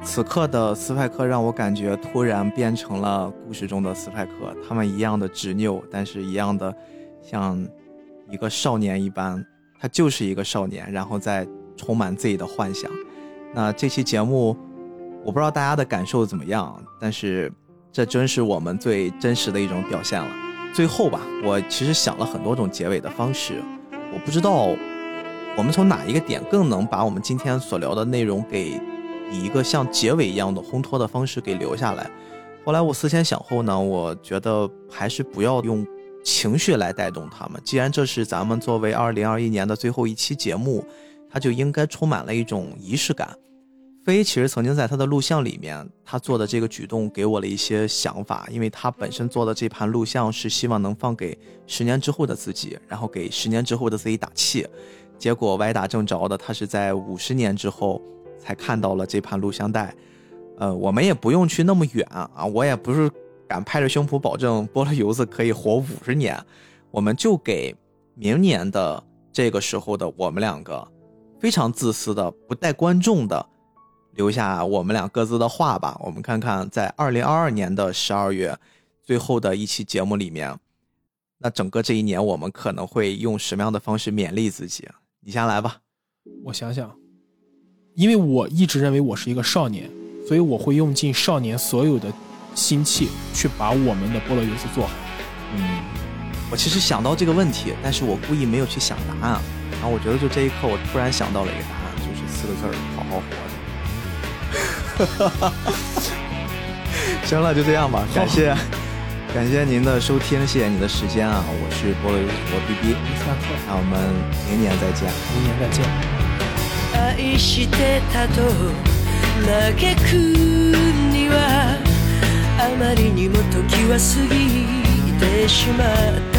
A: 此刻的斯派克让我感觉突然变成了故事中的斯派克，他们一样的执拗，但是一样的像一个少年一般，他就是一个少年，然后再充满自己的幻想。那这期节目，我不知道大家的感受怎么样，但是这真是我们最真实的一种表现了。最后吧，我其实想了很多种结尾的方式，我不知道我们从哪一个点更能把我们今天所聊的内容给以一个像结尾一样的烘托的方式给留下来。后来我思前想后呢，我觉得还是不要用情绪来带动他们。既然这是咱们作为二零二一年的最后一期节目，它就应该充满了一种仪式感。飞其实曾经在他的录像里面，他做的这个举动给我了一些想法，因为他本身做的这盘录像是希望能放给十年之后的自己，然后给十年之后的自己打气。结果歪打正着的，他是在五十年之后才看到了这盘录像带。呃，我们也不用去那么远啊，我也不是敢拍着胸脯保证菠萝油子可以活五十年，我们就给明年的这个时候的我们两个，非常自私的、不带观众的，留下我们俩各自的话吧。我们看看在二零二二年的十二月最后的一期节目里面，那整个这一年我们可能会用什么样的方式勉励自己？你先来吧。
B: 我想想，因为我一直认为我是一个少年，所以我会用尽少年所有的心气去把我们的菠萝游戏做好。
A: 嗯，我其实想到这个问题，但是我故意没有去想答案。然后我觉得就这一刻，我突然想到了一个答案，就是四个字儿：好好活着。<laughs> 行了，就这样吧，感谢<laughs> 感谢您的收听，谢谢你的时间啊！我是菠萝油主播 B B，
B: 下课，
A: 那我们明年再见。
B: 明年再见。
G: 愛してたと嘆くにはあまりにも時は過ぎてしまった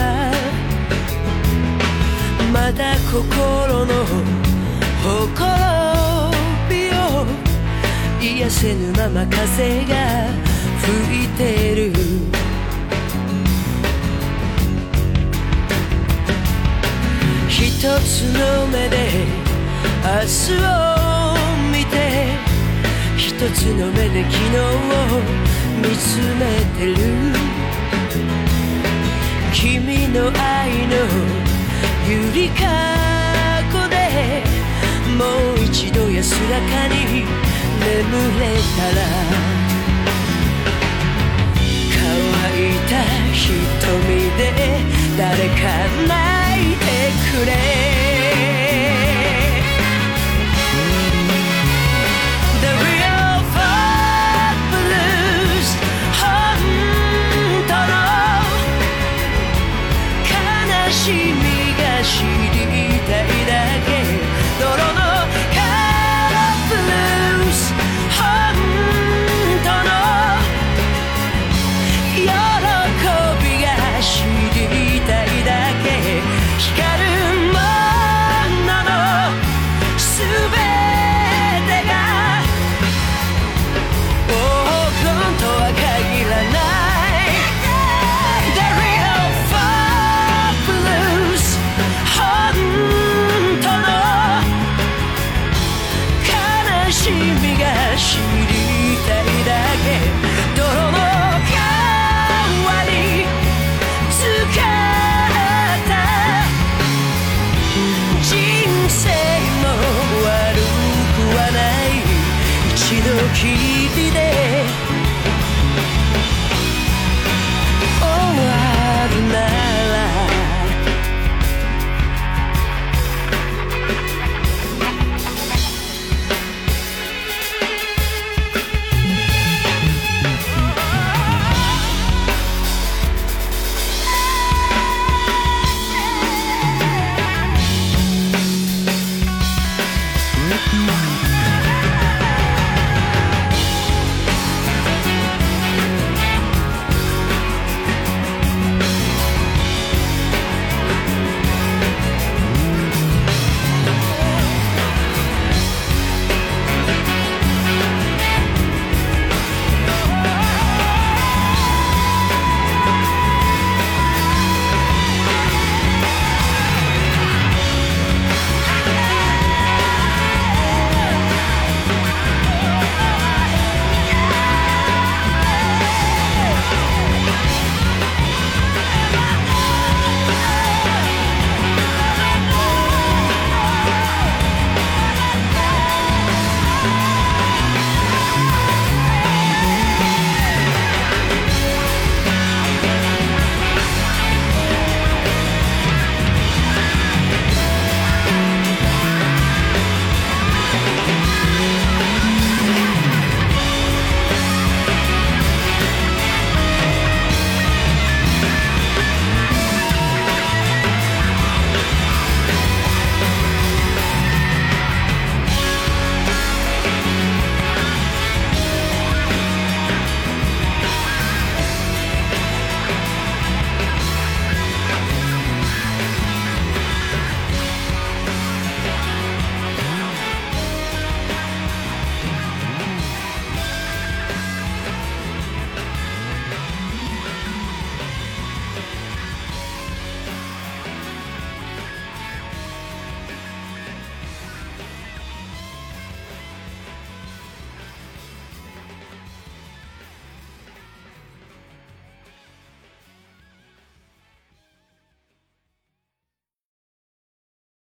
G: まだ心のほころびを 癒せぬまま風が吹いてる。一つの目で明日を見て一つの目で昨日を見つめてる。君の愛のゆりかごでもう一度安らかにれたら乾いた瞳で誰か泣いてくれ。